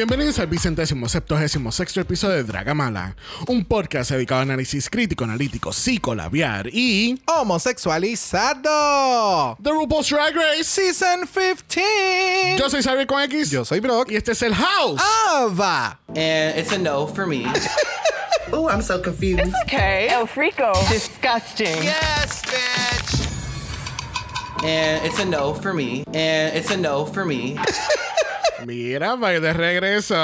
Bienvenidos al vicentésimo septuagésimo sexto episodio de Dragamala, un podcast dedicado a análisis crítico, analítico, psicolabiar y homosexualizado. The RuPaul's Drag Race Season 15. Yo soy Xavier con X. Yo soy Brock. Y este es el House. Ava. And it's a no for me. Oh, I'm so confused. Okay. El Frico. Disgusting. yes, bitch. And it's a no for me. And it's a no for me. Mira, va de regreso.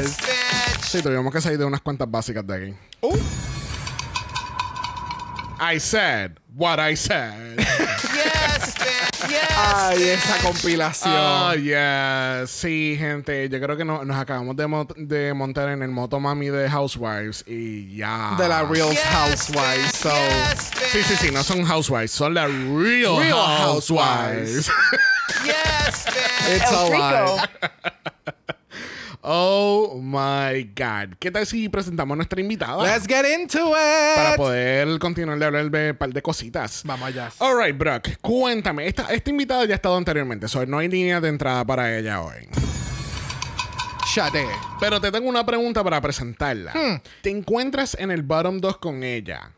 Yes. bitch. Sí, tuvimos que salir de unas cuantas básicas de aquí. I said what I said. Yes, Yes. Ay, esa compilación. Oh, yeah. Sí, gente, yo creo que no- nos acabamos de, mo- de montar en el Motomami de Housewives y ya. de la Real Yes, Housewives. So. Sí, sí, sí, no son Housewives, son las Real, Real Housewives. Housewives. Yes, bitch. It's El a. oh my God. ¿Qué tal si presentamos a nuestra invitada? Let's get into it. para poder continuar de hablar de un par de cositas. Vamos allá. Alright, Brock, cuéntame. Esta, esta invitada ya ha estado anteriormente, so no hay línea de entrada para ella hoy. Shade. Pero te tengo una pregunta para presentarla. Hmm. Te encuentras en el bottom 2 con ella.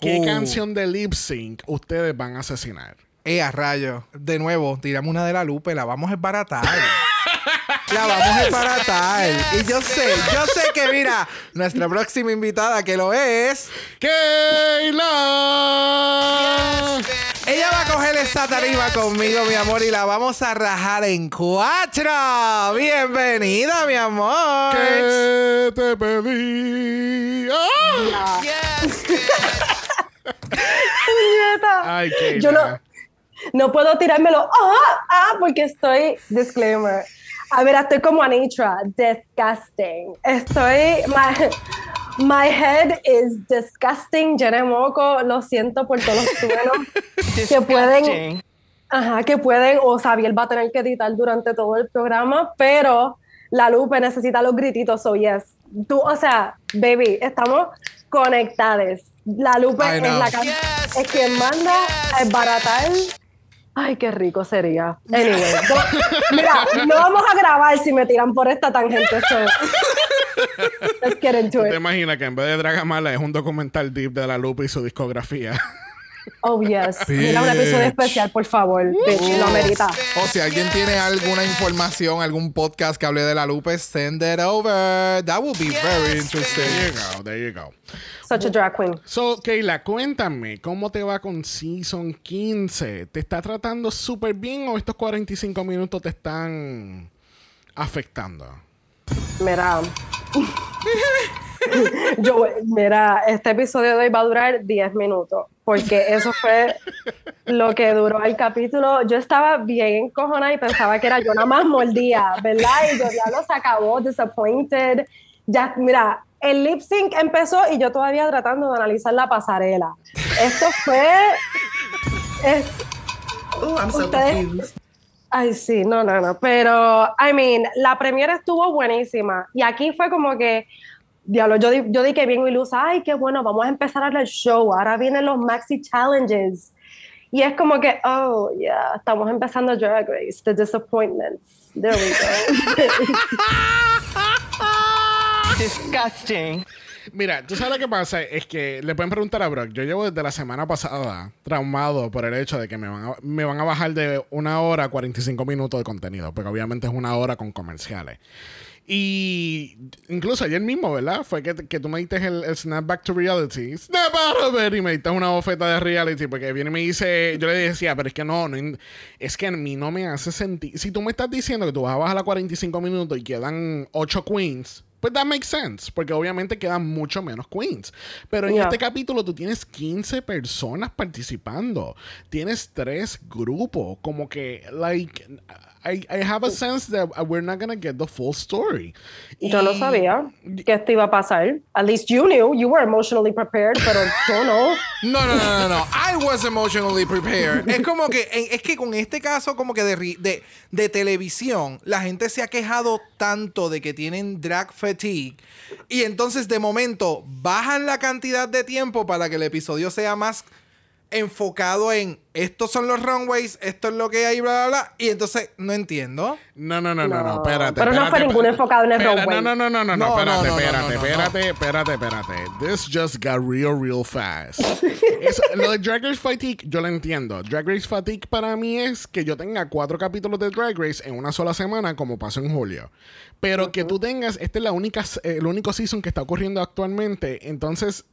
¿Qué Uh. canción de lip sync ustedes van a asesinar? Eh, a rayo. De nuevo, tiramos una de la lupe, la vamos a esbaratar. la vamos a esbaratar. Y yo sé, yo sé que, mira, nuestra próxima invitada que lo es. ¡Keila! Ella va a coger esta tarima conmigo, mi amor, y la vamos a rajar en cuatro. Bienvenida, mi amor. ¿Qué te pedí? ¡Ah! Yes. Ay, Keila. Yo no, no puedo tirármelo. Ah, ah, porque estoy. Disclaimer. A ver, estoy como Anitra. Disgusting. Estoy. My, my head is disgusting. Llena de moco. Lo siento por todos los truenos que pueden. Disgusting. Ajá, que pueden. O Xavier va a tener que editar durante todo el programa. Pero la Lupe necesita los grititos. So, yes. Tú, o sea, baby, estamos conectadas. La Lupe es la Yes, es quien manda a desbaratar. Ay, qué rico sería. Anyway, mira, no vamos a grabar si me tiran por esta tangente. So. Let's get into ¿Te it. imaginas que en vez de Dragamala es un documental deep de la Lupe y su discografía? Oh, yes. Mira un episodio Bitch. especial, por favor. Bitch, lo amerita. O si alguien tiene alguna información, algún podcast que hable de la lupe, send it over. That would be very interesting. There you go, there you go. Such a drag queen. So, Keila, cuéntame, ¿cómo te va con Season 15? ¿Te está tratando súper bien o estos 45 minutos te están afectando? Mira. Yo, mira, este episodio de hoy va a durar 10 minutos, porque eso fue lo que duró el capítulo. Yo estaba bien encojonada y pensaba que era yo nada más mordía, ¿verdad? Y yo, diablo, se acabó, disappointed. Ya, mira, el lip sync empezó y yo todavía tratando de analizar la pasarela. Esto fue. es- Oh, I'm so Ustedes- confused. Ay, sí, no, no, no. Pero, I mean, la premiera estuvo buenísima. Y aquí fue como que, diablo, yo, di- yo di que bien ilusa. Ay, qué bueno, vamos a empezar a el show. Ahora vienen los Maxi Challenges. Y es como que, oh, yeah, estamos empezando Drag Race, The Disappointments. There we go. Disgusting. Mira, tú sabes lo que pasa es que le pueden preguntar a Brock. Yo llevo desde la semana pasada traumado por el hecho de que me van a, me van a bajar de una hora a 45 minutos de contenido, porque obviamente es una hora con comerciales. Y incluso ayer mismo, ¿verdad? Fue que, que tú me diste el, el snap back to reality. Snap out of it. Y me diste una bofeta de reality. Porque viene y me dice, yo le decía, pero es que no, no es que a mí no me hace sentir. Si tú me estás diciendo que tú vas a bajar a 45 minutos y quedan 8 queens, pues that makes sense, porque obviamente quedan mucho menos queens. Pero en Yeah. este capítulo tú tienes 15 personas participando. Tienes tres grupos. Como que, like, I, I have a sense that we're not gonna get the full story. Yo no sabía que esto iba a pasar. At least you knew. You were emotionally prepared, pero yo no. No, no, no, no, no. I was emotionally prepared. Es como que, es que con este caso como que de, de, de televisión, la gente se ha quejado tanto de que tienen drag fatigue y entonces de momento bajan la cantidad de tiempo para que el episodio sea más enfocado en estos son los runways, esto es lo que hay, bla, bla, bla. Y entonces no entiendo. No, no, no, no, no, No, espérate. pero no espérate, fue ninguno enfocado en el runway. No, no, no, no, no, No, espérate, no, no, no, espérate, no, no, espérate, espérate, espérate. This just got real, real fast. Lo de Drag Race Fatigue, yo lo entiendo. Drag Race Fatigue para mí es que yo tenga cuatro capítulos de Drag Race en una sola semana, como pasó en julio. Pero que tú tengas, este es la única, el único season que está ocurriendo actualmente, entonces eh,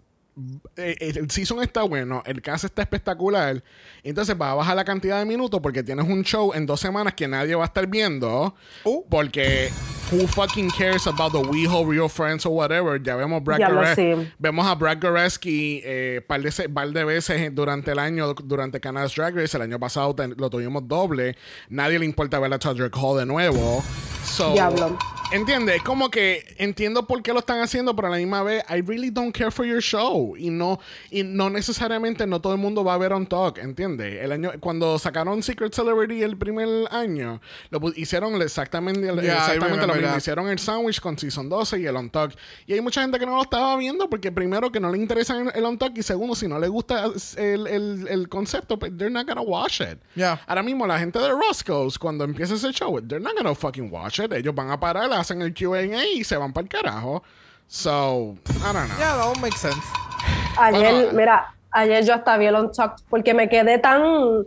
el season está bueno, el cast está espectacular. Entonces va a bajar la cantidad de minutos porque tienes un show en dos semanas que nadie va a estar viendo. Uh. Porque who fucking cares about the WeHo Real Friends or whatever. Ya vemos Brad Ya. Vemos a Brad Goreski eh, par, de, par de veces durante el año, durante Canada's Drag Race. El año pasado ten- lo tuvimos doble. Nadie le importa ver a Todrick Hall de nuevo. So, Diablo. Entiende, es como que entiendo por qué lo están haciendo, pero a la misma vez, I really don't care for your show. Y no, y no necesariamente no todo el mundo va a ver On Talk, ¿entiende? El año, cuando sacaron Secret Celebrity el primer año, lo hicieron exactamente, Yeah, exactamente lo mismo. that. Hicieron el Sandwich con Season 12 y el On Talk. Y hay mucha gente que no lo estaba viendo porque primero que no le interesa el On Talk y segundo, si no le gusta el, el, el concepto, pues they're not gonna watch it. Yeah. Ahora mismo la gente de Roscoe's, cuando empieza ese show, they're not gonna fucking watch it. Ellos van a parar, hacen el Q&A y se van para el carajo. So, I don't know. Yeah, that all makes sense. Ayer, Bueno, mira, ayer yo hasta vi el on talk porque me quedé tan.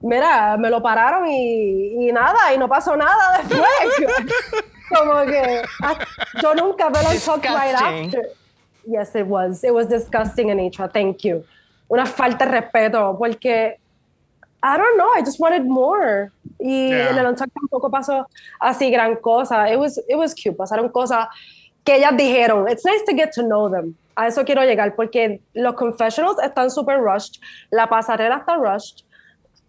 Mira, me lo pararon y, y nada, y no pasó nada después. Como que ah, yo nunca veo el on talk right after. Yes, it was. It was disgusting, Anitra. Thank you. Una falta de respeto porque. I don't know, I just wanted more. Y Yeah. en el talk tampoco pasó así gran cosa. It was, it was cute. Pasaron cosas que ellas dijeron. It's nice to get to know them. A eso quiero llegar porque los confessionals están super rushed. La pasarela está rushed.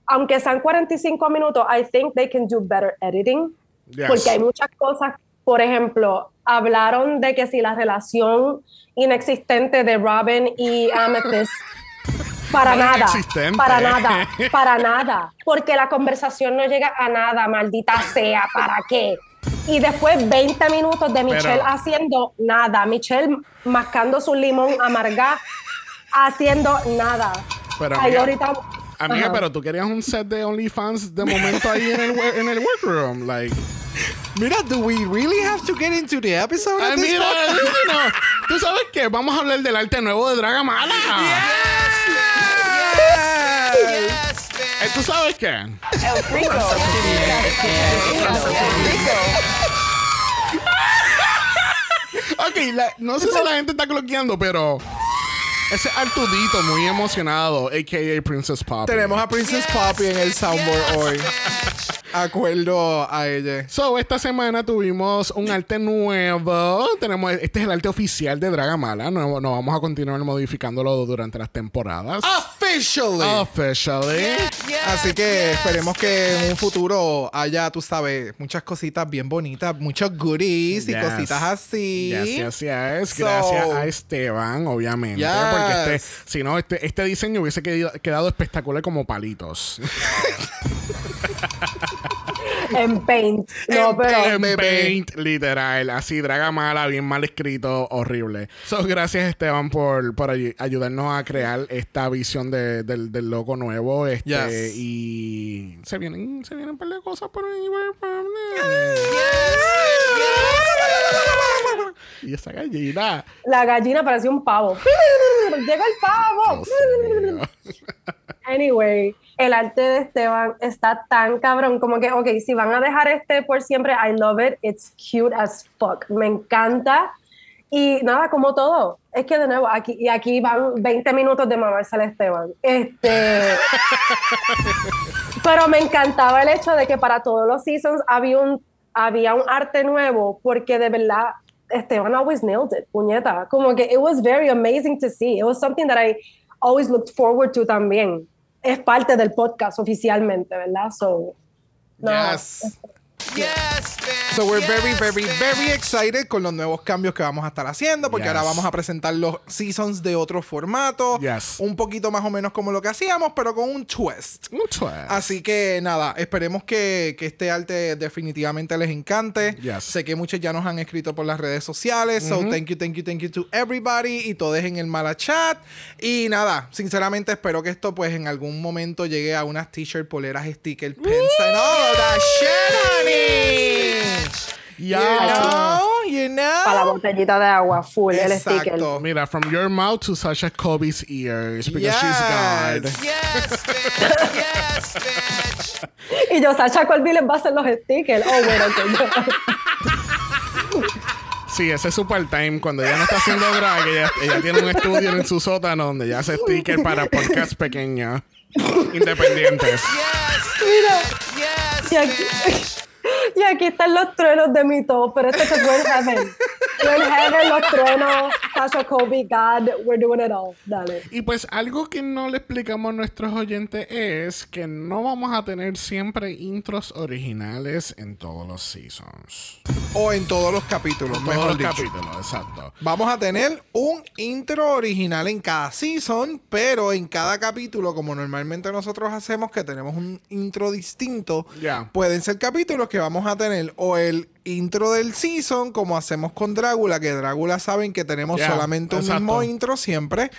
Aunque sean 45 minutos, I think they can do better editing. Yes. Porque hay muchas cosas, por ejemplo, hablaron de que si la relación inexistente de Robin y Amethyst, para ¿Cuál nada, para nada, para nada, porque la conversación no llega a nada, maldita sea, ¿para qué? Y después 20 minutos de Michelle haciendo nada, Michelle mascando su limón amarga, haciendo nada. Pero, Ay, amiga, ahorita... Amiga, Ajá. pero tú querías un set de OnlyFans de momento ahí en el, wo- en el workroom. Like, Mira, do we really have to get into the episode? Ay, mira, no. ¿Tú sabes qué? Vamos a hablar del arte nuevo de Dragamala. Yes! Eh, ¿Tú sabes qué? El. Ok, la- no sé si la gente está cloqueando, pero ese Artudito muy emocionado, a.k.a. Princess Poppy. Tenemos a Princess Poppy en el soundboard hoy. Acuerdo a ella. So, esta semana tuvimos un arte nuevo. Tenemos, este es el arte oficial de Dragamala. No, no vamos a continuar modificándolo durante las temporadas. Officially. Officially. Así que esperemos que en un futuro haya, tú sabes, muchas cositas bien bonitas, muchos goodies y cositas así. Yes, yes. So- Gracias a Esteban, obviamente. Porque este, si no, este, este diseño hubiese quedado espectacular como palitos. en Paint. No, pero. En. Paint, literal. Así, draga mala, bien mal escrito, horrible. So, gracias, Esteban, por, por ay- ayudarnos a crear esta visión de- del, del logo nuevo. Este, Yes. Y se vienen, se vienen un par de cosas por ahí. Y esa gallina. La gallina parecía un pavo. Llega el pavo. Anyway, el arte de Esteban está tan cabrón como que, ok, si van a dejar este por siempre, I love it, it's cute as fuck, me encanta. Y nada, como todo, es que de nuevo, aquí, y aquí van 20 minutos de mamarse al Esteban. Este, pero me encantaba el hecho de que para todos los seasons había un, había un arte nuevo, porque de verdad Esteban always nailed it, puñeta. Como que it was very amazing to see. It was something that I always looked forward to también. Es parte del podcast oficialmente, ¿verdad? So, no, Yes. So we're very, very, very excited con los nuevos cambios que vamos a estar haciendo, porque Yes. ahora vamos a presentar los seasons de otro formato, Yes. un poquito más o menos como lo que hacíamos, pero con un twist. Mucho. Así que nada, esperemos que, que este arte definitivamente les encante. Yes. Sé que muchos ya nos han escrito por las redes sociales. So thank you, thank you, thank you to everybody. Y todos en el mala chat. Y nada, sinceramente espero que esto pues en algún momento llegue a unas t-shirt, poleras, stickers, pins and all that shit, honey. You know, you know. para la botellita de agua, full, el sticker. Exacto. Mira, from your mouth to Sasha Kobe's ears because she's God. Yes. Y yo, Sacha Colby les va a hacer los stickers. Oh, bueno, ok. Sí, ese es su part-time. Cuando ella no está haciendo drag, ella, ella tiene un estudio en su sótano donde ella hace stickers para podcasts pequeños, independientes. Y aquí, y aquí están los truenos de mi top, pero este es We're Heaven. We're Heaven, los truenos, Sasha Colby, God, we're doing it all. Dale. Y pues algo que no le explicamos a nuestros oyentes es que no vamos a tener siempre intros originales en todos los seasons. O en todos los capítulos, En mejor todos los dicho. capítulos, exacto. Vamos a tener un intro original en cada season, pero en cada capítulo, como normalmente nosotros hacemos, que tenemos un intro distinto, Ya. pueden ser capítulos que vamos a tener o el intro del season, como hacemos con Drácula, que Drácula saben que tenemos solamente un exacto. mismo intro siempre,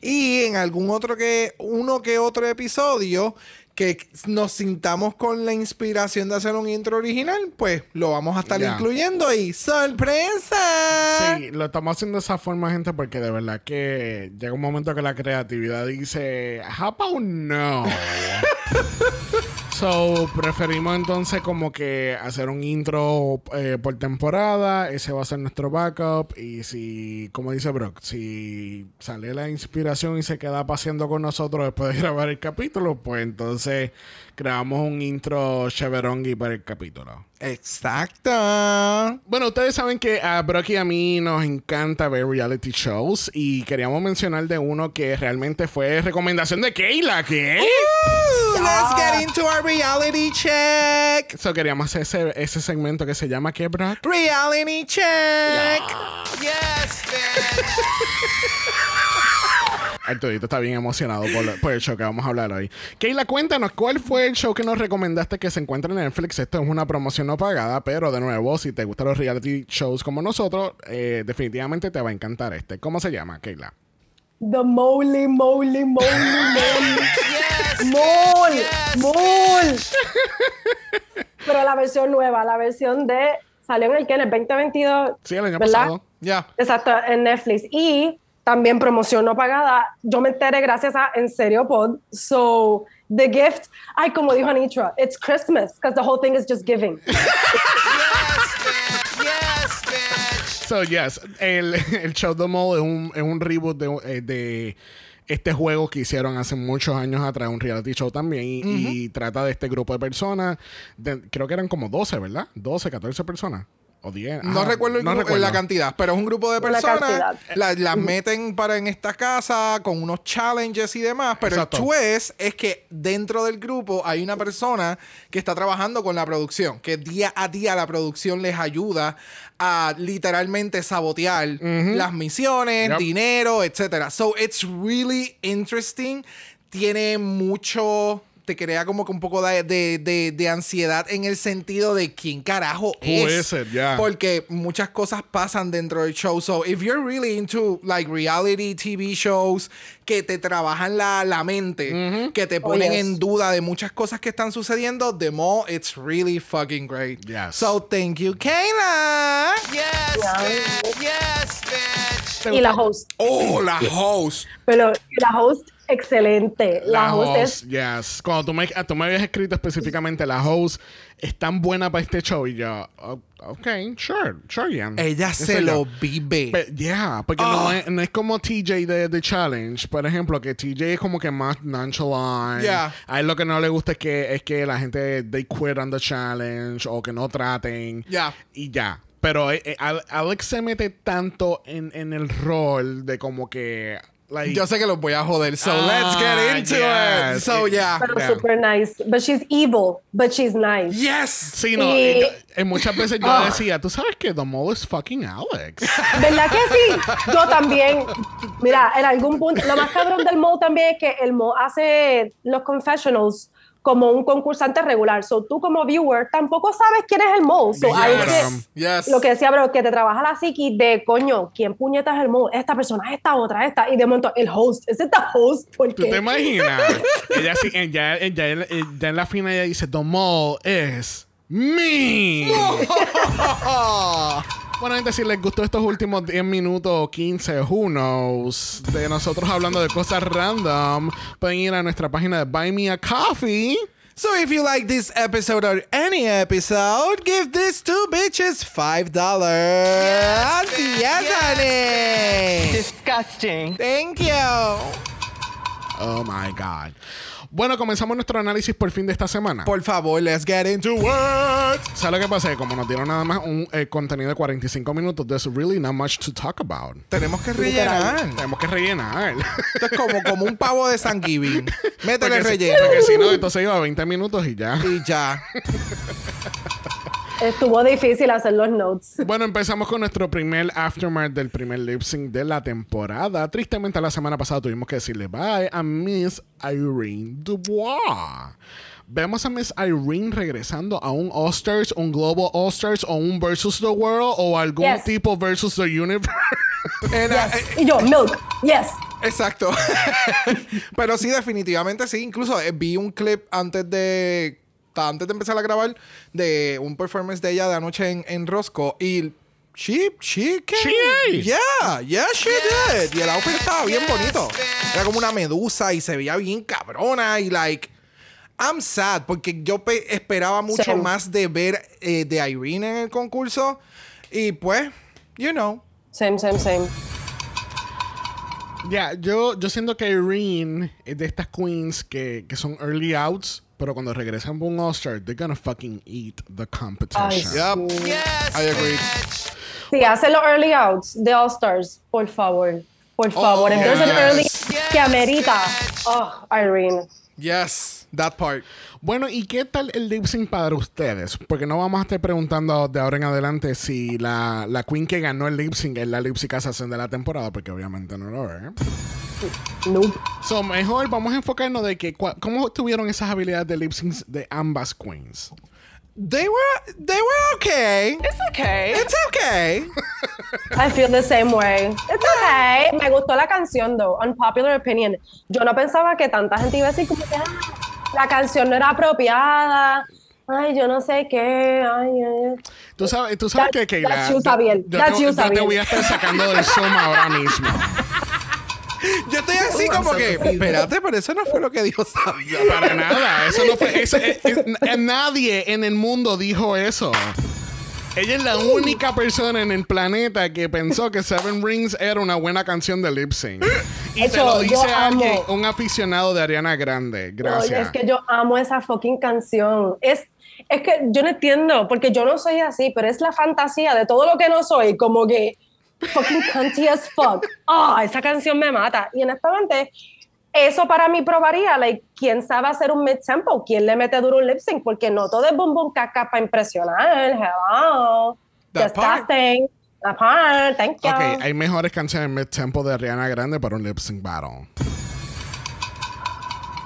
y en algún otro que, uno que otro episodio que nos sintamos con la inspiración de hacer un intro original, pues lo vamos a estar incluyendo y ¡sorpresa! Sí, lo estamos haciendo de esa forma, gente, porque de verdad que llega un momento que la creatividad dice, how about no? so, preferimos entonces como que hacer un intro eh, por temporada, ese va a ser nuestro backup, y si, como dice Brock, si sale la inspiración y se queda paseando con nosotros después de grabar el capítulo, pues entonces creamos un intro cheverongi para el capítulo. Exacto. Bueno, ustedes saben que a Brock y a mí nos encanta ver reality shows y queríamos mencionar de uno que realmente fue recomendación de Keila, ¿qué? Ooh, let's get into our reality check. Eso queríamos hacer ese, ese segmento que se llama ¿qué, Brock? Reality check. Yes, Arturito está bien emocionado por, por el show que vamos a hablar hoy. Keila, cuéntanos, ¿cuál fue el show que nos recomendaste que se encuentra en Netflix? Esto es una promoción no pagada, pero de nuevo, si te gustan los reality shows como nosotros, eh, definitivamente te va a encantar este. ¿Cómo se llama, Keila? The moly, moly, moly, moly. Mol, mol. Pero la versión nueva, la versión de. Salió en el que en el 2022. Sí, el año ¿verdad? pasado. Ya. Exacto, en Netflix. Y también promoción no pagada. Yo me enteré gracias a En Serio Pod. So, The Gift. Ay, como dijo Anitra, it's Christmas, because the whole thing is just giving. So, yes, el, el Show the Mall es un, es un reboot de, eh, de este juego que hicieron hace muchos años atrás, un reality show también, y, y trata de este grupo de personas, de- creo que eran como 12, ¿verdad? 12, 14 personas. O 10. No Ah, recuerdo el no gru- recuerdo. la cantidad, pero es un grupo de personas. cantidad. la- Las meten para en esta casa con unos challenges y demás. Pero Exacto. el twist es que dentro del grupo hay una persona que está trabajando con la producción, que día a día la producción les ayuda a literalmente sabotear las misiones, Yep. dinero, etcétera. So it's really interesting. Tiene mucho te crea como que un poco de, de, de- de ansiedad en el sentido de quién carajo es. is it? Yeah. Porque muchas cosas pasan dentro del show. So, if you're really into like reality TV shows que te trabajan la, la mente, que te ponen yes. en duda de muchas cosas que están sucediendo, the more it's really fucking great. Yes. So, thank you, Kayla. Yes, bitch. Yes, bitch. Y la host. Oh, la host. Pero la host, excelente. La, La host, host, es. yes. Cuando tú me, ah, tú me habías escrito específicamente la host es tan buena para este show y yo, oh, ok, sure, sure, Ian. Ella se lo vive. Pe- yeah, porque no, es, no es como TJ de The Challenge, por ejemplo, que TJ es como que más nonchalant. Yeah. A él lo que no le gusta es que, es que la gente, they quit on the challenge o que no traten. Yeah. Y ya. Pero eh, eh, Al- Alex se mete tanto en, en el rol de como que... Like, Yo sé que los voy a joder. So, Ah, let's get into it. yes. So, It- yeah. Pero Yeah. super nice. But she's evil, but she's nice. Yes. Sí, no. Y- y eh, muchas veces yo Ah. decía, tú sabes que The Mole es fucking Alex. ¿Verdad que sí? Yo también. Mira, en algún punto, lo más cabrón del Mo también es que el Mo hace los confessionals como un concursante regular. So tú como viewer tampoco sabes quién es el Mo. So es que- Yes. lo que decía, bro, que te trabaja la psiqui de coño, ¿quién puñeta es el Mo? Esta persona, esta otra, esta. Y de momento, el host, ¿es esta host? ¿Tú Porque te imaginas? ella sí, eh, ya, eh, ya, eh, ya en la final ella dice, The Mole es me. Bueno, gente, si les gustó estos últimos 10 minutos o 15, who knows, de nosotros hablando de cosas random, pueden ir a nuestra página de Buy Me a Coffee. So if you like this episode or any episode, give these two bitches five dollars. bitch. Yes, honey. Disgusting. Thank you. Oh my God. Bueno, comenzamos nuestro análisis por fin de esta semana. Por favor, let's get into it. ¿Sabes lo que pasa? Que Como nos dieron nada más un eh, contenido de 45 minutos, there's really not much to talk about. Tenemos que rellenar. Tenemos que rellenar. Esto es como, como un pavo de Thanksgiving. Métele Porque si- relleno. Porque si no, entonces iba a 20 minutos y ya. Y ya. estuvo difícil hacer los notes. Bueno, empezamos con nuestro primer aftermath del primer lip sync de la temporada. Tristemente, la semana pasada tuvimos que decirle bye a Miss Irene Dubois. Vemos a Miss Irene regresando a un All-Stars, un Global All-Stars o un Versus the World o algún Yes. tipo Versus the Universe. En- eh, Y yo, milk, yes. Exacto. Pero sí, definitivamente sí. Incluso eh, vi un clip antes de. Antes de empezar a grabar de un performance de ella de anoche en, en Roscoe y she she came- She ate. yeah yeah she Yes, did y el outfit estaba bien yes, bonito era como una medusa y se veía bien cabrona y like I'm sad porque yo pe- esperaba mucho Same. más de ver eh, de Irene en el concurso y pues you know Same, same, same. Ya, yo, yo siento que Irene es de estas queens que, que son early outs, pero cuando regresan por un All-Star, they're gonna fucking eat the competition. Ay, Yep. sí. Yes, I agree. bitch. Sí, hace los early outs de All Stars, por favor. Por favor. If there's an early Yes, que amerita. bitch. Oh, Irene. yes that part Bueno, ¿y qué tal el lip sync para ustedes? Porque no vamos a estar preguntando de ahora en adelante si la, la queen que ganó el lip sync es la lip sync assassin de la temporada, porque obviamente no lo es. Nope. So, mejor vamos a enfocarnos de que cómo tuvieron esas habilidades de lip sync de ambas queens. They were they were okay. It's okay. It's okay. I feel the same way. It's okay. Me gustó la canción, though. Unpopular opinion. Yo no pensaba que tanta gente iba a decir como que "Ah, la canción no era apropiada. Ay, yo no sé qué. Ay, ay. Tú sabes, tú sabes That- que, que that's la- you, Sabiel. yo, you, yo te voy a estar sacando del Zoom ahora mismo. Yo estoy así como que, espérate, pero eso no fue lo que dijo Sabia. Para nada. Eso no fue. eso- eh, eh, nadie en el mundo dijo eso. Ella es la única persona en el planeta que pensó que Seven Rings era una buena canción de lip sync. Y te Hecho, lo yo dice alguien, un aficionado de Ariana Grande. Oye, Gracias. es que yo amo esa fucking canción. Es, es que yo no entiendo, porque yo no soy así, pero es la fantasía de todo lo que no soy, como que fucking cunty as fuck. Ah, esa canción me mata. Y honestamente, eso para mí probaría, like, quién sabe hacer un mid-tempo, quién le mete duro un lip sync, porque no todo es boom boom caca para impresionar. Hello. That Just part. casting. That part. Thank you. Ok, hay mejores canciones mid-tempo de Ariana Grande para un lip sync battle.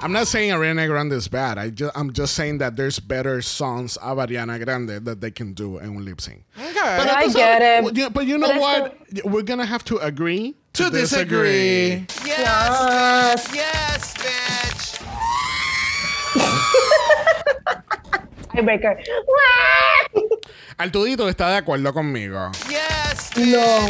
I'm not saying Ariana Grande is bad. I just, I'm just saying that there's better songs of Ariana Grande that they can do in lip sync. Okay. I tú get it. yeah, But you know But what? We're gonna have to agree to, to disagree. Yes, yes, bitch. Tiebreaker. Artudito está de acuerdo conmigo. Yes, No.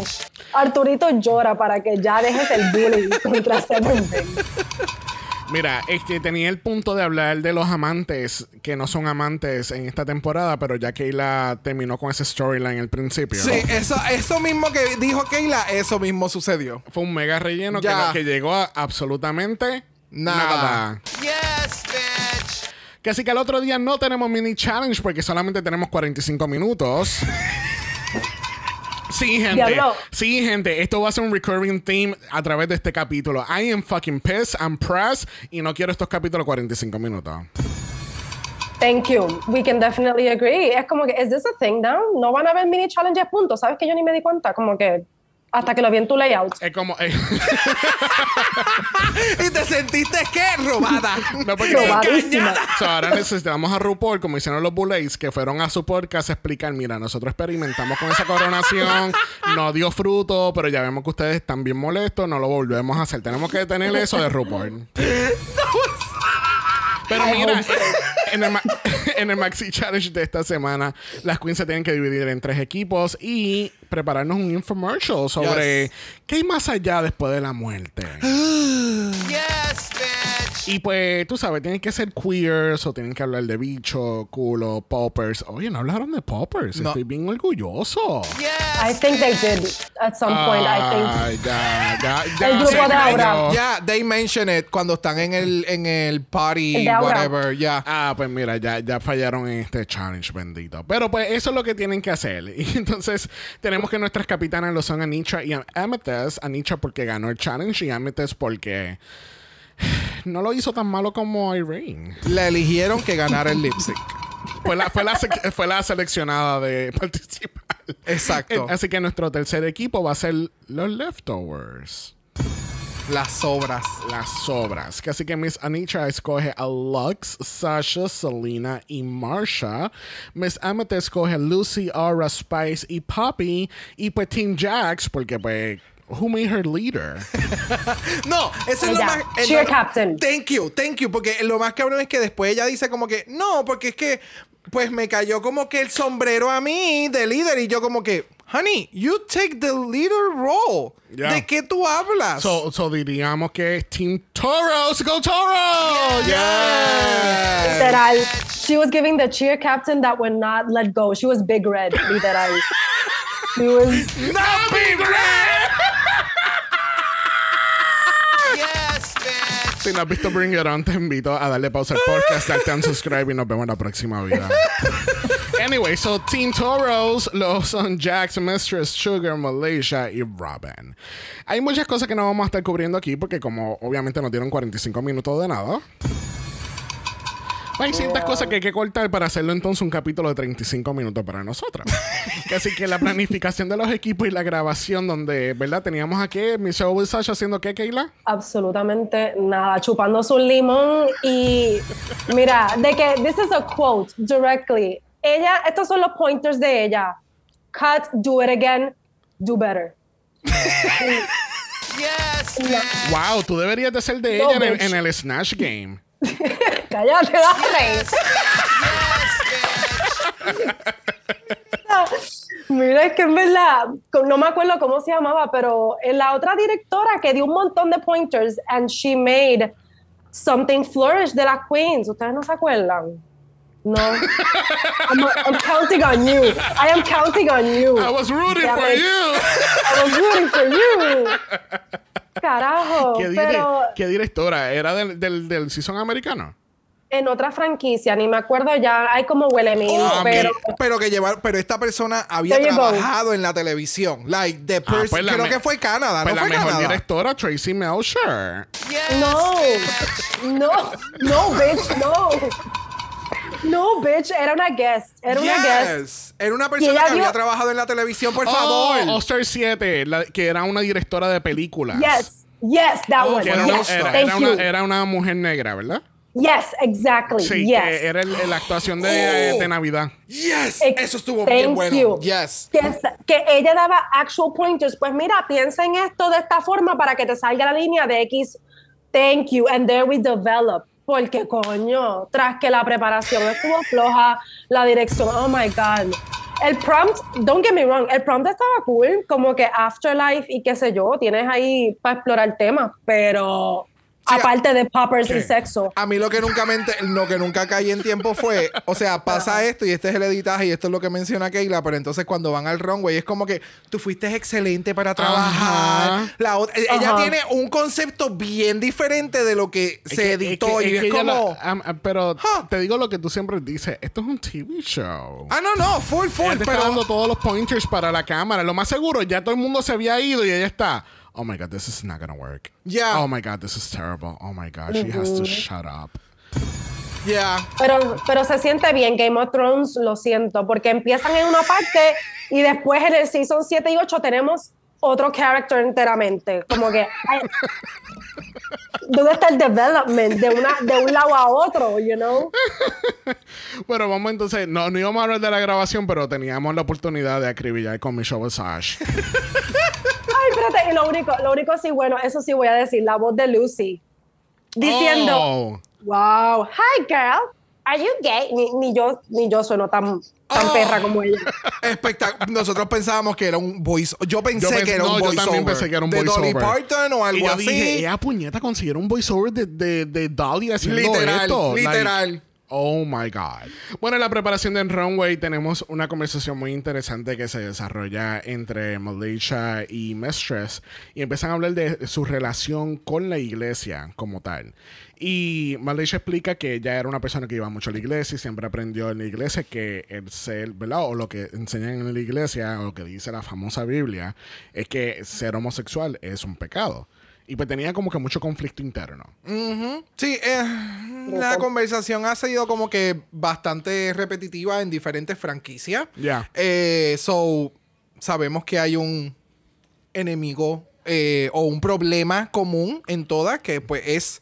Arturito llora para que ya dejes el bullying contra Seven. Mira, es que tenía el punto de hablar de los amantes que no son amantes en esta temporada, pero ya Keila terminó con ese storyline al principio. Sí, eso, eso mismo que dijo Keila, eso mismo sucedió. Fue un mega relleno que, Ya. que llegó a absolutamente Nada. nada. yes, bitch. Casi que al otro día no tenemos mini challenge porque solamente tenemos 45 minutos. Sí, gente. Sí, gente. Esto va a ser un recurring theme a través de este capítulo. I am fucking pissed. I'm pressed. Y no quiero estos capítulos 45 minutos. Thank you. We can definitely agree. Es como que, ¿is this a thing now? No van a haber mini challenges, punto. ¿Sabes que yo ni me di cuenta? Como que hasta que lo vi en tu layout. Es como. eh, ¿Y te sentiste qué? Robada. no, porque. Robadísima. So, ahora necesitamos a RuPaul, como hicieron los Bullets, que fueron a su podcast a explicar: mira, nosotros experimentamos con esa coronación, no dio fruto, pero ya vemos que ustedes están bien molestos, no lo volvemos a hacer. Tenemos que detener eso de RuPaul. Pero mira. En el, ma- en el Maxi Challenge de esta semana, las queens se tienen que dividir en tres equipos y prepararnos un infomercial sobre Yes. qué hay más allá después de la muerte. Yes, bitch. Y pues, tú sabes, tienen que ser queers o tienen que hablar de bicho, culo, poppers. Oye, no hablaron de poppers. No. Estoy bien orgulloso. I Yes. think they did at some point. I think. Ay, ya, ya, ya. El grupo de. Aura. Ya, they mention it cuando están en el, en el party, El whatever, ya. Ah, pues mira, ya, ya fallaron en este challenge, bendito. Pero pues eso es lo que tienen que hacer. Y entonces tenemos que nuestras capitanas lo son Anitra y Amethyst. Anitra porque ganó el challenge y Amethyst porque no lo hizo tan malo como Irene. Le eligieron que ganara el lip sync. Fue la, fue la, fue la seleccionada de participar. Exacto. Eh, Así que nuestro tercer equipo va a ser los leftovers. Las sobras. Las sobras. Así que Miss Anitra escoge a Lux, Sasha, Selena y Marsha. Miss Amethyst escoge a Lucy, Aura, Spice y Poppy. Y pues Team Jax, porque pues, who made her leader? No, eso es lo más. eh, cheer no, captain. Thank you, thank you. Porque lo más cabrón es que después ella dice como que, no, porque es que, pues me cayó como que el sombrero a mí de líder. Y yo como que, honey, you take the leader role. Yeah. ¿De qué tú hablas? so, so diríamos que es Team Toros. ¡Go Toros! Yes. Literal. She was giving the cheer captain that would not let go. She was big red, literal. She was. ¡No, Big Red! Si no has visto Bring It On, te invito a darle pausa al podcast, darte un subscribe y nos vemos en la próxima vida. anyway, so Team Toros los son Jax, Mistress, Sugar, Malaysia y Robin. Hay muchas cosas que no vamos a estar cubriendo aquí porque como obviamente nos dieron 45 minutos de nada. Hay ciertas cosas que hay que cortar para hacerlo entonces un capítulo de 35 minutos para nosotros. Que Así que la planificación de los equipos y la grabación donde, ¿verdad? Teníamos aquí Michelle Wilsage haciendo qué, Keila? absolutamente nada, chupando su limón y mira, de que this is a quote directly. Ella, estos son los pointers de ella. Cut, do it again, do better. Yes, bitch. Wow, tú deberías de ser de No, ella en el, en el Snatch Game. Cállate, dale. Mira, es que en verdad, no me acuerdo cómo se llamaba, pero en la otra directora que dio un montón de pointers and she made something flourish de las queens. ¿Ustedes no se acuerdan? No. I'm, I'm counting on you. I am counting on you. I was rooting for you. I was rooting for you. Carajo, ¿Qué, dire- pero qué directora? ¿Era del, del, del season americano? en otra franquicia, ni me acuerdo ya, hay como huele mil, Oh, pero... que- pero que llevar, pero esta persona había trabajado en la televisión. Like the Ah, person, pues la creo que fue Canadá, Pues ¿no la fue mejor Canadá? directora, Tracy Melcher. Yes, No, bitch. no, no, bitch, no. No, bitch, era una guest. Era una guest. Yes. Era una persona que había dio- trabajado en la televisión, por Oh, favor. All-Star 7, la- que era una directora de películas. Yes. Yes, that Oh, one. Era, Yes, era- thank era you. una, era una mujer negra, ¿verdad? Yes, exactly. Sí, yes. que era el- la actuación de, Oh. de Navidad. Yes, Ex- eso estuvo thank bien bueno. you. Yes. que, que ella daba actual pointers. Pues mira, piensa en esto de esta forma para que te salga la línea de X. Thank you. And there we develop. Porque coño, tras que la preparación estuvo floja, la dirección, oh my God. El prompt, don't get me wrong, el prompt estaba cool, como que afterlife y qué sé yo, tienes ahí para explorar temas, pero Sí, aparte de poppers y ¿qué? sexo. A mí lo que nunca me lo que nunca caí en tiempo fue, o sea, pasa esto y este es el editaje y esto es lo que menciona Keila, pero entonces cuando van al runway es como que tú fuiste excelente para trabajar. Ajá. La otra- ella Ajá. tiene un concepto bien diferente de lo que Es se que- editó es que- y es es que como la- am- pero Huh. te digo lo que tú siempre dices, esto es un TV show. Ah, no, no, full full, ella pero está dando todos los pointers para la cámara. Lo más seguro, ya todo el mundo se había ido y ella está. Oh my god, this is not gonna work. Yeah. Oh my god, this is terrible. Oh my god, she has to shut up. yeah. Pero, pero se siente bien, Game of Thrones, lo siento, porque empiezan en una parte y después en el season 7 y 8 tenemos otro character enteramente. Como que. ay, ¿Dónde está el development de, una, de un lado a otro, you know? Bueno, vamos entonces. No, no íbamos a hablar de la grabación, pero teníamos la oportunidad de acribillar con Michelle Visage. Espérate, y lo único, lo único sí, bueno, eso sí voy a decir, la voz de Lucy. Diciendo, Oh. wow, hi girl, are you gay? Ni, ni yo, ni yo sueno tan, tan Oh. perra como ella. Espectac- Nosotros pensábamos que era un voice. Yo pensé, Yo pensé- que era no, un yo voice también over. pensé que era un de Dolly voiceover. Parton o Y algo yo así. dije, ella puñeta consiguieron un voiceover de, de, de Dolly haciendo Literal, esto. Like, literal. Oh my God. Bueno, en la preparación del runway tenemos una conversación muy interesante que se desarrolla entre Malaysia y Mistress y empiezan a hablar de su relación con la iglesia como tal. Y Malaysia explica que ella era una persona que iba mucho a la iglesia y siempre aprendió en la iglesia que el ser. O lo que enseñan en la iglesia, o lo que dice la famosa Biblia, es que ser homosexual es un pecado. Y pues tenía como que mucho conflicto interno. Sí, eh, la conversación ha sido como que bastante repetitiva en diferentes franquicias. Ya. Eh, so, sabemos que hay un enemigo eh, o un problema común en todas, que pues es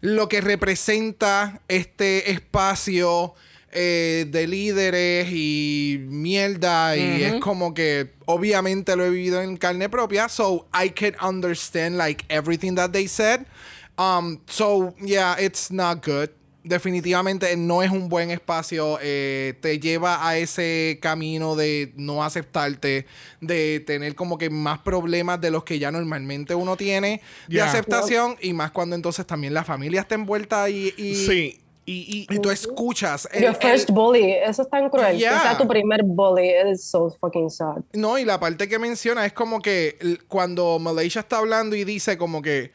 lo que representa este espacio eh, de líderes y mierda. Y es como que obviamente lo he vivido en carne propia. So I can understand like everything that they said. Um, so yeah, it's not good. Definitivamente no es un buen espacio. eh, te lleva a ese camino de no aceptarte, de tener como que más problemas de los que ya normalmente uno tiene de aceptación y más cuando entonces también la familia está envuelta y, y, Sí. Y, y- y tú escuchas. el- Your first el- bully, eso es tan cruel. Yeah. Que sea tu primer bully, is so fucking sad. No, y la parte que menciona es como que cuando Malaysia está hablando y dice como que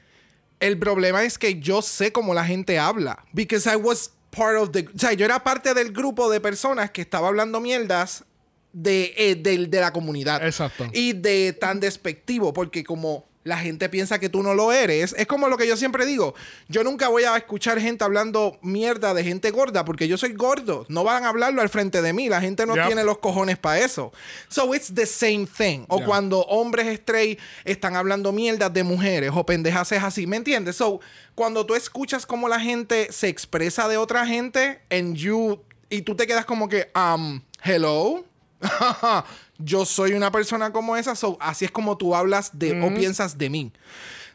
el problema es que yo sé cómo la gente habla. Because I was part of the... O sea, yo era parte del grupo de personas que estaba hablando mierdas de, eh, del- de la comunidad. Exacto. Y de tan despectivo, porque como la gente piensa que tú no lo eres, es como lo que yo siempre digo. Yo nunca voy a escuchar gente hablando mierda de gente gorda, porque yo soy gordo. No van a hablarlo al frente de mí. La gente no Yep. tiene los cojones para eso. So it's the same thing. O Yeah. cuando hombres straight están hablando mierdas de mujeres o pendejas es así, ¿me entiendes? So, cuando tú escuchas cómo la gente se expresa de otra gente and you y tú te quedas como que um hello yo soy una persona como esa, so así es como tú hablas de o piensas de mí.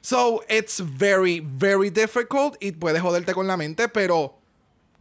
So it's very, very difficult y puedes joderte con la mente, pero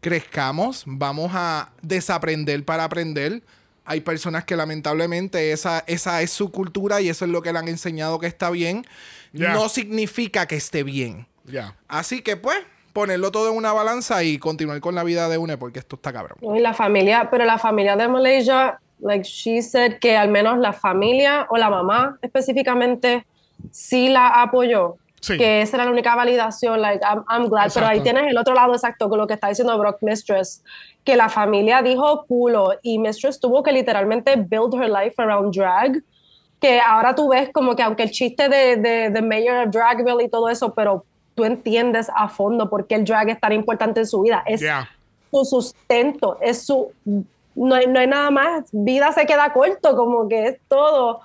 crezcamos, vamos a desaprender para aprender. Hay personas que lamentablemente esa, esa es su cultura y eso es lo que le han enseñado que está bien. Ya. No significa que esté bien. ya. Así que pues, ponerlo todo en una balanza y continuar con la vida de une porque esto está cabrón. Y la familia, pero la familia de Malaysia, like she said que al menos la familia o la mamá específicamente sí la apoyó. Sí. Que esa era la única validación, like I'm, I'm glad. Pero ahí Exacto. tienes el otro lado exacto con lo que está diciendo Brock Mistress, que la familia dijo culo y Mistress tuvo que literalmente build her life around drag. Que ahora tú ves como que aunque el chiste de, de, de Mayor of Dragville y todo eso, pero tú entiendes a fondo por qué el drag es tan importante en su vida. Es Ya. su sustento, es su... No hay, no hay nada más, vida se queda corto, como que es todo.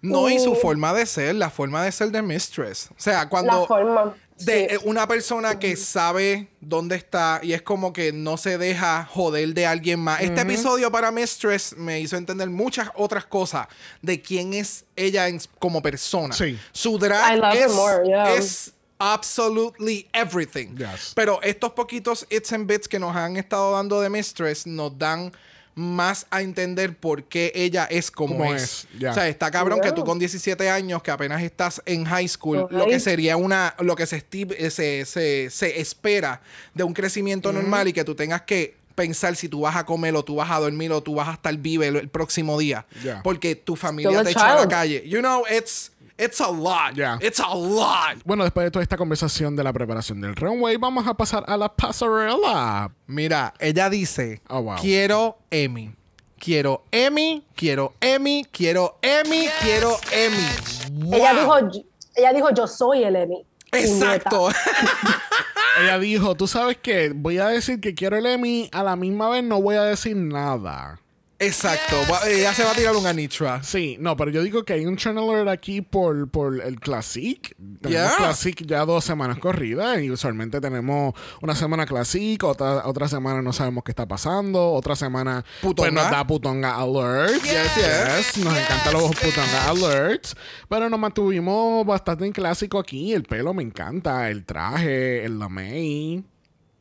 No, y su Uh. forma de ser, la forma de ser de Mistress. O sea, cuando La forma. de sí. una persona que sabe dónde está y es como que no se deja joder de alguien más. Este episodio para Mistress me hizo entender muchas otras cosas de quién es ella en- como persona. Sí. Su I drag love es, more, yeah. es absolutely everything. Yes. Pero estos poquitos its and bits que nos han estado dando de Mistress nos dan más a entender por qué ella es como Como es. es, ya. O sea, está cabrón que tú con 17 años, que apenas estás en high school, lo que sería una, lo que se, esti- eh, se, se, se espera de un crecimiento normal y que tú tengas que pensar si tú vas a comer o tú vas a dormir o tú vas a estar vive el, el próximo día. Porque tu familia Still te echa a la calle. You know, it's, it's a lot. Ya. It's a lot. Bueno, después de toda esta conversación de la preparación del runway, vamos a pasar a la pasarela. Mira, ella dice, Oh, wow. quiero Emmy. Quiero Emmy, quiero Emmy, quiero Emmy, quiero Emmy. Ella dijo, ella dijo, yo soy el Emmy. Exacto. Ella dijo, tú sabes que voy a decir que quiero el Emmy, a la misma vez no voy a decir nada. Exacto. Va- Ella se va a tirar un Anitra. Sí, no, pero yo digo que hay un channel alert aquí por, por el Classic. Tenemos Yeah. Classic ya dos semanas corridas y usualmente tenemos una semana Classic, otra, otra semana no sabemos qué está pasando, otra semana pues Putonga. nos da Putonga Alert. Yes, yes. Nos encantan los Putonga Alerts. Pero nos mantuvimos bastante en clásico aquí. El pelo me encanta, el traje, el lamey.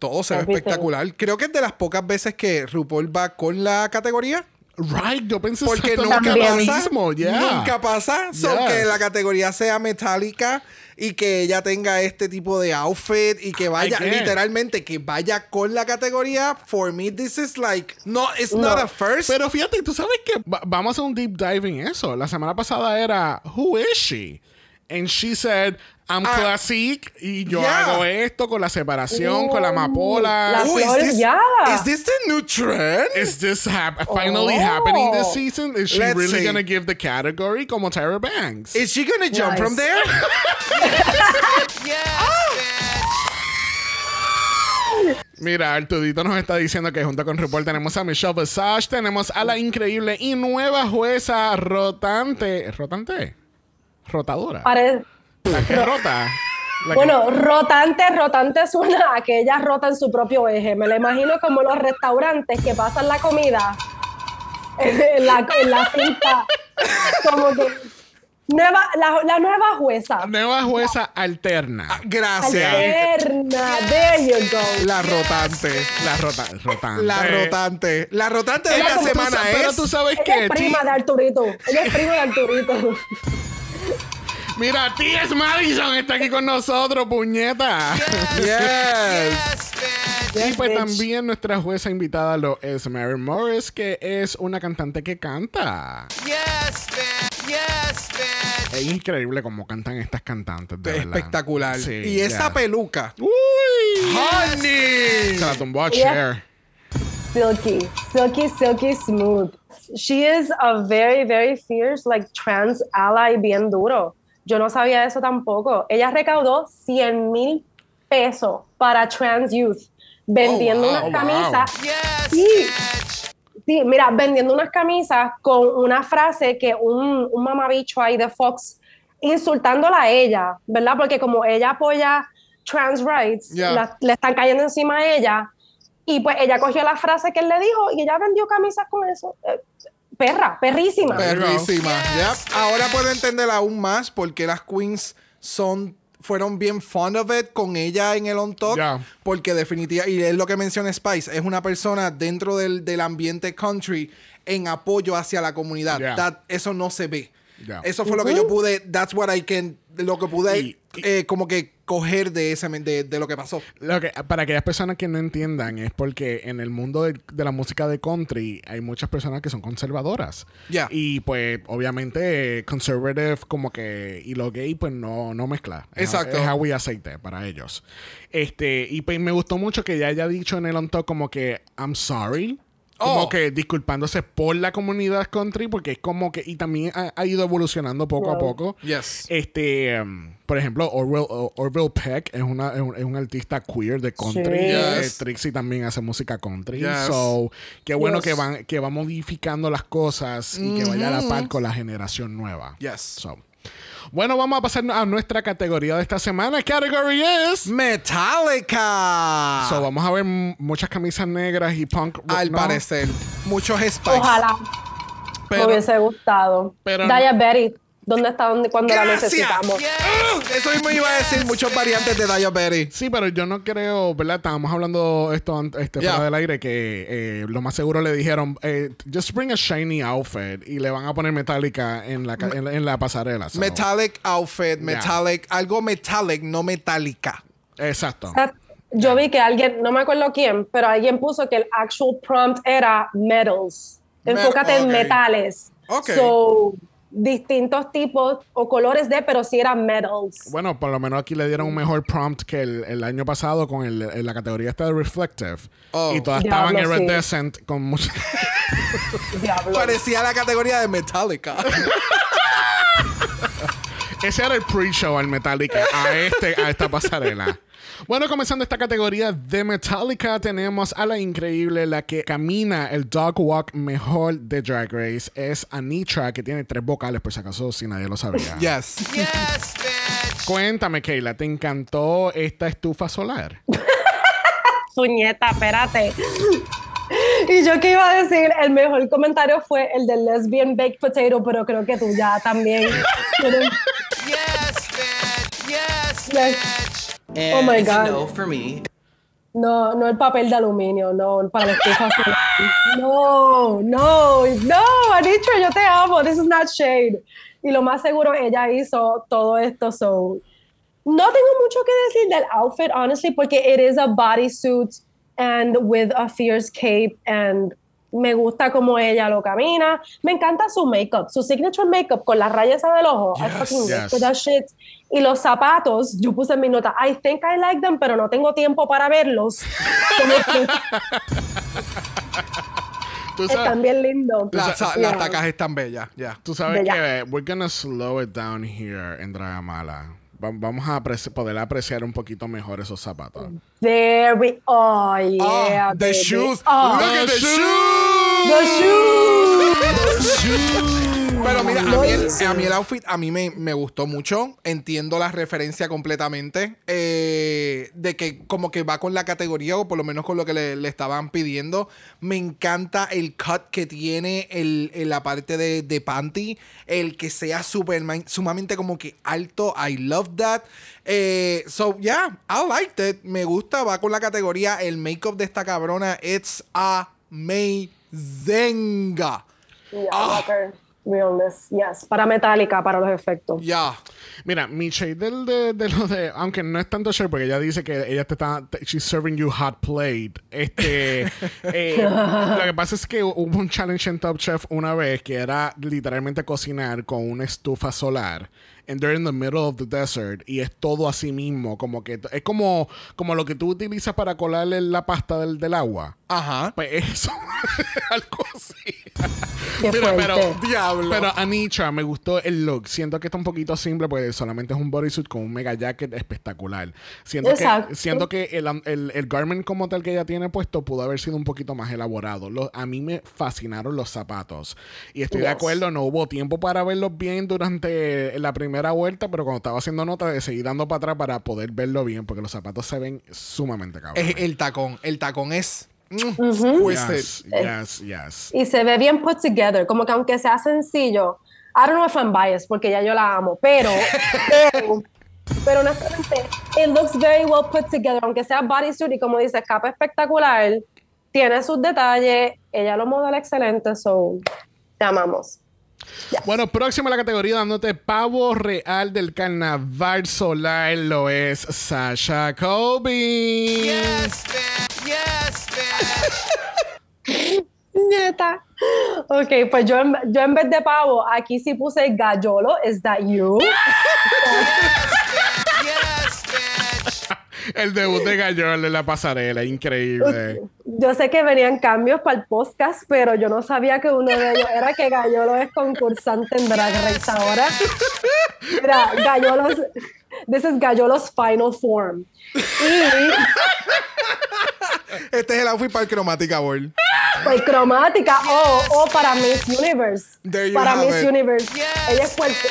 Todo se ve espectacular. Creo que es de las pocas veces que RuPaul va con la categoría. Right, yo pensé Porque nunca pasa. mismo, yeah. Nunca pasa. So Yes. que la categoría sea metálica y que ella tenga este tipo de outfit y que vaya, literalmente, que vaya con la categoría. For me, this is like, no, it's not a first. Pero fíjate, tú sabes que va- vamos a hacer un deep dive en eso. La semana pasada era Who is she? And she said, I'm Ah, classic y yo yeah. hago esto con la separación, con la La amapola. Ooh, is this, yeah. is this the new trend? Is this hap- finally Oh. happening this season? Is she Let's really see. gonna give the category como Tyra Banks? Is she gonna jump Nice. from there? Mira, Artudito nos está diciendo que junto con RuPaul tenemos a Michelle Visage, tenemos a la increíble y nueva jueza rotante. ¿Rotante? Rotadora. Pare- La que rota. La que- Bueno, rotante, rotante suena a que ella rota en su propio eje. Me lo imagino como los restaurantes que pasan la comida en la, en la cinta. Como que nueva, la, la nueva jueza. Nueva jueza alterna. Gracias. Alterna. There you go. La rotante. La rota, rotante. La rotante. La rotante de esta tú semana es. Pero tú sabes Ella que es prima de Arturito. Ella es prima de Arturito. Mira, T.S. Madison está aquí con nosotros, puñeta. Yes. y pues bitch. también nuestra jueza invitada lo es Mary Morris, que es una cantante que canta. Es increíble cómo cantan estas cantantes, de verdad. Espectacular. Sí, y esa peluca. ¡Uy! ¡Honey! Se la tumbó a Cher. silky, silky, silky smooth. She is a very, very fierce, like trans ally bien duro. Yo no sabía eso tampoco. Ella recaudó 100 mil pesos para trans youth, vendiendo Oh, wow, unas wow. camisas. Sí. Sí, mira, vendiendo unas camisas con una frase que un, un mamabicho ahí de Fox insultándola a ella, ¿verdad? Porque como ella apoya trans rights, Yeah. la- le están cayendo encima a ella. Y pues ella cogió la frase que él le dijo y ella vendió camisas con eso. Perra, perrísima. Perrísima. Yep. Ahora puedo entender aún más por qué las queens son fueron bien fond of it con ella en el on top Ya. porque definitivamente y es lo que menciona Spice es una persona dentro del, del ambiente country en apoyo hacia la comunidad Ya. That- eso no se ve eso fue lo que yo pude that's what I can lo que pude y- eh, como que coger de ese de, de lo que pasó Lo que, para aquellas personas que no entiendan, es porque en el mundo de, de la música de country hay muchas personas que son conservadoras. Ya. Y pues, obviamente, conservative como que y lo gay, pues no, no mezcla. Es- Exacto. Es agua y aceite para ellos. Este, y pues me gustó mucho que ella haya dicho en el on top como que I'm sorry. Como Oh. que disculpándose por la comunidad country, porque es como que, y también ha, ha ido evolucionando poco a poco. Yes. Este, um, por ejemplo, Orville, Peck es, una, es, un, es un artista queer de country. Sí. Eh, Yes. Trixie también hace música country. Yes. So, qué bueno Yes. que, van, que va modificando las cosas y que vaya a la par con la generación nueva. Yes. So. Bueno, vamos a pasar a nuestra categoría de esta semana. Category es. Metallica. So, vamos a ver muchas camisas negras y punk. Al ¿no? parecer. Muchos spikes. Ojalá Pero- me hubiese gustado. pero- Diabetes, ¿dónde está donde, cuando la necesitamos? Uh, Eso mismo iba a decir muchos variantes de Diabetes. Sí, pero yo no creo, ¿verdad? Estábamos hablando esto este, Yeah. fuera del aire que eh, lo más seguro le dijeron, eh, just bring a shiny outfit y le van a poner Metallica en la, en, la- en la pasarela. so. Metallic outfit, metallic, algo metallic, no metálica. Exacto. Yo vi que alguien, no me acuerdo quién, pero alguien puso que el actual prompt era metals. Enfócate en metales. Ok. So, distintos tipos o colores de, pero sí eran metals. Bueno, por lo menos aquí le dieron un mejor prompt que el, el año pasado con el, en la categoría esta de Reflective. Oh. Y todas Diablo, estaban sí. iridescent con mucha... Diablo. Parecía la categoría de Metallica. Ese era el pre-show al Metallica, a, este, a esta pasarela. Bueno, comenzando esta categoría de Metallica, tenemos a la increíble, la que camina el dog walk mejor de Drag Race. Es Anitra, que tiene tres vocales, por si acaso, si nadie lo sabía. yes. Cuéntame, Keila, ¿te encantó esta estufa solar? Puñeta, espérate. Y yo que iba a decir, el mejor comentario fue el del lesbian baked potato, pero creo que tú ya también. Yes, bitch. Yes, Yes. bitch. And Oh my it's a God. no for me. No, no el papel de aluminio, no, para la estufa. No, no, no, Anitra, yo te amo. This is not shade. Y lo más seguro, ella hizo todo esto, so. No tengo mucho que decir del outfit, honestly, porque it is a bodysuit and with a fierce cape and me gusta como ella lo camina. Me encanta su makeup, su signature makeup con las rayas del ojo. I fucking yes. that shit. Y los zapatos, yo puse en mi nota, I think I like them, pero no tengo tiempo para verlos. Tú están sabes, bien lindos. Las, Yeah. las tacas están bellas. Ya. tú sabes Bella. que we're gonna slow it down here en Dragamala. Va- Vamos a apreci- poder apreciar un poquito mejor esos zapatos. There we Oh, yeah. Ah, the baby. shoes. Oh, Look at the shoes. the shoes. Pero mira, a mí, el, a mí el outfit a mí me, me gustó mucho. Entiendo la referencia completamente. eh, de que como que va con la categoría o por lo menos con lo que le, le estaban pidiendo. Me encanta el cut que tiene el, en la parte de, de panty. El que sea super, sumamente como que alto. I love that. Eh, so, yeah, I liked it. Me gusta, va con la categoría. El makeup de esta cabrona, it's amazing. Yeah, Ah. Realness. Yes. Para metálica, para los efectos. Ya. Mira, mi shade del, de, de lo de. Aunque no es tanto shade, porque ella dice que ella te está. she's serving you hot plate. Este. eh, lo que pasa es que hubo un challenge en Top Chef una vez que era literalmente cocinar con una estufa solar. And they're in the middle of the desert. Y es todo así mismo. Como que. Es como, como lo que tú utilizas para colarle la pasta del, del agua. Ajá. Pues eso. algo así. Qué Mira, pero. Diablo. pero Anitra me gustó el look. Siento que está un poquito simple porque solamente es un bodysuit con un mega jacket espectacular. Siento Exacto. que, siento que el, el, el garment como tal que ella tiene puesto pudo haber sido un poquito más elaborado. Lo- a mí me fascinaron los zapatos. Y estoy de Yes. acuerdo, no hubo tiempo para verlos bien durante la primera vuelta, pero cuando estaba haciendo nota, seguí dando para atrás para poder verlo bien porque los zapatos se ven sumamente cabrones. Es el tacón. El tacón es. mm. Yes, yes, yes. Y se ve bien put together. Como que aunque sea sencillo. I don't know if I'm biased, porque ya yo la amo. Pero, pero, pero honestamente, it looks very well put together. Aunque sea bodysuit y como dice, capa espectacular. Tiene sus detalles. Ella lo modela excelente. So, te amamos. Bueno, próximo a la categoría dándote pavo real del carnaval solar lo es Sasha Colby. Yes, bitch. Yes, bitch. Nieta. Ok, pues yo en, yo en vez de pavo, aquí sí puse gallolo. Is that you? yes, bitch. El debut de Gallol en la pasarela, increíble. yo sé que venían cambios para el podcast, pero yo no sabía que uno de ellos era que Gallolo es concursante en Drag Race ahora. Mira, Gallolos, this is Gallolo's final form. Y Este es el outfit para el cromática ball. pues cromática o, o para Miss Universe. There you para have Miss it. Universe. ella es Puerto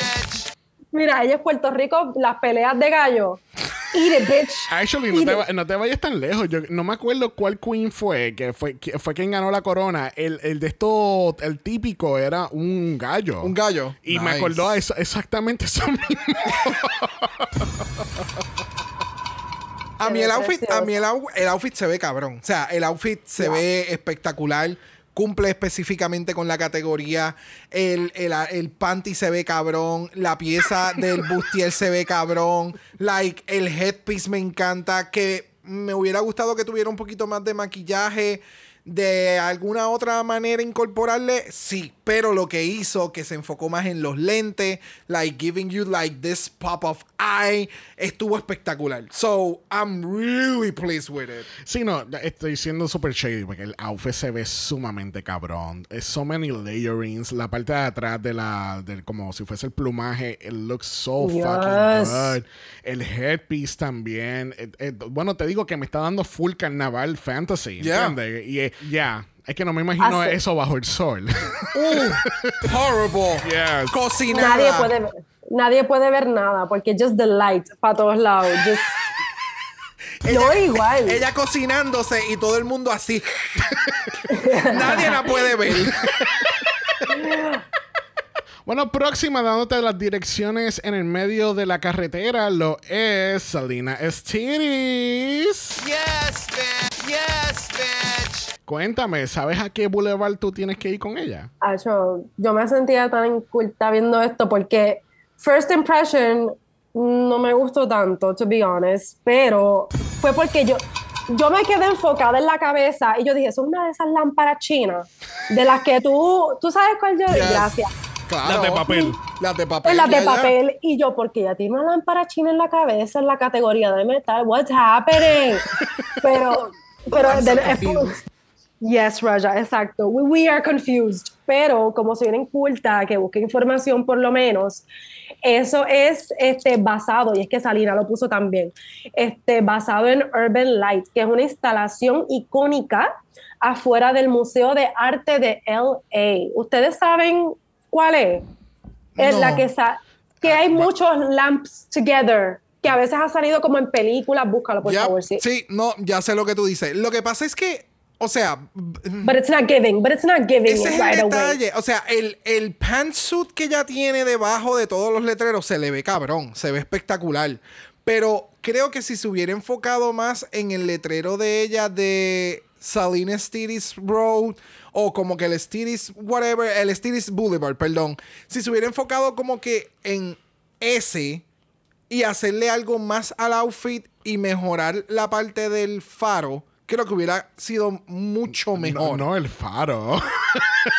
Mira, ella es Puerto Rico, las peleas de gallo. Eat it, bitch. Actually, no te, va- no te vayas tan lejos. Yo no me acuerdo cuál queen fue, que fue, que fue quien ganó la corona. El, el de esto, el típico era un gallo. Un gallo. Y me Nice. acordó a eso- exactamente eso mismo. A mí el outfit, a mí el, el outfit se ve cabrón. O sea, el outfit se ve espectacular. Cumple específicamente con la categoría. El, el, el panty se ve cabrón. La pieza del bustier se ve cabrón. Like, el headpiece me encanta. Que me hubiera gustado que tuviera un poquito más de maquillaje. De alguna otra manera incorporarle, sí, pero lo que hizo que se enfocó más en los lentes, like giving you like this pop of eye, estuvo espectacular. So I'm really pleased with it. Sí, no, estoy siendo super shady porque el outfit se ve sumamente cabrón. Es so many layerings. La parte de atrás de la, del, como si fuese el plumaje, it looks so Yes. fucking good. El headpiece también. Eh, eh, bueno, te digo que me está dando full carnaval fantasy, Yeah. ¿entiendes? Y ya, es que no me imagino Hace- eso bajo el sol. Uh, horrible. Yes. Cocinada. Nadie puede ver. Nadie puede ver nada porque just the light para todos lados. Just... no igual. Ella cocinándose y todo el mundo así. Nadie la puede ver. Bueno, próxima dándote las direcciones en el medio de la carretera lo es Salina Estiris. Yes, bitch. Yes. Cuéntame, ¿sabes a qué boulevard tú tienes que ir con ella? Acho, yo me sentía tan inculta viendo esto porque First Impression no me gustó tanto, to be honest, pero fue porque yo, yo me quedé enfocada en la cabeza y yo dije, son una de esas lámparas chinas de las que tú, tú sabes cuál yo, Yes. gracias. Claro. Las de papel. Las de papel. Las de ya, ya. papel y yo, porque ya tiene una lámpara china en la cabeza en la categoría de metal, what's happening? Pero, pero de- es-. Yes, Raja, exacto. We, we are confused. Pero como soy una inculta que busque información por lo menos, eso es este, basado, y es que Salina lo puso también, este, basado en Urban Light, que es una instalación icónica afuera del Museo de Arte de LA. ¿Ustedes saben cuál es? Es No. la que, que hay muchos lamps together, que a veces ha salido como en películas, búscalo por Ya, favor. Sí. sí, no, ya sé lo que tú dices. Lo que pasa es que, o sea, But it's not giving, but it's not giving ese it es right el away. detalle. O sea, el, el pantsuit que ella tiene debajo de todos los letreros se le ve cabrón, se ve espectacular. Pero creo que si se hubiera enfocado más en el letrero de ella de Salina Stiris Road o como que el Stiris, whatever, el Stiris Boulevard, perdón. Si se hubiera enfocado como que en ese y hacerle algo más al outfit y mejorar la parte del faro, creo que hubiera sido mucho No, mejor. no, el faro.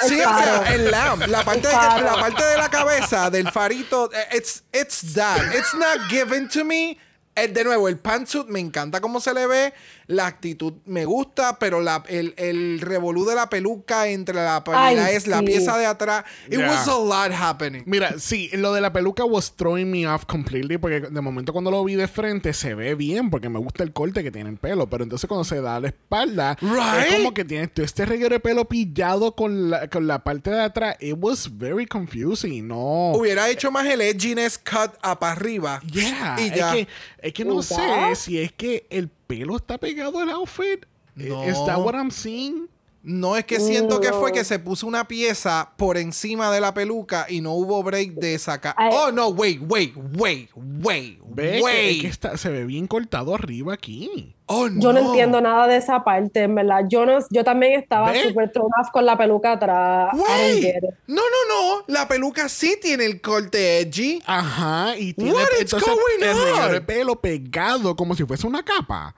Sí, El o sea, faro. el lamp, la parte, El faro. la parte de la cabeza del farito, eh, it's, it's that. It's not given to me. De nuevo, el pantsuit me encanta cómo se le ve, la actitud me gusta, pero la, el, el revolú de la peluca entre la pelea es la sí. pieza de atrás. It Yeah. was a lot happening. Mira, sí, lo de la peluca was throwing me off completely porque de momento cuando lo vi de frente se ve bien porque me gusta el corte que tiene el pelo, pero entonces cuando se da a la espalda Right. es como que tienes todo este reguero de pelo pillado con la, con la parte de atrás. It was very confusing, no. Hubiera hecho más el edginess cut para arriba. Yeah, Y es ya. que, es que no sé si es que el pelo está pegado al outfit. No. ¿Is that what I'm seeing? No es que siento que fue que se puso una pieza por encima de la peluca y no hubo break de sacar. Ay. Oh, no, wait, wait, wait, wait, Ve que, es wait. que está- se ve bien cortado arriba aquí. Oh, Yo no entiendo nada de esa parte, en verdad. Yo, no, yo también estaba súper off con la peluca atrás. Wait. No, no, no. La peluca sí tiene el corte edgy. Ajá, y tiene What is going el on? pelo pegado como si fuese una capa.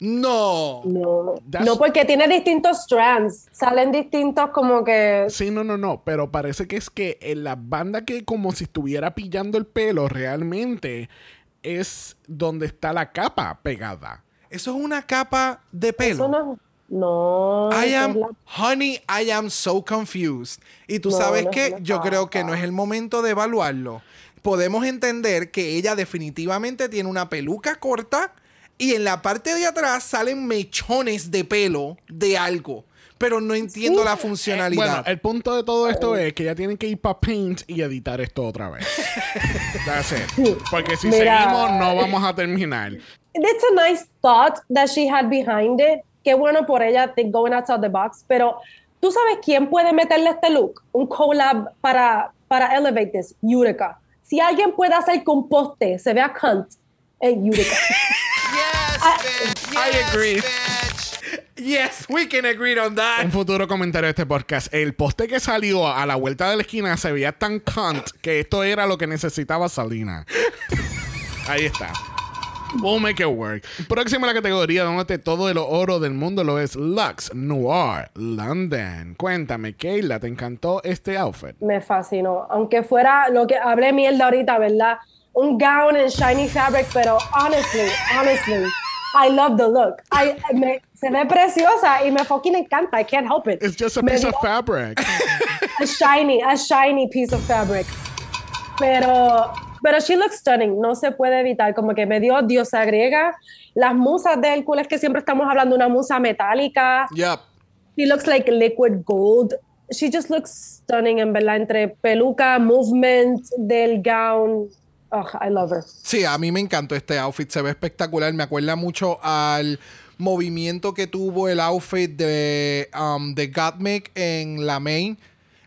No. No, That's- no, porque tiene distintos strands. Salen distintos como que... Sí, no, no, no, pero parece que es que en la banda que como si estuviera pillando el pelo realmente es donde está la capa pegada. Eso es una capa de pelo. Eso no, No. I am, la- honey, I am so confused. Y tú No, sabes no, que no yo creo que no es el momento de evaluarlo. Podemos entender que ella definitivamente tiene una peluca corta y en la parte de atrás salen mechones de pelo de algo. Pero no entiendo la funcionalidad. Bueno, el punto de todo esto es que ya tienen que ir para Paint y editar esto otra vez. That's it. Porque si Mira. seguimos, no vamos a terminar. It's a nice thought that she had behind it. Qué bueno por ella de going outside the box. Pero, ¿tú sabes quién puede meterle este look? Un collab para, para elevate this. Utica. Si alguien puede hacer composte, se vea cunt, es Utica. Bitch. I agree. bitch. yes, we can agree on that. Un futuro comentario de este podcast. El poste que salió a la vuelta de la esquina se veía tan cunt que esto era lo que necesitaba Salina. Ahí está. We'll make it work. Próxima a la categoría donde todo el oro del mundo lo es Lux Noir London. Cuéntame, Kayla, ¿te encantó este outfit? Me fascinó. Aunque fuera lo que hablé mierda ahorita, ¿verdad? Un gown en shiny fabric, pero honestly, honestly, I love the look. I, me- se ve preciosa y me fucking encanta. I can't help it. It's just a Me piece dio of fabric. a shiny, a shiny piece of fabric. Pero, pero she looks stunning. No se puede evitar. Como que me dio diosa griega. Las musas de Hércules que siempre estamos hablando, una musa metálica. Yep. She looks like liquid gold. She just looks stunning, en verdad, entre peluca, movement del gown. Oh, I love her. Sí, a mí me encantó este outfit, se ve espectacular, me acuerda mucho al movimiento que tuvo el outfit de, um, de en la main,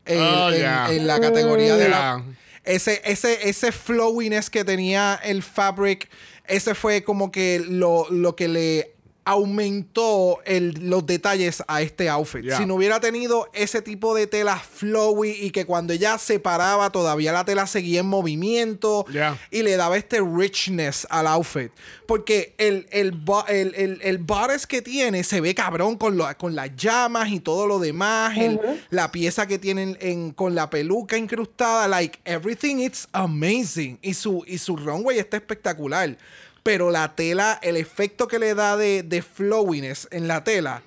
el- Oh, en, yeah. en la categoría de la... Ese, ese, ese flowiness que tenía el fabric, ese fue como que lo, lo que le aumentó el- los detalles a este outfit. Yeah. Si no hubiera tenido ese tipo de tela flowy y que cuando ella se paraba todavía la tela seguía en movimiento Yeah. y le daba este richness al outfit. Porque el, el, el, el, el bodice que tiene se ve cabrón con, lo- con las llamas y todo lo demás. el- la pieza que tienen en, con la peluca incrustada. Like, everything is amazing. Y su, y su runway está espectacular. Pero la tela, el efecto que le da de, de flowiness en la tela,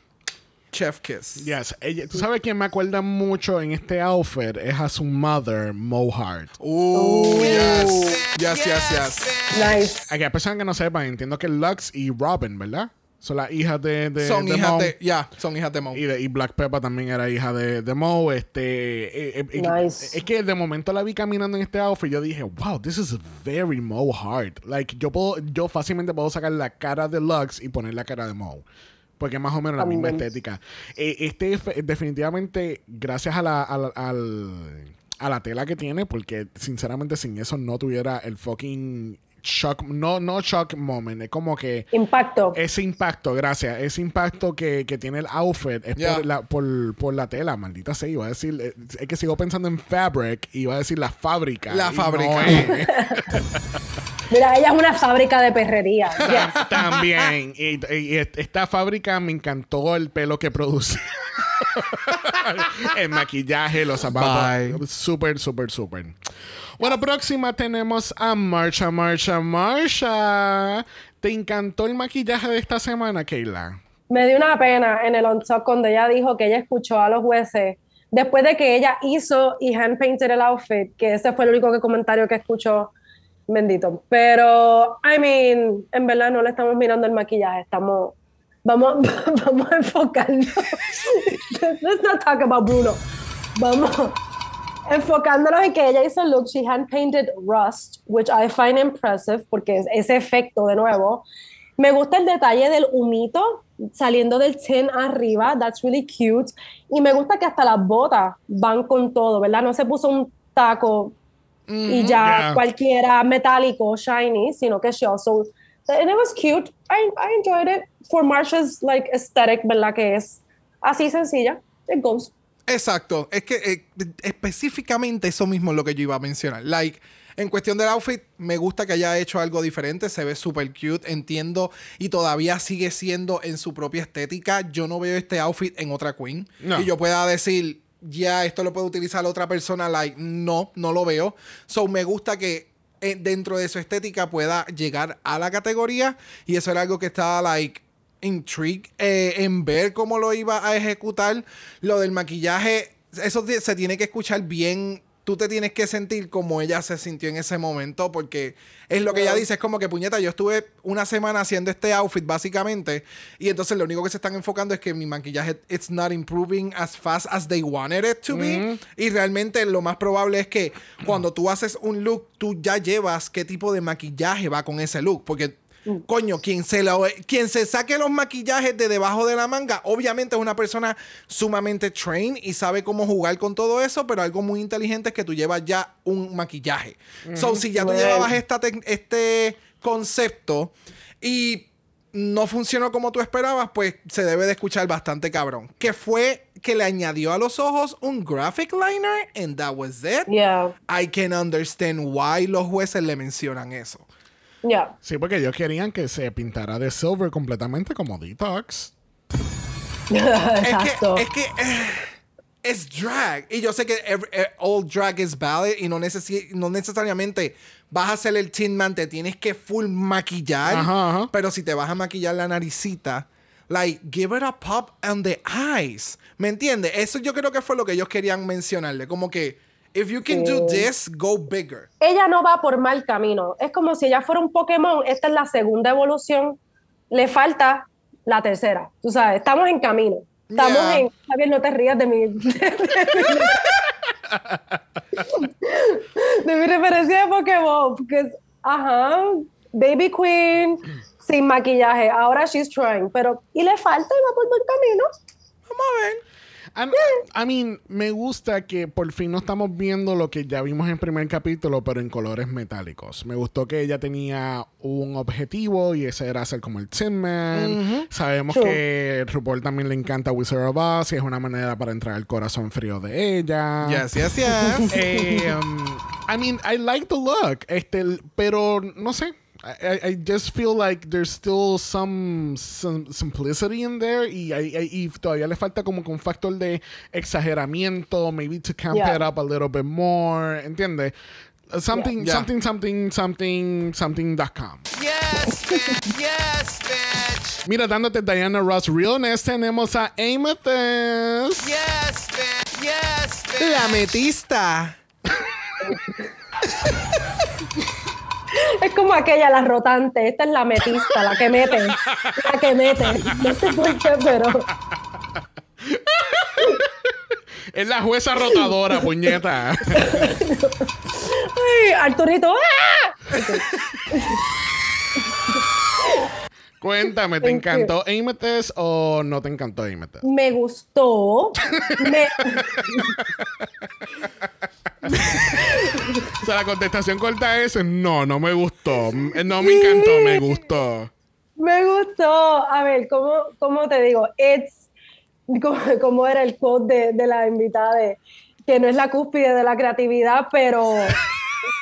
chef kiss. Yes. Ella- ¿Tú sabes quién me acuerda mucho en este outfit? Es a su mother, Mo Hart. Uh, yes. Yes, yes, yes. bitch. Nice. Aquellas personas que no sepan, entiendo que Lux y Robin, ¿verdad? Son las hijas de, de, Son de hijas Mo. de. Ya, son hijas de Mo. Y, de- y Black Pepper también era hija de, de Mo. Este, eh, eh, Nice. Es que de momento la vi caminando en este outfit. Yo dije, wow, this is very Mo Hart. Like, yo puedo, yo fácilmente puedo sacar la cara de Lux y poner la cara de Mo. Porque es más o menos la misma estética. Eh, este definitivamente, gracias a la, a la- al- a la tela que tiene, porque sinceramente sin eso no tuviera el fucking shock, no, no shock moment, es como que Impacto. ese impacto, gracias, ese impacto que, que tiene el outfit es Yeah. por, la, por, por la tela, maldita sea, iba a decir, eh, es que sigo pensando en fabric, y iba a decir la fábrica. La fábrica. no es. Mira, ella es una fábrica de perrería. Yes. También, y, y est- esta fábrica me encantó el pelo que produce. el maquillaje, los zapatos. Súper, súper, súper. Bueno, próxima tenemos a Marsha, Marsha, Marsha. ¿Te encantó el maquillaje de esta semana, Kayla? Me dio una pena en el on cuando ella dijo que ella escuchó a los jueces después de que ella hizo y hand painted el outfit, que ese fue el único que comentario que escuchó, bendito. Pero, I mean, en verdad no le estamos mirando el maquillaje, estamos, vamos, vamos a enfocarnos. Let's not talk about Bruno. Vamos enfocándonos en que ella hizo el look, she hand painted rust, which I find impressive porque es ese efecto de nuevo. Me gusta el detalle del humito saliendo del tin arriba, that's really cute. Y me gusta que hasta las botas van con todo, ¿verdad? No se puso un taco y ya Yeah. cualquiera metálico, shiny, sino que she also, and it was cute. I, I enjoyed it for Marsha's like aesthetic, ¿verdad? Que es así sencilla. It goes. Exacto. Es que eh, específicamente eso mismo es lo que yo iba a mencionar. Like, en cuestión del outfit, me gusta que haya hecho algo diferente. Se ve súper cute, entiendo. Y todavía sigue siendo en su propia estética. Yo no veo este outfit en otra queen. No. Y yo pueda decir, ya, esto lo puede utilizar otra persona. Like, no, no lo veo. So, me gusta que eh, dentro de su estética pueda llegar a la categoría. Y eso era algo que estaba, like, intrigued eh, en ver cómo lo iba a ejecutar. Lo del maquillaje, eso se tiene que escuchar bien. Tú te tienes que sentir como ella se sintió en ese momento, porque es lo que ella dice, es como que puñeta, yo estuve una semana haciendo este outfit básicamente, y entonces lo único que se están enfocando es que mi maquillaje it's not improving as fast as they wanted it to be, y realmente lo más probable es que cuando tú haces un look, tú ya llevas qué tipo de maquillaje va con ese look, porque Coño, quien se, lo- quien se saque los maquillajes de debajo de la manga, obviamente es una persona sumamente trained y sabe cómo jugar con todo eso, pero algo muy inteligente es que tú llevas ya un maquillaje. So, si ya tú llevabas esta este concepto y no funcionó como tú esperabas, pues se debe de escuchar bastante cabrón. Que fue que le añadió a los ojos un graphic liner and that was it. Yeah, I can understand why los jueces le mencionan eso. Yeah. Sí, porque ellos querían que se pintara de silver completamente como Detox. Exacto. Es que, es que eh, es drag. Y yo sé que every- eh, all drag is valid y no, necesi- no necesariamente vas a ser el Tin Man, te tienes que full maquillar. Ajá, ajá. Pero si te vas a maquillar la naricita, like, give it a pop on the eyes. ¿Me entiendes? Eso yo creo que fue lo que ellos querían mencionarle. Como que, if you can do this, go bigger. ella no va por mal camino. Es como si ella fuera un Pokémon. Esta es la segunda evolución. Le falta la tercera. Tú sabes, estamos en camino. Estamos Yeah. en. Javier, no te rías de mi. De mi, referencia de Pokémon. Porque. Ajá. Baby Queen. Sin maquillaje. Ahora she's trying. Pero. Y le falta y va por buen camino. Vamos a ver. And- I mean, me gusta que por fin no estamos viendo lo que ya vimos en el primer capítulo, pero en colores metálicos. Me gustó que ella tenía un objetivo y ese era hacer como el Tin Man. Sabemos True. que RuPaul también le encanta Wizard of Oz y es una manera para entrar al corazón frío de ella. Yes, yes, yes. Eh, um, I mean, I like the look, este, pero no sé. I, I- just feel like there's still some, some simplicity in there y, I- I- y todavía le falta como que un factor de exageramiento, maybe to camp Yeah. it up a little bit more, ¿entiendes? Uh, Something, Yeah. something, something, something, something.com. Yes, bitch. Yes, bitch. Mira, dándote Diana Ross Realness, tenemos a Amethyst. Yes, bitch. Yes, bitch. La metista. Es como aquella, la rotante. Esta es la metista, la que mete. La que mete. No sé por qué, pero. Es la jueza rotadora, puñeta. Ay, Arturito. ¡ah! Cuéntame, ¿te encantó Amethyst o no te encantó Amethyst? Me gustó. Me- O sea, la contestación corta es no, no me gustó. No me encantó, me gustó. Me gustó. A ver, ¿cómo, cómo te digo? It's, como, como era el quote de, de la invitada de que no es la cúspide de la creatividad, pero.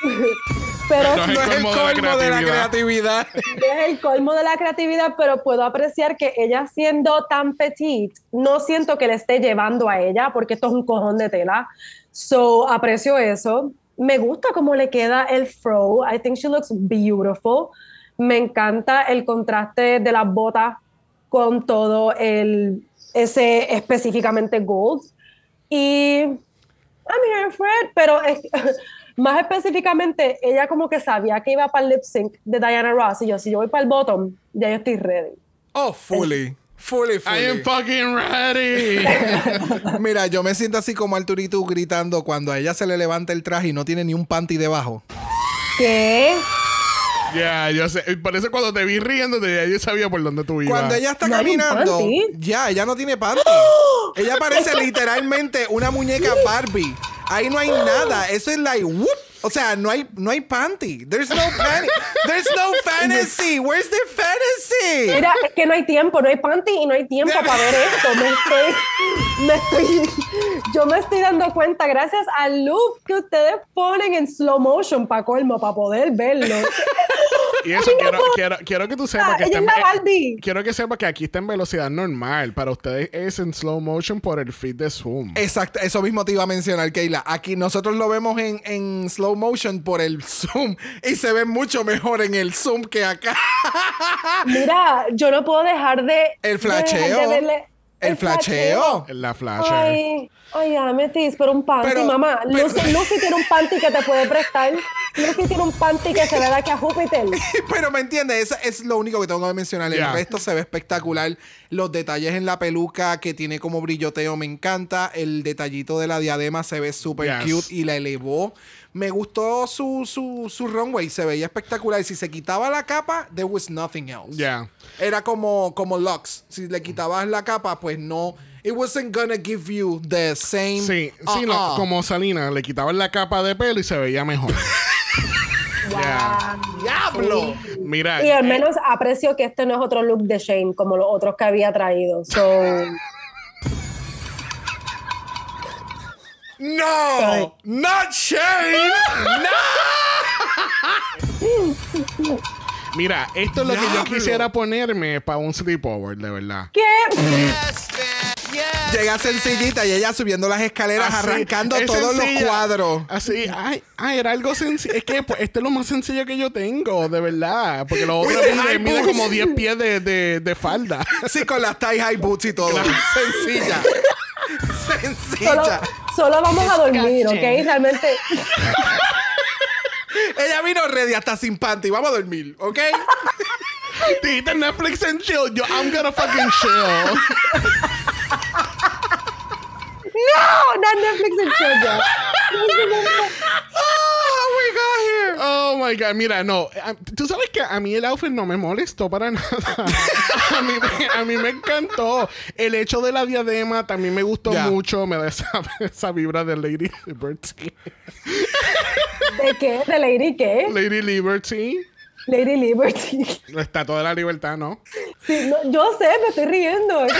pero No es el colmo de la de la creatividad. creatividad. es el colmo de la creatividad, pero puedo apreciar que ella siendo tan petite, no siento que le esté llevando a ella, porque esto es un cojón de tela. So, aprecio eso. Me gusta cómo le queda el fro. I think she looks beautiful. Me encanta el contraste de las botas con todo el, ese específicamente gold. Y I'm here for it, pero es- más específicamente, ella como que sabía que iba para el lip sync de Diana Ross y yo, si yo voy para el bottom, ya yo estoy ready. Oh, fully. Fully, I am fully. fucking ready. Mira, yo me siento así como Arturito gritando cuando a ella se le levanta el traje y no tiene ni un panty debajo. ¿Qué? Ya, yo sé. Por eso cuando te vi riéndote, ya yo sabía por dónde tú ibas. Cuando ella está ¿No hay un caminando, ya, ella no tiene panty. ella parece literalmente una muñeca Barbie. Ahí no hay nada. Eso es like, whoop. O sea, no hay, no hay panty. There's no panty. There's no fantasy. Where's the fantasy? Mira, es que no hay tiempo, no hay panty y no hay tiempo para ver esto. Me estoy, me estoy, yo me estoy dando cuenta gracias al loop que ustedes ponen en slow motion para colmo, para poder verlo. Y eso quiero, quiero, quiero que tú sepas que ella está es en- la Barbie. Quiero que sepas que aquí está en velocidad normal. Para ustedes es en slow motion por el feed de Zoom. Exacto, eso mismo te iba a mencionar, Keila. Aquí nosotros lo vemos en, en slow motion por el zoom y se ve mucho mejor en el zoom que acá. Mira, yo no puedo dejar de. El de flasheo. de verle- El flasheo. La flasher. Ay, ay, Amethyst, pero un panty, Pero- mamá. pero- Lucy, Lucy tiene un panty que te puede prestar. Lucy tiene un panty que se le da aquí a Júpiter. Pero me entiendes, eso es lo único que tengo que mencionar. El resto se ve espectacular. Los detalles en la peluca que tiene como brilloteo me encanta. El detallito de la diadema se ve súper Yes. cute y la elevó. Me gustó su, su, su runway, se veía espectacular. Y si se quitaba la capa, there was nothing else. Ya. Era como, como Lux. Si le quitabas la capa, pues no. It wasn't gonna give you the same. Sí, sí, no, Uh-uh. como Salina, le quitaban la capa de pelo y se veía mejor. Ya. ¡Diablo! Mira. Y al eh, menos aprecio que este no es otro look de Shane como los otros que había traído. So, ¡No! ¡Not Shane! ¡No! Mira, esto es lo que yo quisiera ponerme para un sleepover, de verdad. ¿qué? Llega sencillita y ella subiendo las escaleras, Así, arrancando es todos sencilla. los cuadros. Así, ay, ay, era algo sencillo. Es que pues, este es lo más sencillo que yo tengo, de verdad. Porque lo otro With the mide, como 10 pies de, de, de falda. Sí, con las tie high boots y todo. Sencilla. Sencilla. solo vamos a dormir, ¿ok? Realmente. Ella vino ready hasta sin panty. Vamos a dormir, ¿ok? Dijiste Netflix and chill. Yo, I'm gonna fucking chill. ¡No! ¡No Netflix and chill ya. Oh, we got here. Oh my god, mira, no. a- Tú sabes que a mí el outfit no me molestó para nada. a, mí, me- a mí me encantó. El hecho de la diadema también me gustó mucho. Me da esa, esa vibra de Lady Liberty. ¿De qué? ¿De Lady qué? Lady Liberty. Lady Liberty. La estatua de la libertad, ¿no? Sí, no, yo sé, me estoy riendo. Es que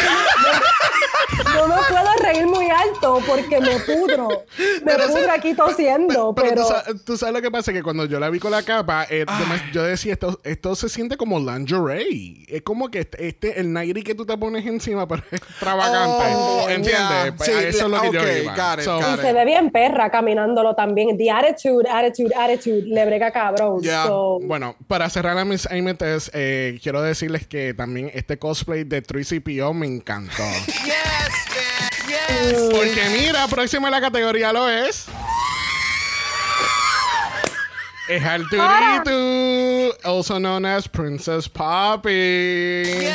No, no me puedo reír muy alto porque me pudro. Me Pero pudro ese- aquí tosiendo, Pero, pero... tú, sa- tú sabes lo que pasa, que cuando yo la vi con la capa, eh, yo, me- yo decía, esto, esto se siente como lingerie. Es como que este, este- el Nairi que tú te pones encima, pero es extravagante. Oh, ¿Entiendes? ya. Pues Sí, eso es lo que ok, yo iba. got it, So, got Y se ve bien perra caminándolo también. The attitude, attitude, attitude. Le brega cabrón. Ya. So, Bueno, para cerrar a mis AMTs, eh, quiero decirles que también este cosplay de 3CPO me encantó. Porque mira, próxima a la categoría lo es. Es Arturito, also known as Princess Poppy.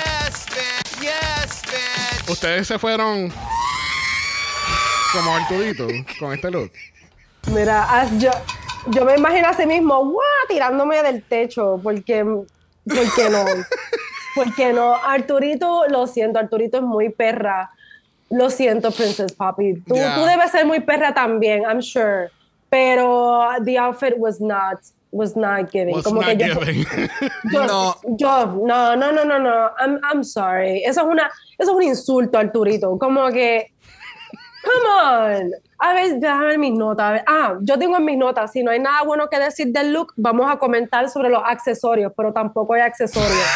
Ustedes se fueron como Arturito con este look. Mira, as- yo, yo me imagino así mismo, ¡guau! tirándome del techo, porque, porque no, porque no, Arturito, lo siento, Arturito es muy perra, lo siento, Princess Poppy, tú, Ya. tú debes ser muy perra también, I'm sure, pero the outfit was not, was not giving, Was como not que yo, giving. yo, No. yo, no, no, no, no, no, I'm, I'm sorry, eso es una, eso es un insulto, Arturito, como que, come on, a ver, déjame ver mis notas, ah, yo tengo en mis notas, si no hay nada bueno que decir del look, vamos a comentar sobre los accesorios, pero tampoco hay accesorios.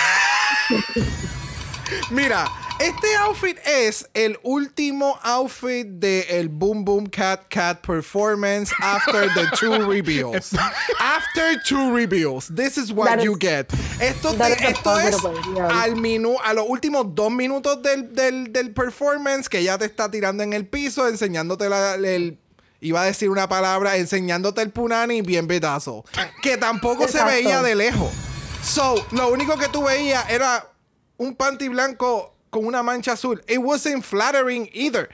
Mira, este outfit es el último outfit de el Boom Boom Cat Cat performance after the two reveals. after two reveals, this is what That is- you get. Esto, te- es yeah. al minu, a los últimos dos minutos del, del, del performance que ella te está tirando en el piso, enseñándote la- el Iba a decir una palabra enseñándote el punani bien pedazo. Que tampoco se veía de lejos. So, lo único que tú veías era un panty blanco con una mancha azul. It wasn't flattering either.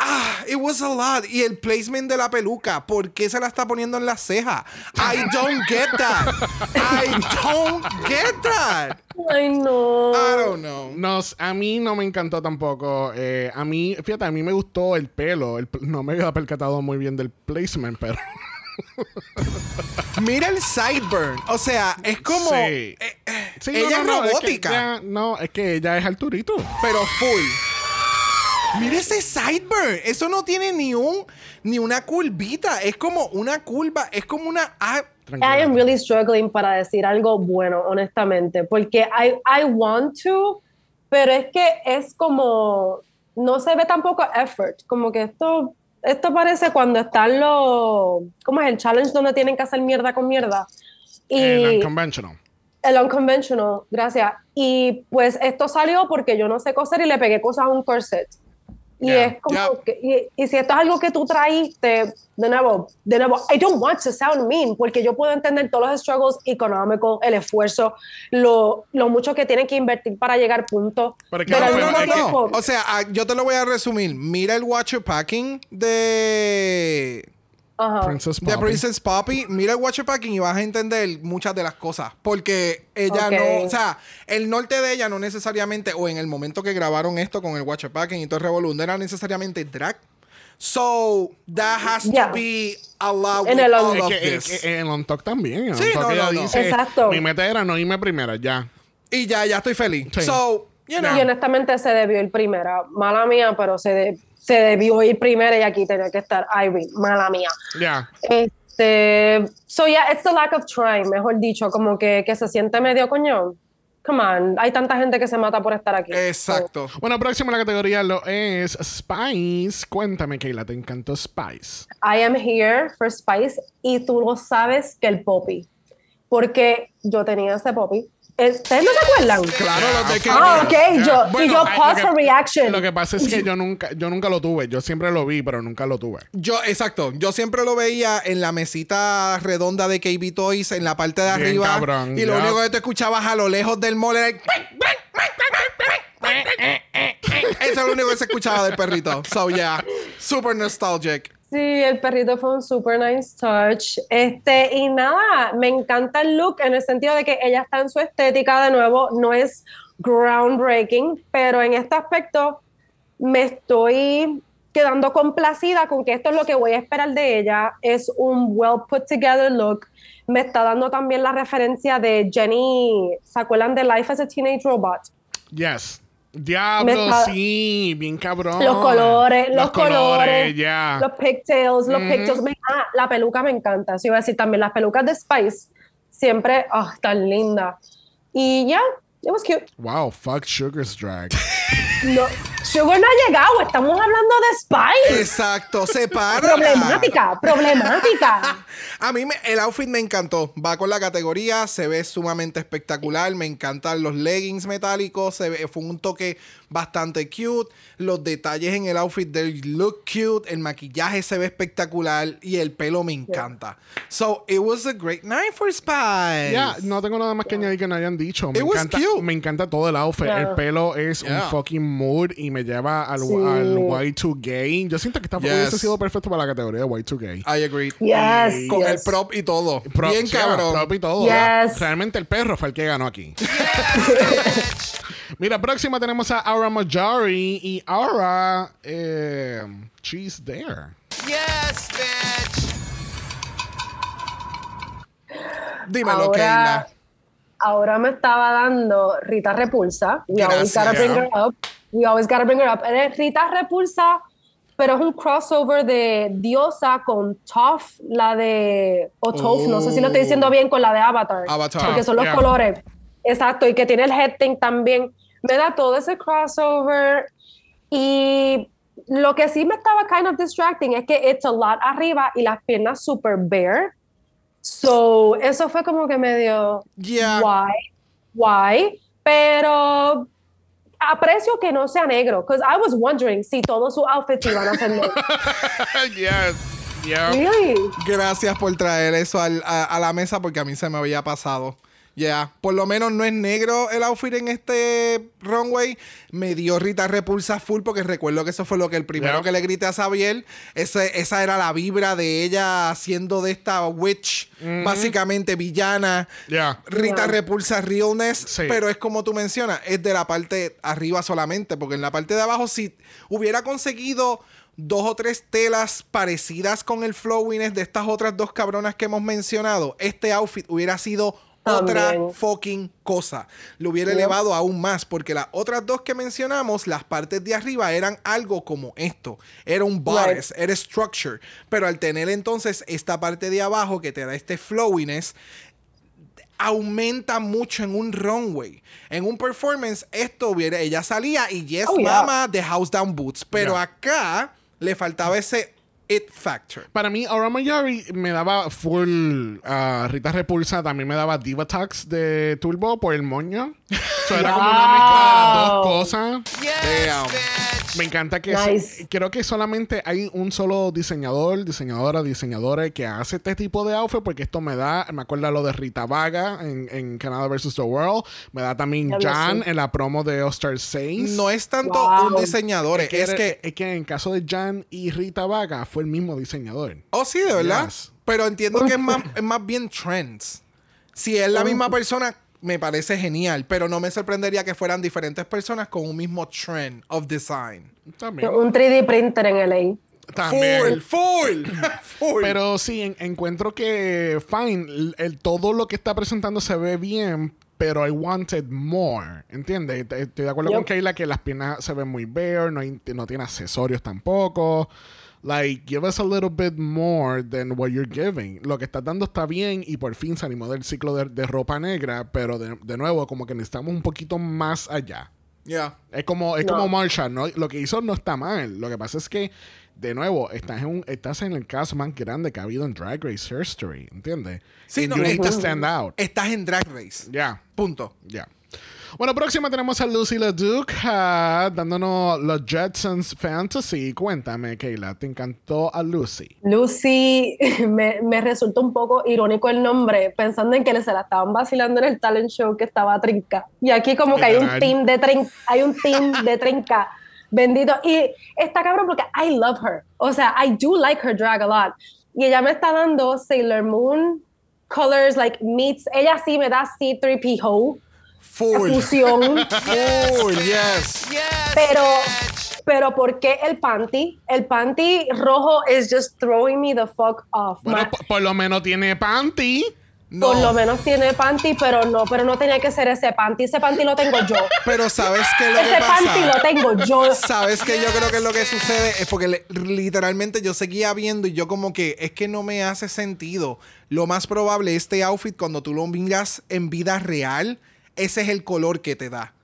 Ah, it was a lot. Y el placement de la peluca, ¿por qué se la está poniendo en la ceja? I don't get that. I don't get that. Ay, no. I don't know. No, a mí no me encantó tampoco. Eh, a mí, fíjate, a mí me gustó el pelo. El- no me había percatado muy bien del placement, pero. Mira el sideburn. O sea, es como. Sí. Eh, eh, Sí, ella no, no, no, es que robótica. ya- no, es que ella es Arturito. pero full. Mira ese sideburn. Eso no tiene ni un ni una curvita. Es como una curva. Es como una. ah. I am really struggling para decir algo bueno, honestamente, porque I, I want to, pero es que es como, no se ve tampoco effort, como que esto, esto parece cuando están los, ¿cómo es el challenge donde tienen que hacer mierda con mierda? Y El unconventional. El unconventional, gracias. Y pues esto salió porque yo no sé coser y le pegué cosas a un corset. Y es como que, y, y si esto es algo que tú traíste, de nuevo, de nuevo, I don't want to sound mean, porque yo puedo entender todos los struggles económicos, el esfuerzo, lo, lo mucho que tienen que invertir para llegar punto. Pero es que No, no no. O sea, ah, yo te lo voy a resumir. Mira el Watcher Packing de, Ajá. Princess Poppy. Princess Poppy. Mira el Watcher Packing y vas a entender muchas de las cosas. Porque ella no, o sea, el norte de ella no necesariamente, o en el momento que grabaron esto con el Watcher Packing y todo el revolú, no era necesariamente drag. So, that has Yeah. to be allowed En with el all on- of que, this. que en On Talk también. En Sí, On Talk no, ella no, no. dice, Exacto. mi meta era no irme primera, ya. Y ya, ya estoy feliz. Sí. So, you know. Y honestamente se debió ir primera. Mala mía, pero se, de- se debió ir primera y aquí tenía que estar Irene. Mala mía. Ya. Este, so yeah, it's the lack of trying, mejor dicho, como que, que se siente medio coño. Come on, hay tanta gente que se mata por estar aquí. Exacto. Bueno, próximo en la categoría lo es Spice. Cuéntame, Keila, ¿te encantó Spice? So, I am here for Spice y tú lo sabes que el Poppy, porque yo tenía ese Poppy. Eh, ¿Ustedes no se acuerdan? Claro, los de que. Ah, ok, yo, y yo pause lo for que- reaction. Lo que pasa es que yo nunca, yo nunca lo tuve. Yo siempre lo vi, pero nunca lo tuve. Yo, exacto. Yo siempre lo veía en la mesita redonda de KB Toys, en la parte de Bien arriba. cabrón, y lo ya. único que tú escucabas a lo lejos del mall era el... Eso es lo único que se escuchaba del perrito. So, yeah. Super nostalgic. Sí, el perrito fue un super nice touch. Este, y nada, me encanta el look en el sentido de que ella está en su estética de nuevo, no es groundbreaking, pero en este aspecto me estoy quedando complacida con que esto es lo que voy a esperar de ella. Es un well put together look. Me está dando también la referencia de Jenny, ¿se de Life as a Teenage Robot? Yes. Diablo, sí, bien cabrón. Los colores, los, colores, ya. los pigtails, los pigtails. Me- ah, la peluca me encanta. Eso iba a decir también, las pelucas de Spice siempre, ah, tan linda. Y ya, it was cute. Wow, fuck Sugar's drag. No, Sugar no ha llegado, estamos hablando de Spice. Exacto. Separa. Problemática, problemática. A mí me- el outfit me encantó. Va con la categoría, se ve sumamente espectacular. Me encantan los leggings metálicos. Se ve, fue un toque bastante cute. Los detalles en el outfit del look cute. El maquillaje se ve espectacular. Y el pelo me encanta. So, it was a great night for Spice. Ya, no tengo nada más que añadir que no hayan dicho. Me It was encanta, cute. me encanta todo el outfit. Yeah. El pelo es Yeah. un fucking mood y me lleva al, Sí. al Y2Gay. Yo siento que esta Yes. hubiese sido perfecto para la categoría de Y2Gay. I agree. Yes, Con yes. el prop y todo. Prop- Bien sí, cabrón. prop y todo. Yes. Realmente el perro fue el que ganó aquí. Mira, próxima tenemos a Aura Majari y Aura, eh, she's there. Yes, bitch. Dímelo, Keila. ahora me estaba dando Rita Repulsa. We always Gracias. gotta bring her up. We always gotta bring her up. Eh, Rita Repulsa, pero es un crossover de Diosa con Toph, la de. O Toph, no sé si lo estoy diciendo bien, con la de Avatar. Avatar. Porque son los Yeah. colores. Exacto, y que tiene el head thing también. Me da todo ese crossover. Y lo que sí me estaba kind of distracting es que it's a lot arriba y las piernas super bare. So, eso fue como que medio Yeah. why, why, pero aprecio que no sea negro, because I was wondering si todos sus outfits iban a ser negros. yes. Yeah. Really? Gracias por traer eso al- a, a la mesa porque a mí se me había pasado. Ya, por lo menos no es negro el outfit en este runway. Me dio Rita Repulsa full porque recuerdo que eso fue lo que el primero Yeah. que le grité a Xavier. Ese, esa era la vibra de ella haciendo de esta witch, básicamente villana. Yeah. Rita Yeah. Repulsa Realness, Sí. pero es como tú mencionas, es de la parte arriba solamente, porque en la parte de abajo si hubiera conseguido dos o tres telas parecidas con el flowiness de estas otras dos cabronas que hemos mencionado, este outfit hubiera sido otra fucking cosa. Lo hubiera elevado aún más porque las otras dos que mencionamos, las partes de arriba eran algo como esto. Era un bodice, era structure. Pero al tener entonces esta parte de abajo que te da este flowiness, aumenta mucho en un runway. En un performance, esto hubiera, ella salía y yes, Oh, yeah. mama, the house down boots. Pero Yeah. acá le faltaba ese it factor. Para mí, Aura Mayari me daba full. ah, Rita Repulsa también me daba Divatax de Turbo por el moño. So, era como una mezcla de las dos cosas. Damn. Me encanta que Nice. so- creo que solamente hay un solo diseñador, diseñadora, diseñadora que hace este tipo de outfit porque esto me da, me acuerda lo de Rita Vaga en, en Canada vs. The World, me da también Jan sí. en la promo de All Star 6. No es tanto Wow. un diseñador, es, que, es que es que en caso de Jan y Rita Vaga fue el mismo diseñador. Oh, sí, de verdad. Yes. Pero entiendo que es más, es más bien trends. Si es la misma persona, me parece genial. Pero no me sorprendería que fueran diferentes personas con un mismo trend of design. También. Un 3D printer en LA. También. Full, full, full. Pero sí, en- encuentro que fine, el, el- todo lo que está presentando se ve bien, pero I wanted more, ¿entiendes? Estoy de acuerdo Yep. con Kayla que las piernas se ven muy bare, no, hay- no tiene accesorios tampoco. Like, give us a little bit more than what you're giving. Lo que estás dando está bien y por fin salimos del ciclo de, de ropa negra, pero de, de nuevo, como que necesitamos un poquito más allá. Yeah. Es como, es No. como Marshall, ¿no? Lo que hizo no está mal. Lo que pasa es que, de nuevo, estás en, un, estás en el caso más grande que ha habido en Drag Race History, ¿entiendes? Sí, And no, you need to estás- stand out. Estás en Drag Race. Ya, Punto. ya. Bueno, próxima tenemos a Lucy LeDuc ah, dándonos los Jetsons Fantasy. Cuéntame, Kayla, ¿te encantó a Lucy? Lucy, me, me resulta un poco irónico el nombre, pensando en que se la estaban vacilando en el talent show que estaba trinca. Y aquí como que hay un team de trinca, hay un team de trinca. Bendito. Y está cabrón porque I love her. O sea, I do like her drag a lot. Y ella me está dando Sailor Moon colors, like meets. Ella sí me da C3PO, Full. fusión. Full, yes. pero, pero ¿por qué el panty? El panty rojo is just throwing me the fuck off. Bueno, por, por lo menos tiene panty. No. Por lo menos tiene panty, pero no, pero no tenía que ser ese panty. Ese panty lo tengo yo. Pero ¿sabes qué es lo que Ese panty lo pasa? tengo yo. ¿Sabes qué? Yo creo que lo que sucede es porque le- literalmente yo seguía viendo y yo como que es que no me hace sentido. Lo más probable, este outfit cuando tú lo miras en vida real, ese es el color que te da.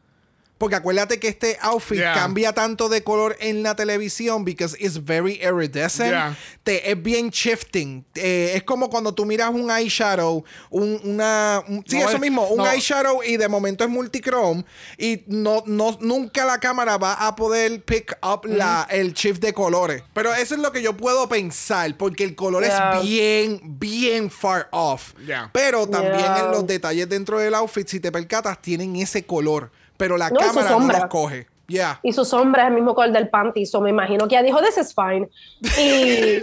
Porque acuérdate que este outfit Yeah. cambia tanto de color en la televisión because it's very iridescent. Yeah. Te, es bien shifting. Eh, es como cuando tú miras un eyeshadow, un, una... un- sí, No, eso es- mismo, un no. eyeshadow y de momento es multichrome y no, no, nunca la cámara va a poder pick up la, el shift de colores. Pero eso es lo que yo puedo pensar porque el color Yeah. es bien, bien far off. Yeah. Pero también Yeah. en los detalles dentro del outfit, si te percatas, tienen ese color. Pero la No, cámara no los coge. Yeah. Y su sombra es el mismo color del panty. So me imagino que ella dijo, this is fine. Y,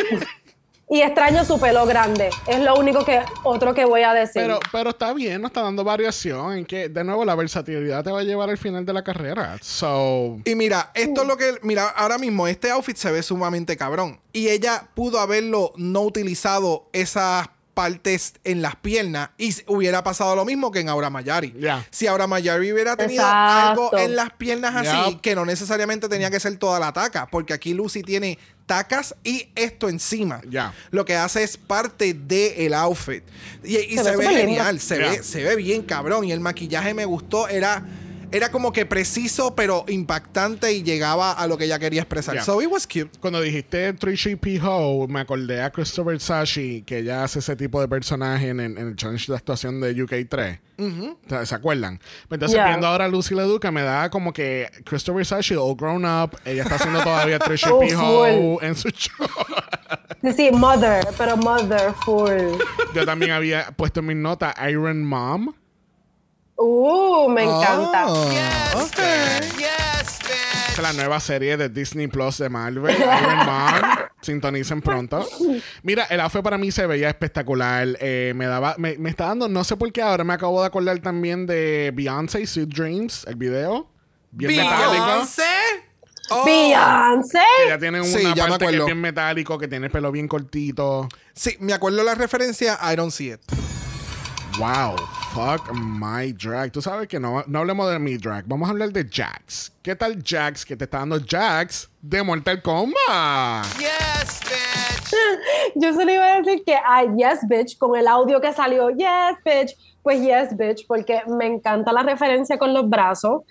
y extraño su pelo grande. Es lo único que, otro que voy a decir. Pero, pero está bien, no está dando variación. En que, de nuevo, la versatilidad te va a llevar al final de la carrera. So, Y mira, esto es lo que. Mira, ahora mismo este outfit se ve sumamente cabrón. Y ella pudo haberlo no utilizado esas partes en las piernas y hubiera pasado lo mismo que en Aura Mayari. Ya. Si Aura Mayari hubiera tenido Exacto. algo en las piernas así, que no necesariamente tenía que ser toda la taca, porque aquí Lucy tiene tacas y esto encima. Ya. Lo que hace es parte del outfit. Y, y Se se, ve genial, se, Ya. ve, se ve bien cabrón. Y el maquillaje me gustó, era, era como que preciso, pero impactante y llegaba a lo que ella quería expresar. Ya. So it was cute. cuando dijiste Trishy P. Ho, me acordé a Christopher Sashi, que ella hace ese tipo de personaje en, en- en el challenge de actuación de UK3. O sea, ¿Se acuerdan? Entonces, Ya. viendo ahora a Lucy Leduca, me da como que Christopher Sashi, all grown up, ella está haciendo todavía Trishy Oh, P. Ho en su show. Sí, sí, mother, pero mother full. Yo también había puesto en mis notas Iron Mom. Uh, me encanta. Ah, ok. Esa es la nueva serie de Disney Plus de Marvel, Iron Man. Sintonicen pronto. Mira, el outfit para mí se veía espectacular. Eh, me daba, me, me está dando, no sé por qué ahora me acabo de acordar también de Beyoncé Sweet Dreams, el video. Bien metálico. Beyoncé. Oh. Beyoncé. Ella tiene una Sí, ya parte que es bien metálico, que tiene el pelo bien cortito. Sí, me acuerdo la referencia. I don't see it. Wow, fuck my drag. Tú sabes que no, no hablemos de mi drag. Vamos a hablar de Jax. ¿Qué tal Jax que te está dando Jax de Mortal Kombat? Yes, bitch. Yo solo iba a decir que ay, yes, bitch, con el audio que salió, yes, bitch, pues yes, bitch, porque me encanta la referencia con los brazos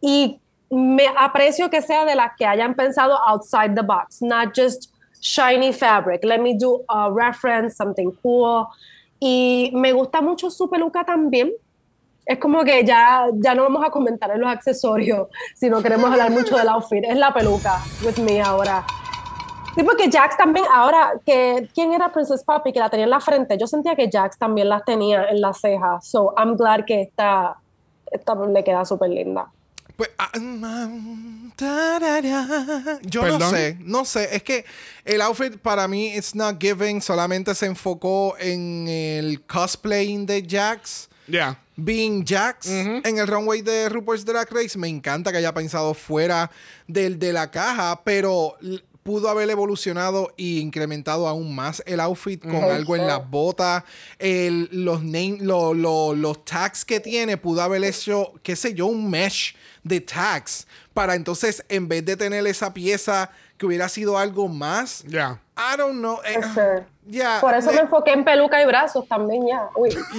y me aprecio que sea de las que hayan pensado outside the box, not just shiny fabric. Let me do a reference, something cool. Y me gusta mucho su peluca también. Es como que ya, ya no vamos a comentar en los accesorios, si no queremos hablar mucho del outfit. Es la peluca with me ahora. Sí, porque Jax también, ahora, que ¿quién era Princess Poppy? Que la tenía en la frente. Yo sentía que Jax también las tenía en las cejas. So, I'm glad que esta, esta le queda súper linda. Pues, ah, mm, tarara. yo no sé, no sé. Es que el outfit para mí it's not giving. Solamente se enfocó en el cosplaying de Jax. Yeah. Being Jax en el runway de RuPaul's Drag Race. Me encanta que haya pensado fuera del, de la caja, pero pudo haber evolucionado e incrementado aún más el outfit con algo en las botas, el- los, name, lo- lo- los tags que tiene, pudo haber hecho, qué sé yo, un mesh de tags para entonces, en vez de tener esa pieza que hubiera sido algo más, Yeah. I don't know. eh, Por eso eh, me enfoqué en peluca y brazos también, ya.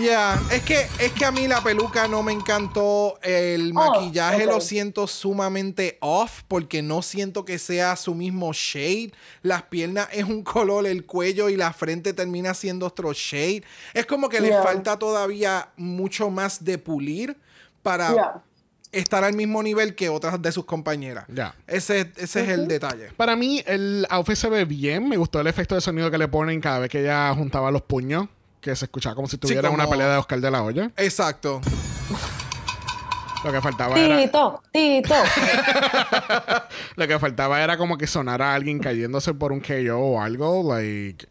Ya, es que es que a mí la peluca no me encantó, el Oh, maquillaje lo siento sumamente off porque no siento que sea su mismo shade. Las piernas es un color, el cuello y la frente termina siendo otro shade. Es como que le Yeah. falta todavía mucho más de pulir para. Estar al mismo nivel que otras de sus compañeras. Ya. Ese, ese es el detalle. Para mí, el outfit se ve bien. Me gustó el efecto de sonido que le ponen cada vez que ella juntaba los puños. Que se escuchaba como si tuviera como- una pelea de Oscar de la Hoya. Exacto. Lo que faltaba era. Tito, Tito. Lo que faltaba era como que sonara alguien cayéndose por un KO o algo. Like.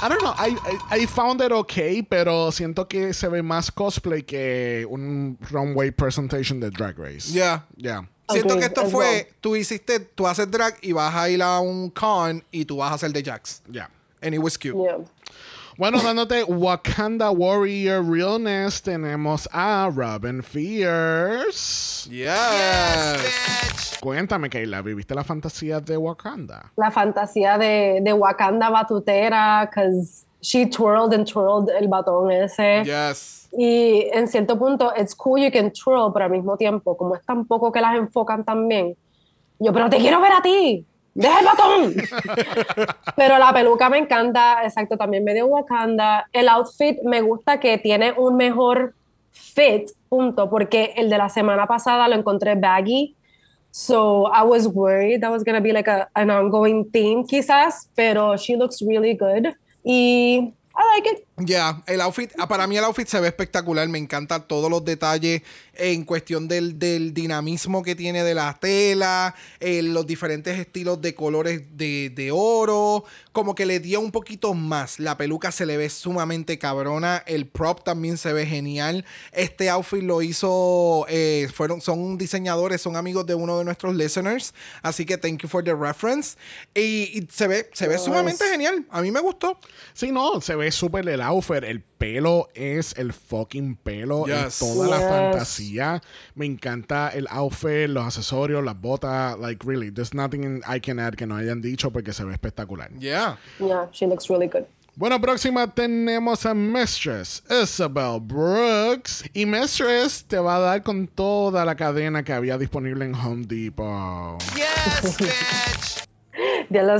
I don't know. I, I, I found it okay, pero siento que se ve más cosplay que un runway presentation de Drag Race. Ya. Yeah. Siento que esto es fue, bueno. tú hiciste, tú haces drag y vas a ir a un con y tú vas a hacer de Jax. Yeah. And it was cute. Yeah. Bueno, dándote Wakanda Warrior Realness, tenemos a Robin Fierce. Yes. Bitch. Cuéntame, Kayla, ¿viviste la fantasía de Wakanda? La fantasía de, de Wakanda batutera, because she twirled and twirled el batón ese. Yes. Y en cierto punto, it's cool you can twirl, pero al mismo tiempo, como es tan poco que las enfocan también, yo, pero te quiero ver a ti, deja el batón. pero la peluca me encanta, exacto, también me dio Wakanda. El outfit me gusta que tiene un mejor fit, punto, porque el de la semana pasada lo encontré baggy. So I was worried that was gonna be like a, an ongoing theme, quizás, pero she looks really good. Y I like it. Ya, el outfit, ah, para mí el outfit se ve espectacular, me encantan todos los detalles en cuestión del, del dinamismo que tiene de la tela, eh, los diferentes estilos de colores de, de oro, como que le dio un poquito más, la peluca se le ve sumamente cabrona, el prop también se ve genial, este outfit lo hizo, eh, fueron, son diseñadores, son amigos de uno de nuestros listeners, así que thank you for the reference, y, y se ve, se ve sumamente genial, a mí me gustó. Sí, no, se ve súper el outfit. El pelo es el fucking pelo. Yes. Es toda la fantasía. Me encanta el outfit, los accesorios, las botas. Like, really, there's nothing I can add que no hayan dicho porque se ve espectacular. Yeah. Yeah, she looks really good. Bueno, próxima tenemos a Mistress Isabel Brooks. Y Mistress te va a dar con toda la cadena que había disponible en Home Depot. Yes, bitch.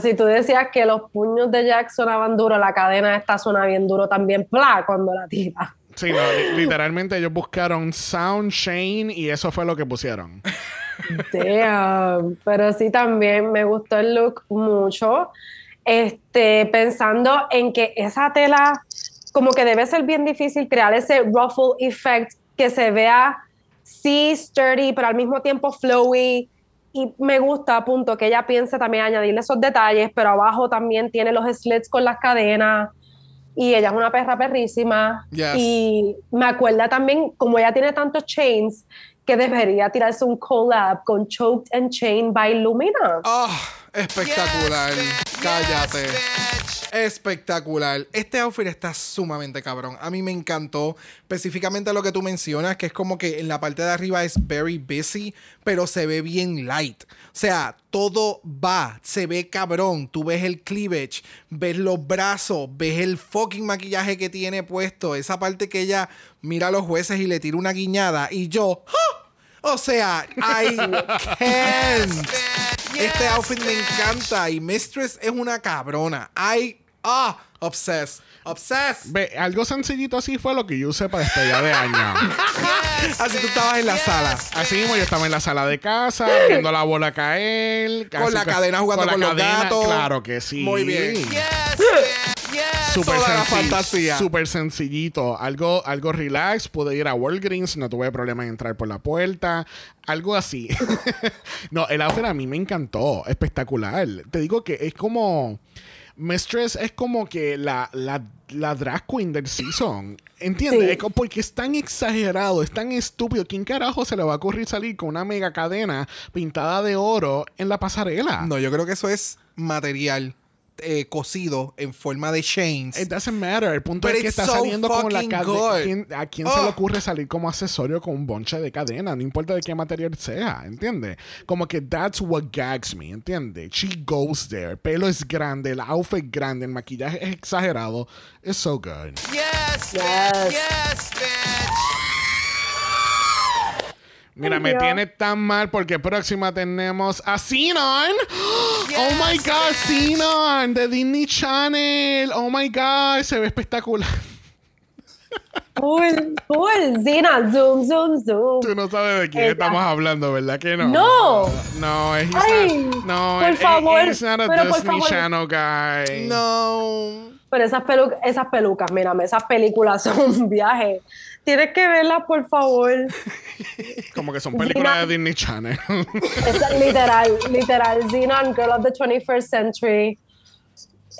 Si tú decías que los puños de Jack sonaban duro, la cadena esta suena bien duro también, ¡pla! cuando la tira. Sí, no, li- literalmente ellos buscaron Sound Shane y eso fue lo que pusieron. Damn. Pero sí, también me gustó el look mucho. Este, pensando en que esa tela, como que debe ser bien difícil crear ese ruffle effect que se vea sí sturdy, pero al mismo tiempo flowy. Y me gusta, punto, que ella piense también añadirle esos detalles, pero abajo también tiene los slits con las cadenas. Y ella es una perra perrísima. Yes. Y me acuerda también, como ella tiene tantos chains, que debería tirarse un collab con Choked and Chain by Lumina. Ah, espectacular. Cállate. Yes, bitch. Espectacular. Este outfit está sumamente cabrón. A mí me encantó. Específicamente lo que tú mencionas, que es como que en la parte de arriba es very busy, pero se ve bien light. O sea, todo va, se ve cabrón. Tú ves el cleavage, ves los brazos, ves el fucking maquillaje que tiene puesto. Esa parte que ella mira a los jueces y le tira una guiñada. Y yo, ¡ah! O sea, I can't. Este outfit me encanta y Mistress es una cabrona. I ah obsessed. Obsessed. Ve, algo sencillito así fue lo que yo usé para despedir de año. Así tú estabas en la sala. Así mismo yo estaba en la sala de casa, viendo la bola caer. casi la ca- cadena jugando la con los cadena, gatos. Claro que sí. Muy bien. Yes. Yes. Súper Toda la senci- fantasía. Súper sencillito. Algo, algo relax. Pude ir a Walgreens. No tuve problema en entrar por la puerta. Algo así. no, el outfit a mí me encantó. Espectacular. Te digo que es como... Mistress es como que la, la, la drag queen del season. ¿Entiendes? Sí. Porque es tan exagerado, es tan estúpido. ¿Quién carajo se le va a ocurrir salir con una mega cadena pintada de oro en la pasarela? No, yo creo que eso es material eh, cosido en forma de chains. It doesn't matter. El punto But es que it's está so saliendo con la cadena. good. ¿Quién- ¿A quién se Oh. le ocurre salir como accesorio con un bonche de cadena? No importa de qué material sea, ¿entiendes? Como que that's what gags me, ¿entiendes? She goes there. El pelo es grande, el outfit es grande, el maquillaje es exagerado. It's so good. Yes, Yes. bitch. Yes, bitch. Mira, me tiene tan mal porque próxima tenemos a Xenon. Oh my Yes, God, bitch. Xenon de Disney Channel. Oh my God, se ve espectacular. Full, full. Zina, zoom, zoom, zoom. Tú no sabes de quién Ella. estamos hablando, ¿verdad que no? No. No, es Ay, no, por it- favor, It's not a pero por Disney favor. Channel guy. No. Pero esas, pelu- esas pelucas, mírame, esas películas son un viaje. Tienes que verlas, por favor. Como que son películas de Disney Channel. Es literal, literal. Xenon, Girl of the 21st Century.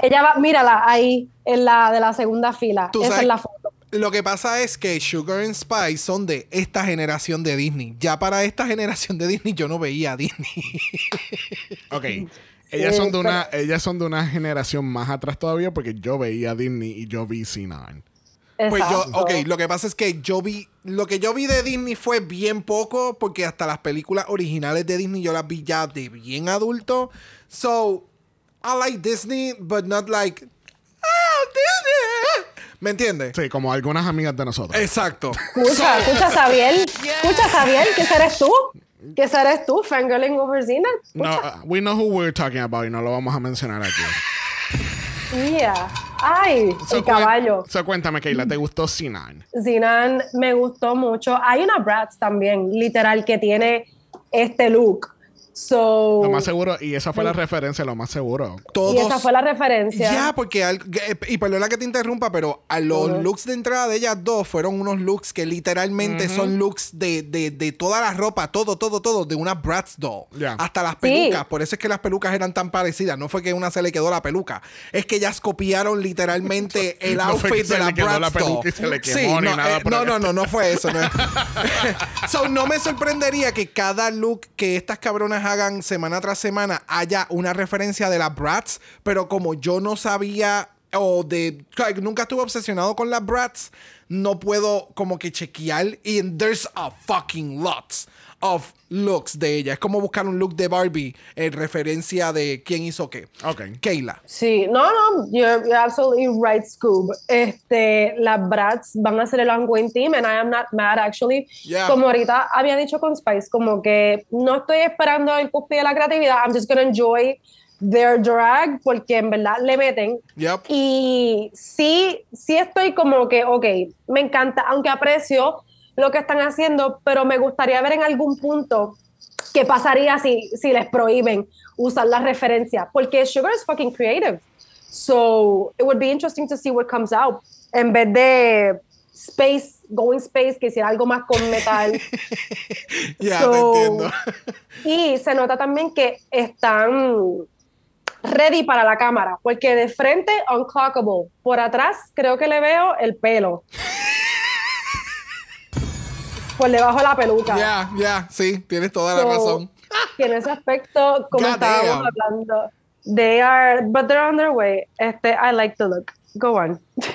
Ella va, mírala ahí, en la de la segunda fila. Esa sabes- es la foto. Lo que pasa es que Sugar and Spice son de esta generación de Disney. Ya para esta generación de Disney yo no veía a Disney. ok. Ellas son, de una, ellas son de una generación más atrás todavía porque yo veía Disney y yo vi Xenon. Pues yo, ok, lo que pasa es que yo vi, lo que yo vi de Disney fue bien poco, porque hasta las películas originales de Disney yo las vi ya de bien adulto. So, I like Disney, but not like, ah, Disney. ¿Me entiendes? Sí, como algunas amigas de nosotros. Exacto. Escucha, escucha, Sabiel. Escucha, Sabiel, ese eres tú. Ese eres tú, fangirling over Xena. no, uh, we know who we're talking about y no lo vamos a mencionar aquí. Yeah. Ay, So, el caballo. so, cuéntame, Keila, ¿te gustó Xenon? Zinan me gustó mucho. Hay una Bratz también, literal, que tiene este look. So, Lo más seguro, y esa fue la referencia, lo más seguro. Todos. y esa fue la referencia. Ya, porque, al- eh, y perdona que te interrumpa, pero a los looks de entrada de ellas dos fueron unos looks que literalmente son looks de, de, de toda la ropa, todo, todo, todo, de una Bratz doll. Hasta las Sí. pelucas. Por eso es que las pelucas eran tan parecidas. No fue que una se le quedó la peluca. Es que ellas copiaron literalmente el No outfit de la Bratz doll. y se le Sí, no, eh, no, no, no, no fue eso. No. so, no me sorprendería que cada look que estas cabronas hagan semana tras semana haya una referencia de las Bratz, pero como yo no sabía o de nunca estuve obsesionado con las Bratz, no puedo como que chequear y there's a fucking lots of looks de ella. Es como buscar un look de Barbie en referencia de quién hizo qué. Ok. Keila. Sí, no, no, you're, you're absolutely right, Scoob. Este, las Bratz van a ser el ongoing team, and I am not mad, actually. Yeah. Como ahorita había dicho con Spice, como que no estoy esperando el cúspide de la creatividad, I'm just gonna enjoy their drag, porque en verdad le meten. Yep. Y sí, sí estoy como que, ok, me encanta, aunque aprecio lo que están haciendo, pero me gustaría ver en algún punto qué pasaría si, si les prohíben usar la referencia, porque Sugar is fucking creative. So it would be interesting to see what comes out. En vez de space, going space, que hiciera algo más con metal. Ya, So- te entiendo. Y se nota también que están ready para la cámara, porque de frente, unclockable. Por atrás, creo que le veo el pelo. Por debajo de la peluca. Ya, ya, sí, tienes toda la So, razón. que en ese aspecto, como God estábamos damn. hablando, they are, but they're on their way. Este, I like the look. Go on.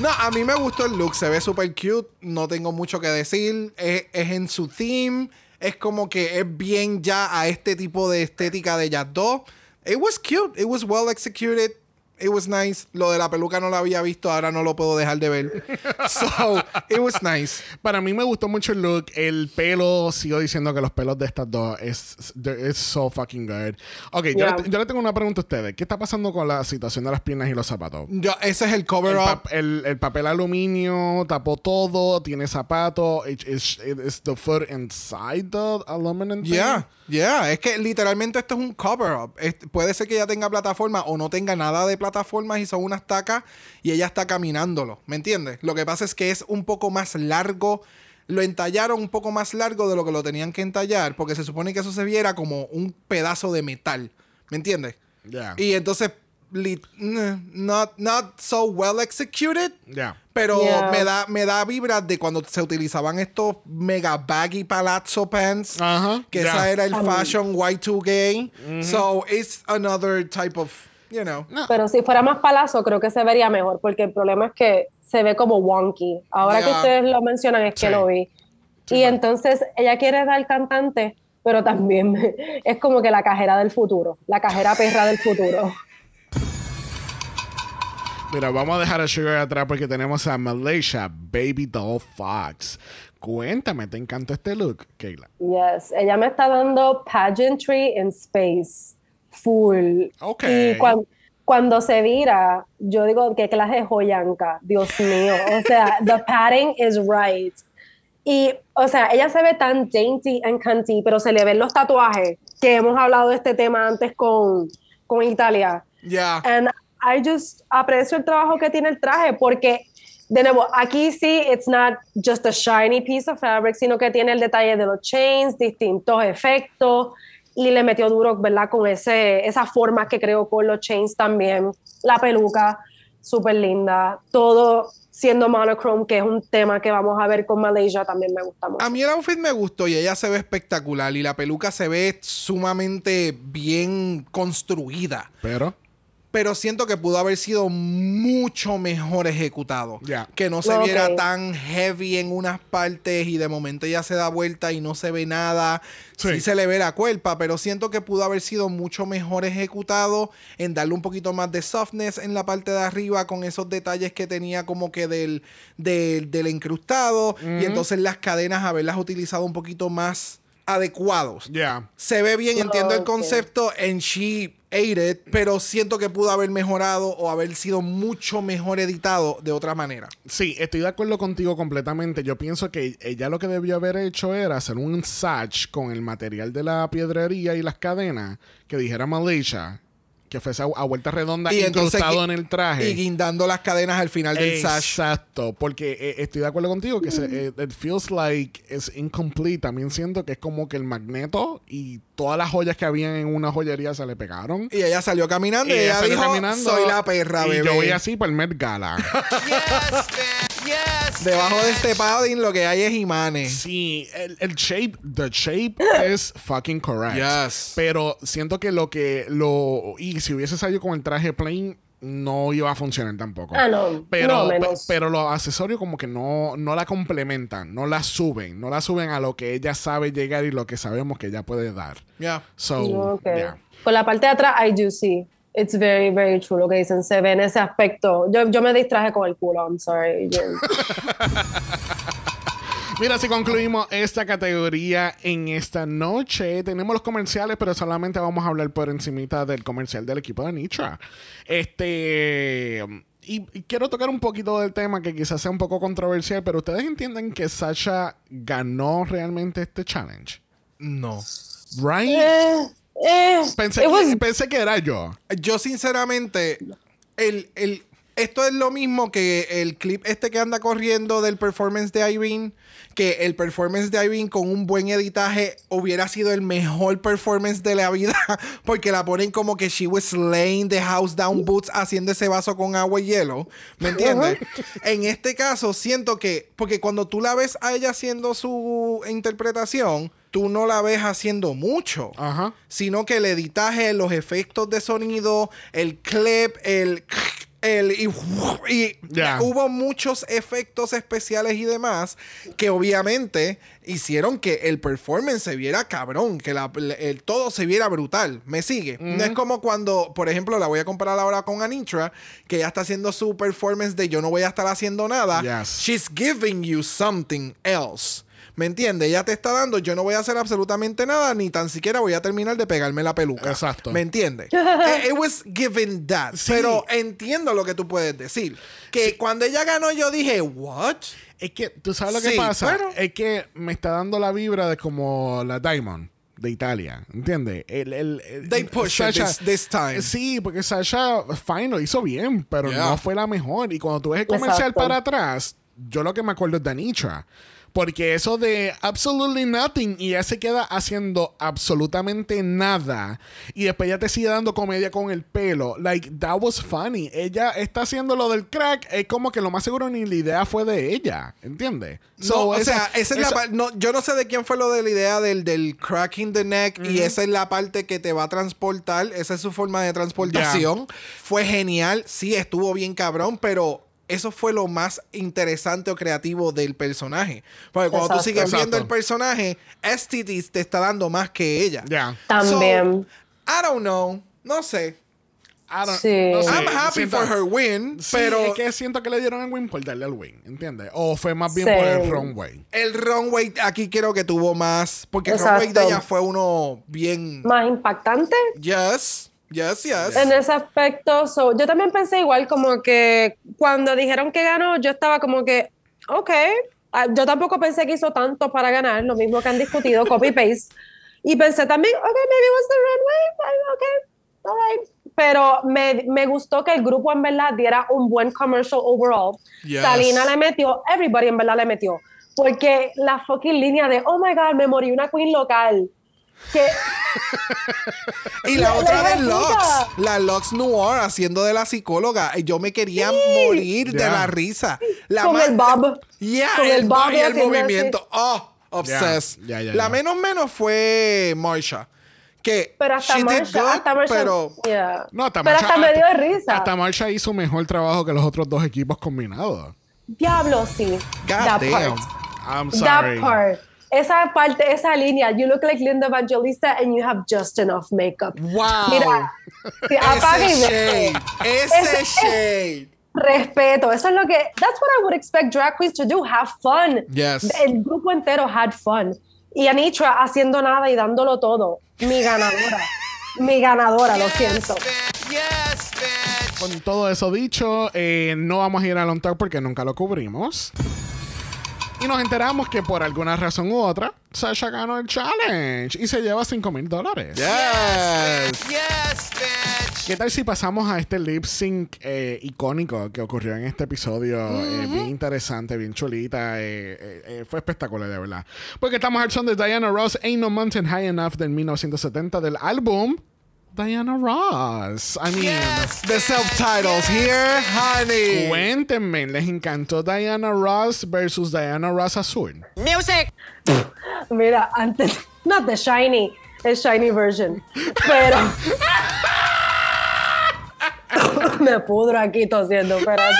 No, a mí me gustó el look, se ve súper cute, no tengo mucho que decir, es, es en su theme, es como que es bien ya a este tipo de estética de Jazz 2. It was cute, it was well executed, it was nice. Lo de la peluca no lo había visto, ahora no lo puedo dejar de ver. So, it was nice. Para mí me gustó mucho el look. El pelo, sigo diciendo que los pelos de estas dos es, es so fucking good. Ok, yo, Yeah. le, yo le tengo una pregunta a ustedes. ¿Qué está pasando con la situación de las piernas y los zapatos? Yo, ese es el cover El, up. pap- el- el papel aluminio tapó todo, tiene zapatos. It- Is is the foot inside the aluminum? thing? Yeah, yeah. Es que literalmente esto es un cover-up. Es- Puede ser que ella tenga plataforma o no tenga nada de plataformas y son unas tacas y ella está caminándolo. ¿Me entiendes? Lo que pasa es que es un poco más largo. Lo entallaron un poco más largo de lo que lo tenían que entallar porque se supone que eso se viera como un pedazo de metal. ¿Me entiendes? Yeah. Y entonces, mm, not, not so well executed. Yeah. Pero Yeah. me da me da vibras de cuando se utilizaban estos mega baggy palazzo pants. Ajá, Que ya. esa era el fashion Y2K. So it's another type of, you know. Pero si fuera más palazo, creo que se vería mejor, porque el problema es que se ve como wonky. Ahora que ustedes lo mencionan, es que lo vi. y entonces ella quiere dar cantante, pero también es como que la cajera del futuro, la cajera perra del futuro. Mira, vamos a dejar a Sugar atrás porque tenemos a Malaysia Baby Doll Fox. Cuéntame, ¿te encantó este look, Kayla? Yes, ella me está dando pageantry in space, full. Ok. Y cuan- cuando se vira, yo digo, qué clase de joyanca, Dios mío. O sea, the padding is right. Y, o sea, ella se ve tan dainty and cunty, pero se le ven los tatuajes, que hemos hablado de este tema antes con, con Italia. Yeah. And I just aprecio el trabajo que tiene el traje porque, de nuevo, aquí sí, it's not just a shiny piece of fabric, sino que tiene el detalle de los chains, distintos efectos y le metió duro, ¿verdad? Con ese, esa forma que creó con los chains también. La peluca, súper linda. Todo siendo monochrome, que es un tema que vamos a ver con Malaysia, también me gusta mucho. A mí el outfit me gustó y ella se ve espectacular y la peluca se ve sumamente bien construida. Pero, Pero siento que pudo haber sido mucho mejor ejecutado. Ya. Que no se viera tan heavy en unas partes y de momento ella se da vuelta y no se ve nada. Sí. Sí, se le ve la cuerpa, pero siento que pudo haber sido mucho mejor ejecutado en darle un poquito más de softness en la parte de arriba con esos detalles que tenía como que del, del, del incrustado y entonces las cadenas haberlas utilizado un poquito más adecuados. ya. Se ve bien, entiendo el concepto, and she pero siento que pudo haber mejorado o haber sido mucho mejor editado de otra manera. Sí, estoy de acuerdo contigo completamente. Yo pienso que ella lo que debió haber hecho era hacer un satch con el material de la piedrería y las cadenas que dijera Malaysia, que fuese a, a vuelta redonda incrustado gui- en el traje. Y guindando las cadenas al final del sash. Exacto, porque eh, estoy de acuerdo contigo que se, eh, it feels like es incomplete. También siento que es como que el magneto y todas las joyas que habían en una joyería se le pegaron. Y ella salió caminando y, ella ella salió dijo, caminando, soy la perra, y bebé. yo voy así por el Met Gala. Yes, man. Yes. Debajo de este padding lo que hay es imanes. Sí, el, el shape, the shape es fucking correct. Yes. Pero siento que lo que lo y si hubiese salido con el traje plain no iba a funcionar tampoco. Ah, no, Pero, no, pero los accesorios como que no, no la complementan, no la suben, no la suben a lo que ella sabe llegar y lo que sabemos que ella puede dar. Ya. So, Ok. yeah. Por la parte de atrás, I do see. It's very, very true lo que dicen. Se ve en ese aspecto. Yo, yo me distraje con el culo, I'm sorry. Yo- Mira, si concluimos esta categoría en esta noche, tenemos los comerciales, pero solamente vamos a hablar por encimita del comercial del equipo de Nitra. Este... Y, y quiero tocar un poquito del tema que quizás sea un poco controversial, pero ustedes entienden que Sasha ganó realmente este challenge. No. Right? Eh, eh, Pensé, was- que, pensé que era yo. Yo sinceramente, el, el, esto es lo mismo que el clip este que anda corriendo del performance de Irene. Que el performance de Irene con un buen editaje hubiera sido el mejor performance de la vida. Porque la ponen como que she was laying the house down boots haciendo ese vaso con agua y hielo. ¿Me entiendes? en este caso, siento que. Porque cuando tú la ves a ella haciendo su interpretación, tú no la ves haciendo mucho. Ajá. Sino que el editaje, los efectos de sonido, el clip, el. El, y, y Ya. hubo muchos efectos especiales y demás que obviamente hicieron que el performance se viera cabrón, que la- el, todo se viera brutal. ¿Me sigue? No es como cuando, por ejemplo, la voy a comparar ahora con Anitra, que ella está haciendo su performance de yo no voy a estar haciendo nada. Yes. She's giving you something else. ¿Me entiendes? Ella te está dando, yo no voy a hacer absolutamente nada, ni tan siquiera voy a terminar de pegarme la peluca. Exacto. ¿Me entiendes? It was given that. Sí. Pero entiendo lo que tú puedes decir. Que cuando ella ganó, yo dije, ¿what? Es que, ¿tú sabes lo que Sí, pasa? pero- Es que me está dando la vibra de como la Diamond de Italia, ¿entiendes? El, el, el- They push it this- this time. Sí, porque Sasha, fine, lo hizo bien, pero Yeah. no fue la mejor. Y cuando tú ves el comercial Exacto. para atrás, yo lo que me acuerdo es de Anitra. Porque eso de absolutely nothing y ella se queda haciendo absolutamente nada y después ella te sigue dando comedia con el pelo. Like, that was funny. Ella está haciendo lo del crack, es como que lo más seguro ni la idea fue de ella, ¿entiendes? No, o esa- sea, esa es la esa- par- no, yo no sé de quién fue lo de la idea del, del cracking the neck y esa es la parte que te va a transportar, esa es su forma de transportación. Fue genial, sí, estuvo bien cabrón, pero eso fue lo más interesante o creativo del personaje. Porque cuando tú Exacto. sigues viendo Exacto. el personaje, STD te está dando más que ella. Ya. También. So, I don't know, no sé. I don't- Sí. no sé, I'm happy siento- for her win, Sí, pero es que siento que le dieron el win por darle el win, ¿entiendes? O fue más bien Sí. por el runway. el runway aquí creo que tuvo más, porque el Exacto. runway de ella fue uno bien... Más impactante. Yes, yes, yes. En ese aspecto, so, yo también pensé igual, como que cuando dijeron que ganó, yo estaba como que, ok, Ah, yo tampoco pensé que hizo tanto para ganar, lo mismo que han discutido, copy-paste. Y pensé también, ok, maybe it was the runway, ok, alright. Pero me, me gustó que el grupo en verdad diera un buen commercial overall. Yes. Salina le metió, everybody en verdad le metió. Porque la fucking línea de, oh my god, me morí una queen local. Que Y la La- otra de Lux, la Lux Noir haciendo de la psicóloga. Yo me quería morir de la risa. La con más- el bob. Yeah, con el, el bob y el movimiento. Oh, obsessed. La menos menos fue Marsha. Que Pero hasta Marsha, good, hasta Marsha, pero yeah. No, hasta pero Marsha- hasta me dio de risa. Hasta Marsha hizo mejor trabajo que los otros dos equipos combinados. Diablo, sí. God that damn. part. I'm sorry. That part. Esa parte, esa línea. You look like Linda Evangelista and you have just enough makeup. Wow. Mira, y ese. Ese shade. Respeto. Eso es lo que. That's what I would expect drag queens to do. Have fun. Yes. El grupo entero had fun. Y Anitra haciendo nada y dándolo todo. Mi ganadora. Mi ganadora, lo siento. Yes, bitch. Con todo eso dicho, eh, no vamos a ir al on talk porque nunca lo cubrimos. Y nos enteramos que por alguna razón u otra, Sasha ganó el challenge y se lleva 5 mil dólares. Yes. Yes, bitch. ¿Qué tal si pasamos a este lip sync eh, icónico que ocurrió en este episodio? Eh, bien interesante, bien chulita. eh, eh, eh, fue espectacular, de verdad. Porque estamos al son de Diana Ross, Ain't No Mountain High Enough del 1970 del álbum Diana Ross. I mean, The self-titles here, honey. cuéntenme, ¿les encantó Diana Ross versus Diana Ross Azul? Mira, antes. Not the shiny. El shiny version. Pero. Me pudro aquí tosiendo, espérate.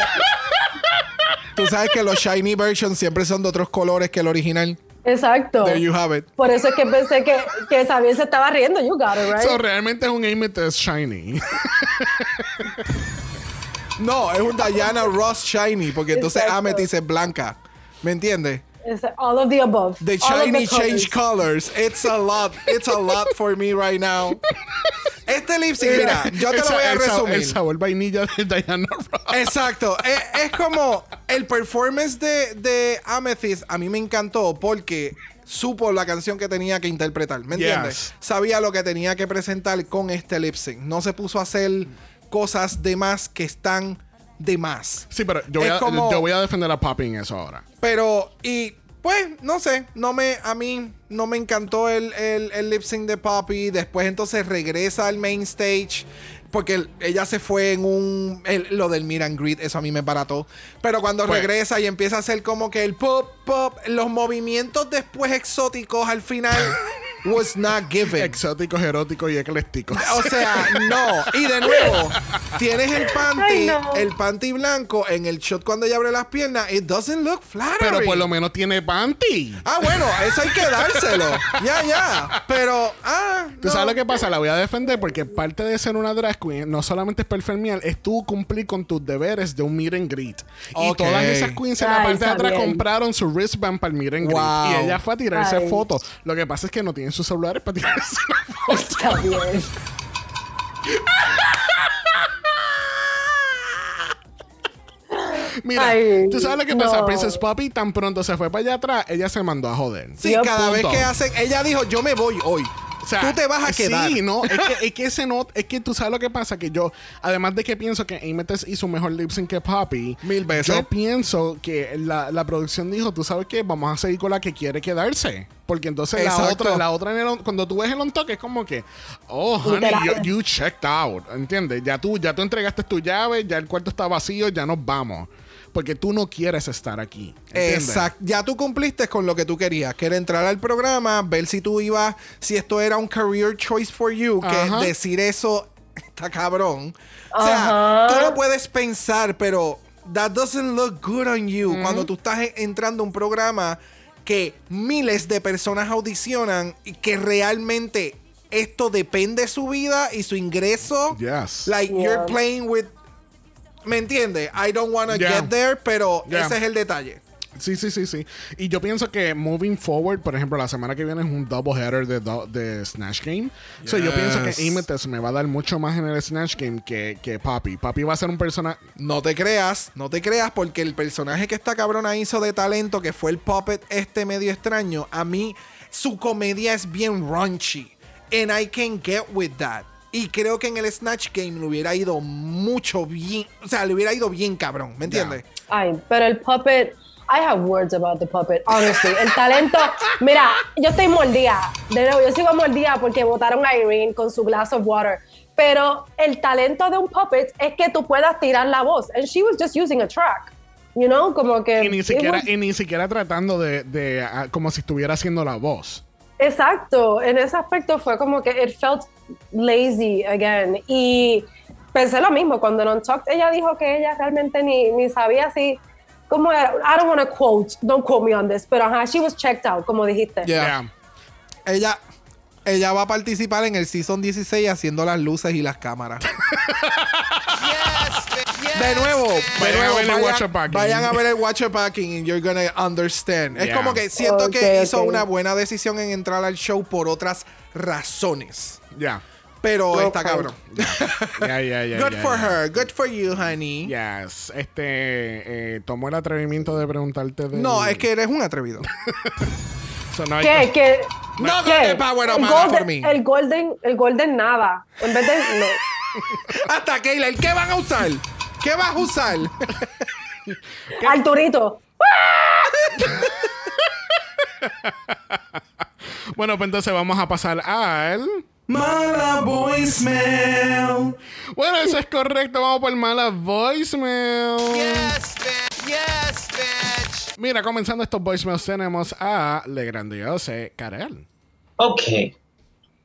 Tú sabes que los shiny versions siempre son de otros colores que el original. Exacto. There you have it. Por eso es que pensé que, que Xavier se estaba riendo. You got it, right? So, realmente es un Amethyst Shiny. No, es un Diana Ross shiny, porque entonces Exacto. Amethyst es blanca. ¿Me entiendes? It's all of the above. The shiny change colors. It's a lot. It's a lot for me right now. Este lip sync, mira, yo te lo voy a resumir. El sabor vainilla de Diana Ross. Exacto. Es, es como el performance de, de Amethyst a mí me encantó porque supo la canción que tenía que interpretar. ¿Me entiendes? Yes. Sabía lo que tenía que presentar con este lip sync. No se puso a hacer cosas de más que están de más. Sí, pero yo voy, Es a, como- yo voy a defender a Poppy en eso ahora. Pero, y pues, no sé, no me, a mí no me encantó el, el, el lip sync de Poppy. Después entonces regresa al main stage. Porque el- ella se fue en un. el- lo del meet and greet, eso a mí me barató. Pero cuando Pues- regresa y empieza a hacer como que el pop, pop, los movimientos después exóticos al final was not given. Exóticos, eróticos y eclécticos. O sea, no. Y de nuevo, tienes el panty, Ay, no. el panty blanco en el shot cuando ella abre las piernas. It doesn't look flattering. Pero por lo menos tiene panty. Ah, bueno, eso hay que dárselo. ya, ya. Pero, ah. ¿Tú sabes lo que pasa? La voy a defender porque parte de ser una drag queen no solamente es performear, es tú cumplir con tus deberes de un meet and greet. Y todas esas queens en la parte de atrás bien. compraron su wristband para el meet and greet. Wow. Y ella fue a tirarse Ay. fotos. Lo que pasa es que no tienen sus celulares para tirarse la foto. Está bien. Mira, Ay, ¿tú sabes lo que pasa? no. Princess Poppy tan pronto se fue para allá atrás, ella se mandó a joder. Sí, cada vez que hacen. Ella dijo, yo me voy hoy. O sea, Tú te vas a quedar. Sí, no, es que, es que ese no, es que tú sabes lo que pasa, que yo, además de que pienso que Amethyst hizo mejor lip sync que Poppy, Mil veces. yo pienso que la, la producción dijo, tú sabes que vamos a seguir con la que quiere quedarse. Porque entonces la otra, la otra en el on- cuando tú ves el on talk es como que, oh, honey, you, you checked out, ¿entiendes? Ya tú, ya tú entregaste tu llave, ya el cuarto está vacío, ya nos vamos. Porque tú no quieres estar aquí. ¿entiendes? Exacto. Ya tú cumpliste con lo que tú querías, que era entrar al programa, ver si tú ibas, si esto era un career choice for you, que Ajá. decir eso está cabrón. O sea, Ajá. tú lo puedes pensar, pero that doesn't look good on you cuando tú estás entrando a un programa que miles de personas audicionan y que realmente esto depende de su vida y su ingreso. Yes. Like Yeah. you're playing with ¿Me entiendes? I don't want to Yeah. get there, pero Yeah. ese es el detalle. Sí, sí, sí, sí. Y yo pienso que moving forward, por ejemplo, la semana que viene es un double header de, do- de Snatch Game. So yo pienso que Yes. Amethyst me va a dar mucho más en el Snatch Game que, que Papi. Papi va a ser un personaje. No te creas, no te creas, porque el personaje que esta cabrona hizo de talento, que fue el puppet este medio extraño, a mí su comedia es bien raunchy. And I can get with that. Y creo que en el Snatch Game le hubiera ido mucho bien. O sea, le hubiera ido bien cabrón, ¿me entiendes? Ay, pero el puppet, I have words about the puppet, honestly. El talento, mira, yo estoy mordida. De nuevo, yo sigo mordida porque votaron a Irene con su glass of water. Pero el talento de un puppet es que tú puedas tirar la voz. And she was just using a track. You know, como que. Y ni siquiera, was- y ni siquiera tratando de, de, ah, como si estuviera haciendo la voz. Exacto, en ese aspecto fue como que it felt lazy again. Y pensé lo mismo, cuando en Untucked ella dijo que ella realmente ni, ni sabía si, cómo era, I don't want to quote, don't quote me on this, pero ajá, she was checked out, como dijiste. Yeah. Yeah. Ella, ella va a participar en el Season 16 haciendo las luces y las cámaras. De nuevo, de Vayan a nuevo, ver el vayan, Watcher Packing. vayan a ver el Watcher Packing and you're gonna understand. Es Yeah. como que siento que hizo una buena decisión en entrar al show por otras razones. Ya. Pero Ok. está cabrón. Ya, ya, ya. Good for her, good for you, honey. Yes. Este, eh, tomó el atrevimiento de preguntarte de. No, es que eres un atrevido. So, no hay ¿Qué? ¿Qué? No ¿Qué? power, el, golden, me. el golden, el golden nada. En vez de no. Hasta Keila, ¿qué van a usar? ¿Qué vas a usar? Arturito. Bueno, pues entonces vamos a pasar al. Mala voicemail. Bueno, eso es correcto. Vamos por mala voicemail. Yes, bitch. Yes, bitch. Mira, comenzando estos voicemails, tenemos a Le Grandiose Karel. Ok.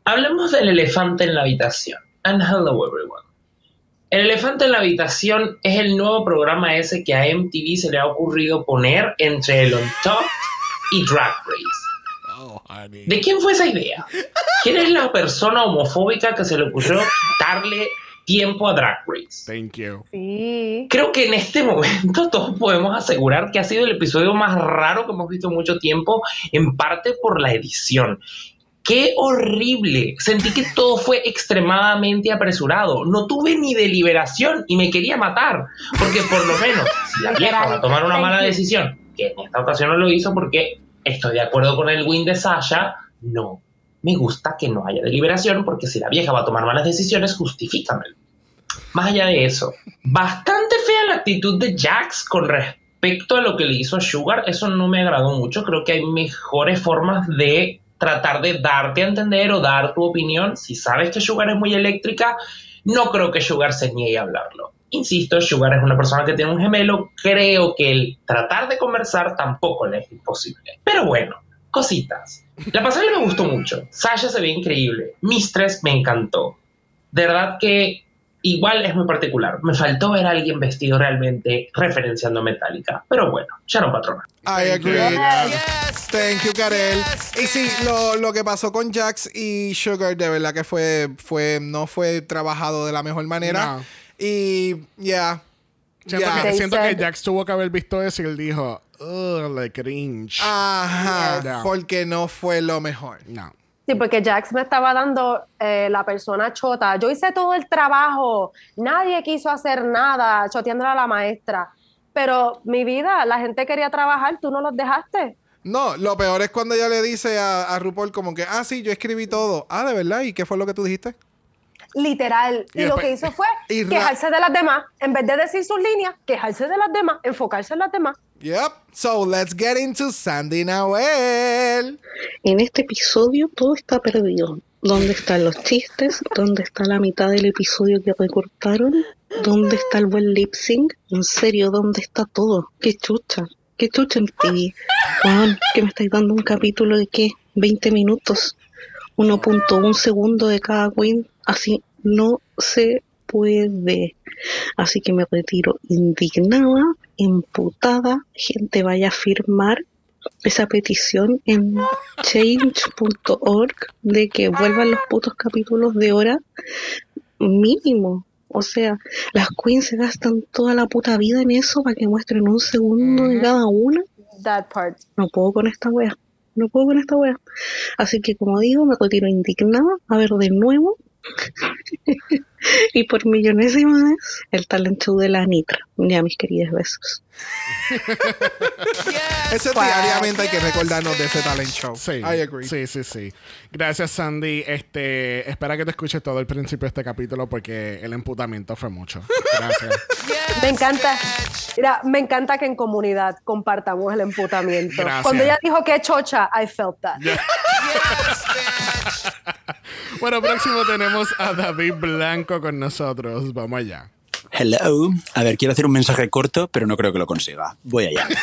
Hablemos del elefante en la habitación. And hello everyone. El elefante en la habitación es el nuevo programa ese que a MTV se le ha ocurrido poner entre el On Top y Drag Race. ¿De quién fue esa idea? ¿Quién es la persona homofóbica que se le ocurrió darle tiempo a Drag Race? Thank you. Sí. Creo que en este momento todos podemos asegurar que ha sido el episodio más raro que hemos visto en mucho tiempo, en parte por la edición. ¡Qué horrible! Sentí que todo fue extremadamente apresurado. No tuve ni deliberación y me quería matar. Porque por lo menos, si la vieja va a tomar una mala decisión, que en esta ocasión no lo hizo porque estoy de acuerdo con el win de Sasha, no. Me gusta que no haya deliberación porque si la vieja va a tomar malas decisiones, justifícamelo. Más allá de eso, bastante fea la actitud de Jax con respecto a lo que le hizo a Sugar, eso no me agradó mucho. Creo que hay mejores formas de tratar de darte a entender o dar tu opinión. Si sabes que Sugar es muy eléctrica, no creo que Sugar se niegue a hablarlo. Insisto, Sugar es una persona que tiene un gemelo. Creo que el tratar de conversar tampoco le es imposible. Pero bueno, cositas. La pasarela me gustó mucho. Sasha se ve increíble. Mistress me encantó. De verdad que igual es muy particular. Me faltó ver a alguien vestido realmente referenciando Metallica. Pero bueno, ya no patrona. I agree. Thank you, Karel. Y sí, lo, lo que pasó con Jax y Sugar, de verdad que fue, fue, no fue trabajado de la mejor manera. No. Y, yeah. Siento, yeah. que, siento que Jax tuvo que haber visto eso y él dijo, ugh, like cringe. Ajá, Yes. porque no fue lo mejor. No. Sí, porque Jax me estaba dando eh, la persona chota. Yo hice todo el trabajo, nadie quiso hacer nada, choteándole a la maestra. Pero mi vida, la gente quería trabajar, tú no los dejaste. No, lo peor es cuando ella le dice a, a RuPaul como que, ah, sí, yo escribí todo. Ah, ¿de verdad? ¿Y qué fue lo que tú dijiste? Literal. Y Y, lo que hizo fue quejarse de las demás. En vez de decir sus líneas, quejarse de las demás, enfocarse en las demás. Yep. So, let's get into Sandy Nahuel. En este episodio todo está perdido. ¿Dónde están los chistes? ¿Dónde está la mitad del episodio que recortaron? ¿Dónde está el buen lip sync? En serio, ¿dónde está todo? ¿Qué chucha? ¿Qué chucha en TV? Juan, que me estáis dando un capítulo de qué? 20 minutos. 1.1 segundo de cada queen. Así no se puede. Así que me retiro indignada, emputada. Gente, vaya a firmar esa petición en change.org de que vuelvan los putos capítulos de hora mínimo. O sea, las queens se gastan toda la puta vida en eso para que muestren un segundo de cada una. That part. No puedo con esta wea. No puedo con esta wea. Así que como digo, me retiro indignada a ver de nuevo. y por millonésima vez el talent show de la Anitra. Ya mis queridos besos. Ese diariamente hay que recordarnos de ese talent show. Sí. I agree. Sí, sí, sí. Gracias, Sandy. Este, espera que te escuches todo el principio de este capítulo porque el emputamiento fue mucho. Gracias. Me encanta, mira, me encanta que en comunidad compartamos el emputamiento. Gracias. Cuando ella dijo que chocha, I felt that. Bueno, próximo tenemos a David Blanco con nosotros. Vamos allá. Hello. A ver, quiero hacer un mensaje corto, pero no creo que lo consiga. Voy allá.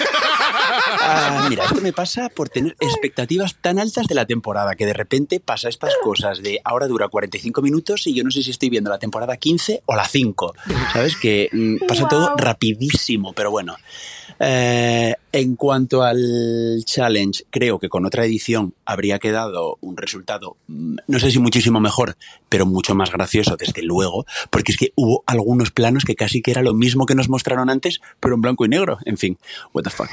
Ah, mira, esto me pasa por tener expectativas tan altas de la temporada que de repente pasa estas cosas de ahora dura 45 minutos y yo no sé si estoy viendo la temporada 15 o la 5. ¿Sabes? Que mm, pasa todo rapidísimo, pero bueno. Eh, en cuanto al challenge, creo que con otra edición habría quedado un resultado, mm, no sé si muchísimo mejor, pero mucho más gracioso, desde luego, porque es que hubo algunos planos que casi que era lo mismo que nos mostraron antes, pero en blanco y negro. En fin, what the fuck.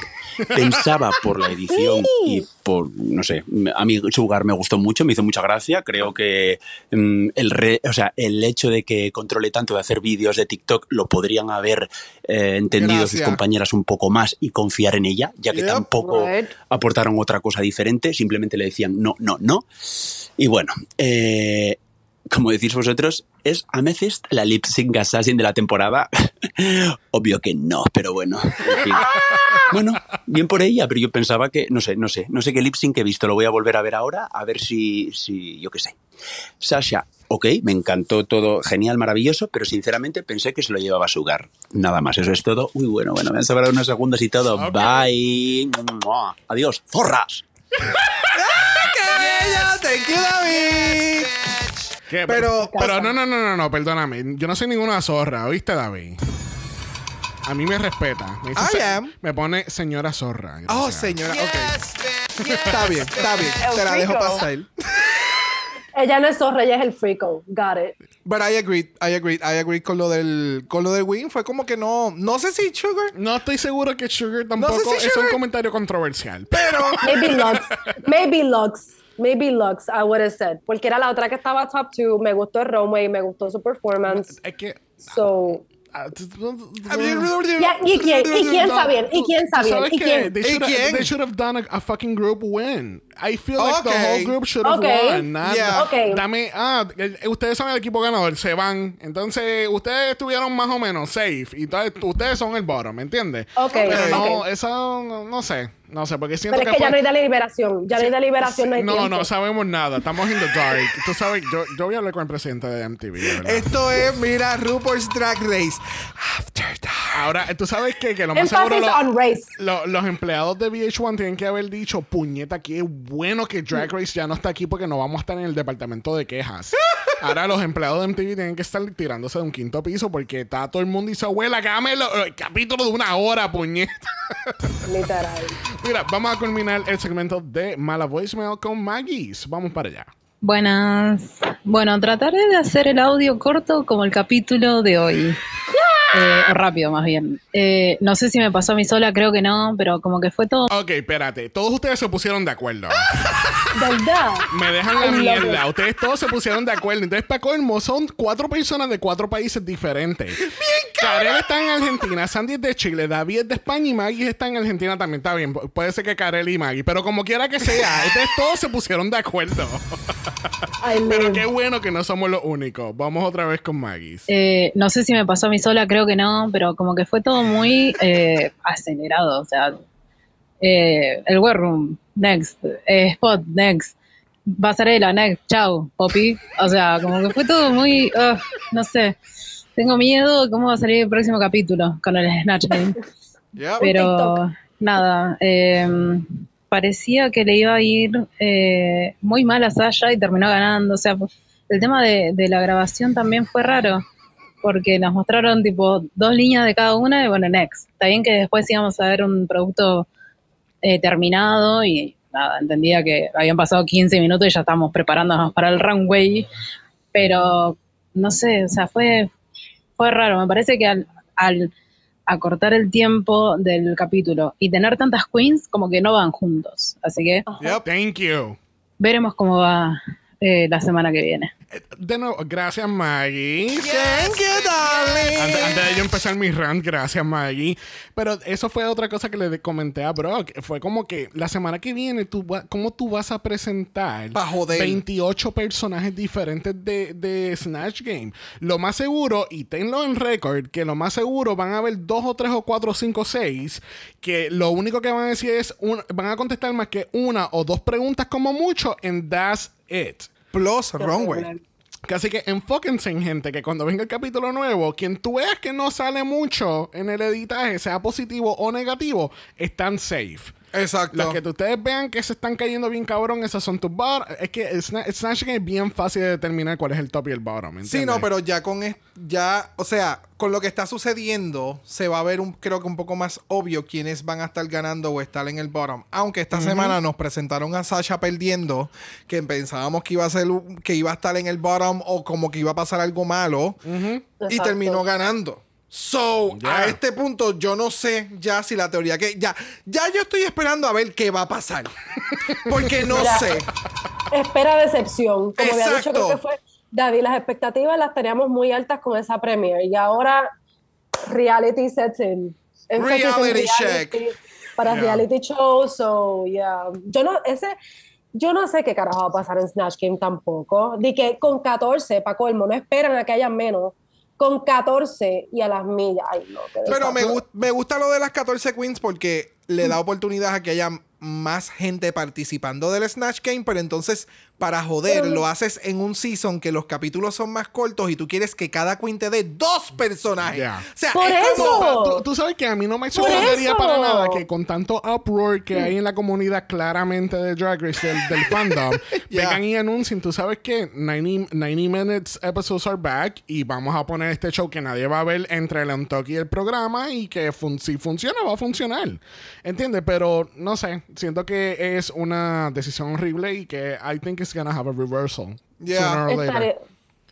Pensaba por la edición y por, no sé, a mí Sugar me gustó mucho, me hizo mucha gracia. Creo que mm, el, re- o sea, el hecho de que controle tanto de hacer vídeos de TikTok lo podrían haber eh, entendido sus compañeras un poco más y confiar en ella, ya que Yep. tampoco Right. aportaron otra cosa diferente, simplemente le decían no, no, no. Y bueno, eh, como decís vosotros, ¿es Amethyst la lip sync assassin de la temporada? Obvio que no, pero bueno. en fin. Bueno, bien por ella, pero yo pensaba que, no sé, no sé, no sé qué lip sync he visto, lo voy a volver a ver ahora, a ver si, si yo qué sé. Sasha, ok, me encantó todo, genial, maravilloso, pero sinceramente pensé que se lo llevaba a Sugar. Nada más, eso es todo. Uy, bueno, bueno, me han sobrado unos segundos y todo. Ok. Bye. Mua. Adiós, zorras. ¡Qué bella! Thank you, David. ¿Qué? Pero- pero no, no, no, no, no, perdóname. Yo no soy ninguna zorra, ¿oíste, David? A mí me respeta. Me, dice I am. me pone señora zorra. Oh, señora, ok. Está bien, está bien. El Te la dejo rico. pasar. Ella no es zorra, ella es el freako. Got it. But I agree, I agree, I agree con lo del, con lo del win. Fue como que no, no sé si Sugar, No estoy seguro que Sugar tampoco si es un comentario controversial. pero Maybe Lux. Maybe Lux. Maybe Lux, I would have said. Porque era la otra que estaba top two. Me gustó el runway, me gustó su performance. Es que. So. ¿y quién? ¿Y quién está bien? ¿Y quién está ¿Y quién? they should have done a, a fucking group win. I feel like the whole group should have Ok. won. Nada- Yeah. Ok. Dame, ah, ustedes son el equipo ganador, se van. Entonces, ustedes estuvieron más o menos safe. Y ustedes son el bottom, ¿me entiendes? Ok, Pero no, eso no, no sé. No sé, porque siento Pero es que ya fue- no hay deliberación. Ya no hay deliberación, no hay no, tiempo. no sabemos nada. Estamos in the dark. Tú sabes, yo, yo voy a hablar con el presidente de MTV, verdad. Esto es, mira, RuPaul's Drag Race. After Dark. Ahora, tú sabes que, que lo más seguro lo- on race. lo- los empleados de VH1 tienen que haber dicho, puñeta, qué bueno que Drag Race ya no está aquí porque no vamos a estar en el departamento de quejas. Ahora los empleados de MTV tienen que estar tirándose de un quinto piso porque está todo el mundo y dice, abuela, hágame lo- el capítulo de una hora, puñeta. Literal. Mira, vamos a culminar el segmento de Mala Voicemail con Maggie's. Vamos para allá. Buenas. Bueno, trataré de hacer el audio corto como el capítulo de hoy. Eh, o rápido, más bien. Eh, no sé si me pasó a mí sola, creo que no, pero como que fue todo. Ok, espérate. Todos ustedes se pusieron de acuerdo. ¿Verdad? Me dejan la mierda. Ustedes todos se pusieron de acuerdo. Entonces, para colmo, son cuatro personas de cuatro países diferentes. Bien, Karel está en Argentina, Sandy es de Chile, David es de España y Maggie está en Argentina también. Está bien, pu- puede ser que Karel y Maggie, pero como quiera que sea, ustedes todos se pusieron de acuerdo. Pero qué bueno que no somos los únicos. Vamos otra vez con Maggie. Eh, no sé si me pasó a mí sola, creo que no, pero como que fue todo muy eh, acelerado. O sea, eh, el web room, next, eh, spot, next, pasarela, next, chau, poppy. O sea, como que fue todo muy, ugh, no sé. Tengo miedo de cómo va a salir el próximo capítulo con el Snatch Game. Pero nada, eh, parecía que le iba a ir eh, muy mal a Sasha y terminó ganando. O sea, el tema de, de la grabación también fue raro, porque nos mostraron tipo dos líneas de cada una y bueno, next. Está bien que después íbamos a ver un producto eh, terminado y nada, entendía que habían pasado 15 minutos y ya estábamos preparándonos para el runway, pero no sé, o sea, fue, fue raro. Me parece que al, al acortar el tiempo del capítulo y tener tantas queens como que no van juntos. Así que Yep. Thank you. veremos cómo va eh, la semana que viene. De nuevo, gracias Maggie. Thank you, darling. Antes, antes de yo empezar mi rant, gracias Maggie. Pero eso fue otra cosa que le comenté a Brock. Fue como que la semana que viene, tú va- ¿cómo tú vas a presentar joder. 28 personajes diferentes de, de Snatch Game? Lo más seguro, y tenlo en récord, que lo más seguro van a haber dos o tres o cuatro o cinco o seis que lo único que van a decir es, un- van a contestar más que una o dos preguntas como mucho, and that's it. Plus Runway. Así que enfóquense en gente que cuando venga el capítulo nuevo, quien tú veas que no sale mucho en el editaje, sea positivo o negativo, están safe. Exacto. Los que ustedes vean que se están cayendo bien cabrón, esas son tus bar. Es que el Sna- el Snatch Game es bien fácil de determinar cuál es el top y el bottom. Sí, no, pero ya con es- ya, o sea, con lo que está sucediendo, se va a ver un, creo que un poco más obvio quiénes van a estar ganando o estar en el bottom. Aunque esta semana nos presentaron a Sasha perdiendo, que pensábamos que iba a ser que iba a estar en el bottom o como que iba a pasar algo malo y Exacto. terminó ganando. So, Ya. a este punto yo no sé ya si la teoría que ya ya yo estoy esperando a ver qué va a pasar. Porque no Mira, sé. Espera decepción. Como había dicho, Exacto. creo que fue David, las expectativas las teníamos muy altas con esa premiere. Y ahora reality sets in. En Reality check. Para Yeah. reality shows. So, yeah. Yo no, ese, yo no sé qué carajo va a pasar en Snatch Game tampoco. Di que con 14, para colmo, no esperan a que haya menos. Con 14 y a las millas. Ay, no, Pero me, gust- me gusta lo de las 14 queens porque le da oportunidad a que haya más gente participando del Snatch Game, pero entonces para joder lo haces en un season que los capítulos son más cortos y tú quieres que cada queen te dé dos personajes. Ya. O sea, Por es como- eso. Tú, tú sabes que a mí no me sorprendería para nada que con tanto uproar que hay en la comunidad claramente de Drag Race del, del fandom, vengan y anuncien, tú sabes que 90, 90 minutes episodes are back y vamos a poner este show que nadie va a ver entre el Untuck y el programa y que fun- si funciona va a funcionar. ¿Entiendes? Pero no sé, siento que es una decisión horrible y que I think it's gonna have a reversal. Yeah. sooner or later. Estaré-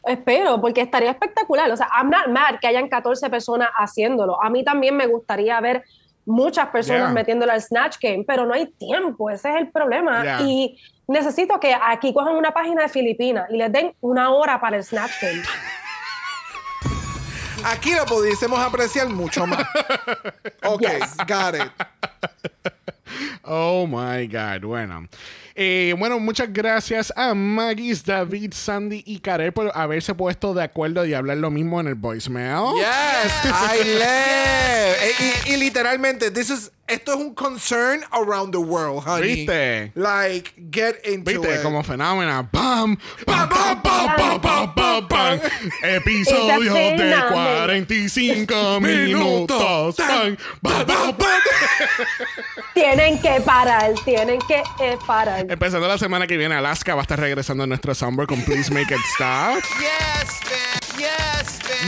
espero, porque estaría espectacular. O sea, I'm not mad que hayan 14 personas haciéndolo. A mí también me gustaría ver muchas personas Yeah. metiéndole al Snatch Game, pero no hay tiempo, ese es el problema. Yeah. Y necesito que aquí cojan una página de Filipinas y les den una hora para el Snatch Game. Aquí lo pudiésemos apreciar mucho más. Ok, Yes. got it. Oh my God. Bueno. Eh, bueno, muchas gracias a Maggie, David, Sandy y Karel por haberse puesto de acuerdo y hablar lo mismo en el voicemail. Yes, I live. Y, y- y literalmente, this is, esto es un concern around the world, honey. ¿Viste? Like, get into ¿Viste? it. Como fenómena. ¡Pam! ¡Pam, pam, pam, pam, pam, pam, pam! Episodio de Esa 45 minutos. ¡Pam! ¡Pam, pam! Tienen que parar, tienen que eh, parar. Empezando la semana que viene, Alaska va a estar regresando a nuestro soundboard con Please Make It Stop.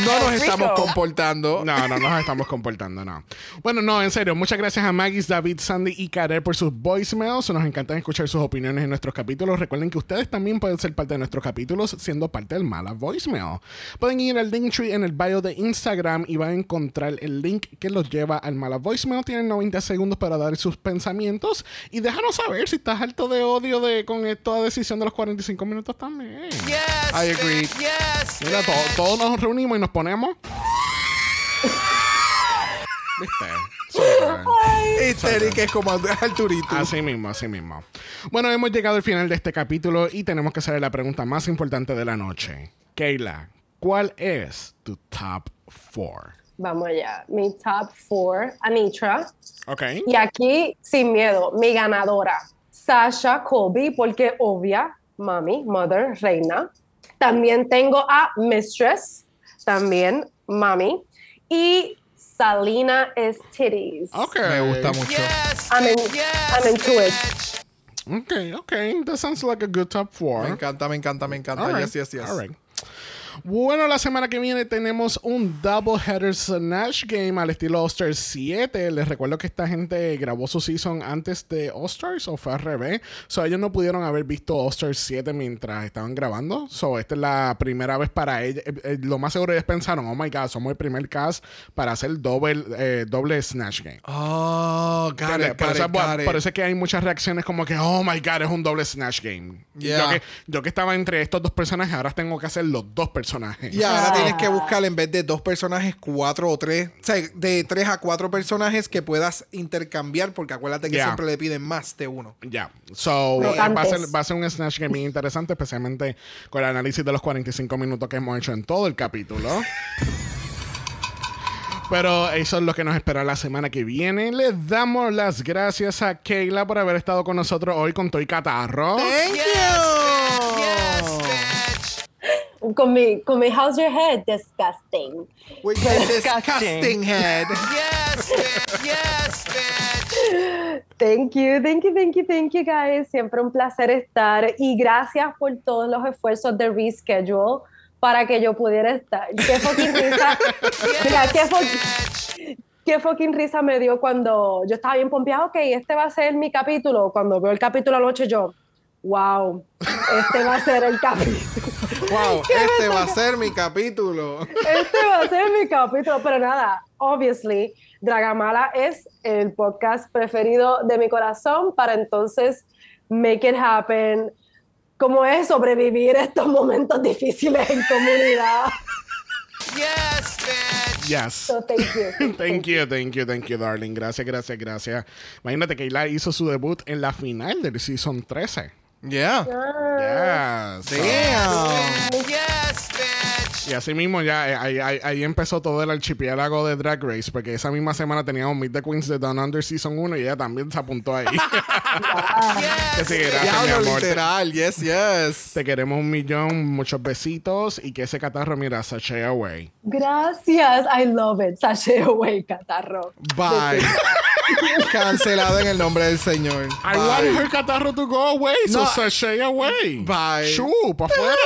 No nos Rico. estamos comportando. No, no nos estamos comportando, no. Bueno, no, en serio, muchas gracias a Maggie, David, Sandy y Karel por sus voicemails. Nos encantan escuchar sus opiniones en nuestros capítulos. Recuerden que ustedes también pueden ser parte de nuestros capítulos siendo parte del Mala Voicemail. Pueden ir al Linktree en el bio de Instagram y van a encontrar el link que los lleva al Mala Voicemail. Tienen 90 segundos para dar sus pensamientos y déjanos saber si estás harto de odio de con esta decisión de los 45 minutos también. I agree. Mira, to- todos nos reunimos y nos ponemos. ¿Viste? Súper. Histérica es como Arturito. Así mismo, así mismo. Bueno, hemos llegado al final de este capítulo y tenemos que hacer la pregunta más importante de la noche. Keila, ¿cuál es tu top 4? Vamos allá. Mi top four, Anitra. Ok. Y aquí, sin miedo, mi ganadora, Sasha Colby, porque obvia, mami, mother, reina. También tengo a Mistress, también mami. Y Salina es titties. Ok. Me gusta mucho. I'm, in- I'm into it. Ok, ok. That sounds like a good top 4. Me encanta, me encanta, me encanta. All right. Yes, yes, yes. All right. Bueno, la semana que viene tenemos un Double Header Snatch Game al estilo All-Stars 7. Les recuerdo que esta gente grabó su season antes de All-Stars o fue al revés. So, ellos no pudieron haber visto All-Stars 7 mientras estaban grabando. So, esta es la primera vez para ellos. Eh, eh, lo más seguro ellos pensaron, oh my god, somos el primer cast para hacer doble, eh, doble Snatch Game. Oh, got it, por, got eso, it, got it. por eso es que hay muchas reacciones como que, oh my god, es un doble Snatch Game. Yeah. Yo, que, yo que estaba entre estos dos personajes, ahora tengo que hacer los dos personajes. Y ahora tienes que buscar en vez de dos personajes, cuatro o tres. O sea, de tres a cuatro personajes que puedas intercambiar, porque acuérdate que Yeah. siempre le piden más de uno. Ya. So, No eh, va, a ser, va a ser un Snatch Game bien interesante, especialmente con el análisis de los 45 minutos que hemos hecho en todo el capítulo. Pero eso es lo que nos espera la semana que viene. Les damos las gracias a Keila por haber estado con nosotros hoy con Toy Catarro. Thank you. Con mi, con mi How's Your Head? Disgusting. With your Disgusting. disgusting head. Thank you, thank you, thank you, thank you, guys. Siempre un placer estar y gracias por todos los esfuerzos de reschedule para que yo pudiera estar. Qué fucking risa. Mira, qué, fu- qué fucking risa me dio cuando yo estaba bien pompeada. Ok, este va a ser mi capítulo. Cuando veo el capítulo anoche, yo, wow, este va a ser el capítulo. Wow, ¿Qué me este va a ser mi capítulo. Este va a ser mi capítulo, pero nada, obviously, Dragamala es el podcast preferido de mi corazón para entonces make it happen. Como es sobrevivir estos momentos difíciles en comunidad. Yes. So thank you. Thank you, thank you, thank you, darling. Gracias, gracias, gracias. Imagínate que Keila hizo su debut en la final del Season 13. Yeah. Ah, Yes. Damn. Y así mismo ya eh, ahí, ahí- ahí empezó todo el archipiélago de Drag Race, porque esa misma semana teníamos Meet the Queens de Down Under Season 1 y ella también se apuntó ahí. que sí, gracias, mi amor. Te, literal. Yes, yes. te queremos un millón, muchos besitos y que ese catarro, mira, sashay away. Gracias, I love it. Sashay away, catarro. Bye. Cancelado en el nombre del Señor. I want Bye. her catarro to go away, so No. sashay away. Bye. Shoo, pa' afuera.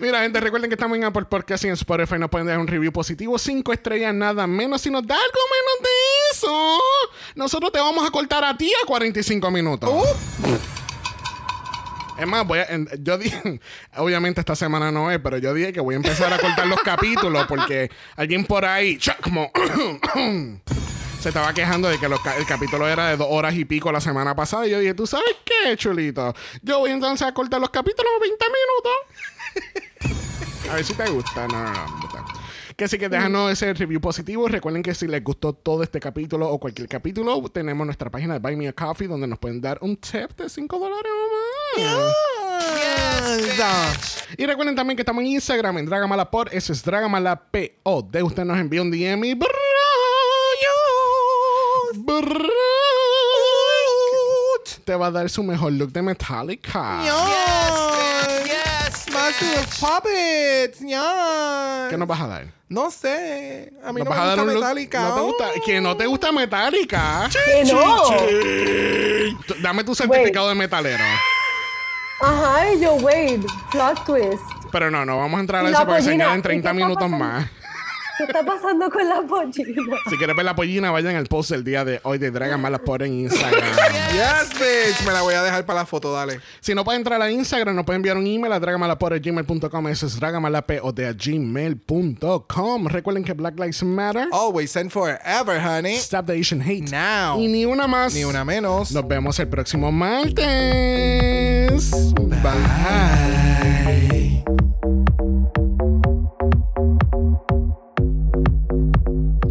Mira, gente, recuerden que estamos en Apple Podcast y en Spotify nos pueden dar un review positivo, cinco estrellas, nada menos. Si nos da algo menos de eso, nosotros te vamos a cortar a ti a 45 minutos. Es más, voy a, yo dije, obviamente esta semana no es, pero yo dije que voy a empezar a cortar los capítulos porque alguien por ahí, como, se estaba quejando de que el capítulo era de dos horas y pico la semana pasada. Y yo dije, ¿tú sabes qué, chulito? Yo voy entonces a cortar los capítulos a 20 minutos. a ver si te gusta. No, no, no. no Que sí que déjanos ese review positivo. Recuerden que si les gustó todo este capítulo o cualquier capítulo, tenemos nuestra página de Buy Me a Coffee donde nos pueden dar un tip de 5 dólares o más. Y recuerden también que estamos en Instagram en Dragamalapod. Eso es Dragamalapod. De usted nos envía un DM y. Te va a dar su mejor look de Metallica. Yes, Master of Puppets. Yes. ¿Qué nos vas a dar? No sé. A mí ¿Nos no me gusta Metallica. ¿No te gusta? ¿Que no te gusta Metallica? Que no. Dame tu certificado de metalero. Ajá, y yo, wait, plot twist. Pero no, no vamos a entrar a eso porque se ¿y 30 qué está minutos más. ¿Qué está pasando con la pollina? Si quieres ver la pollina, vayan al post del día de hoy de Dragon Malas por en Instagram. Yes, bitch. Me la voy a dejar para la foto, dale. Si no pueden entrar a Instagram, nos pueden enviar un email a dragamalapod.gmail.com. Eso es dragamalapod a gmail.com. Recuerden que Black Lives Matter. Always and forever, honey. Stop the Asian hate. Now. Y ni una más. Ni una menos. Nos vemos el próximo martes. Bye.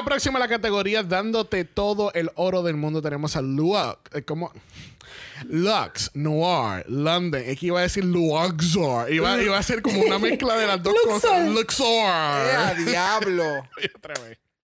Mira, próxima a la categoría, dándote todo el oro del mundo, tenemos a Lux. eh, ¿Cómo? Lux, Noir, London. Es que iba a decir Luxor. Iba, iba a ser como una mezcla de las dos cosas. Luxor. ¡Eh, a diablo! Otra vez.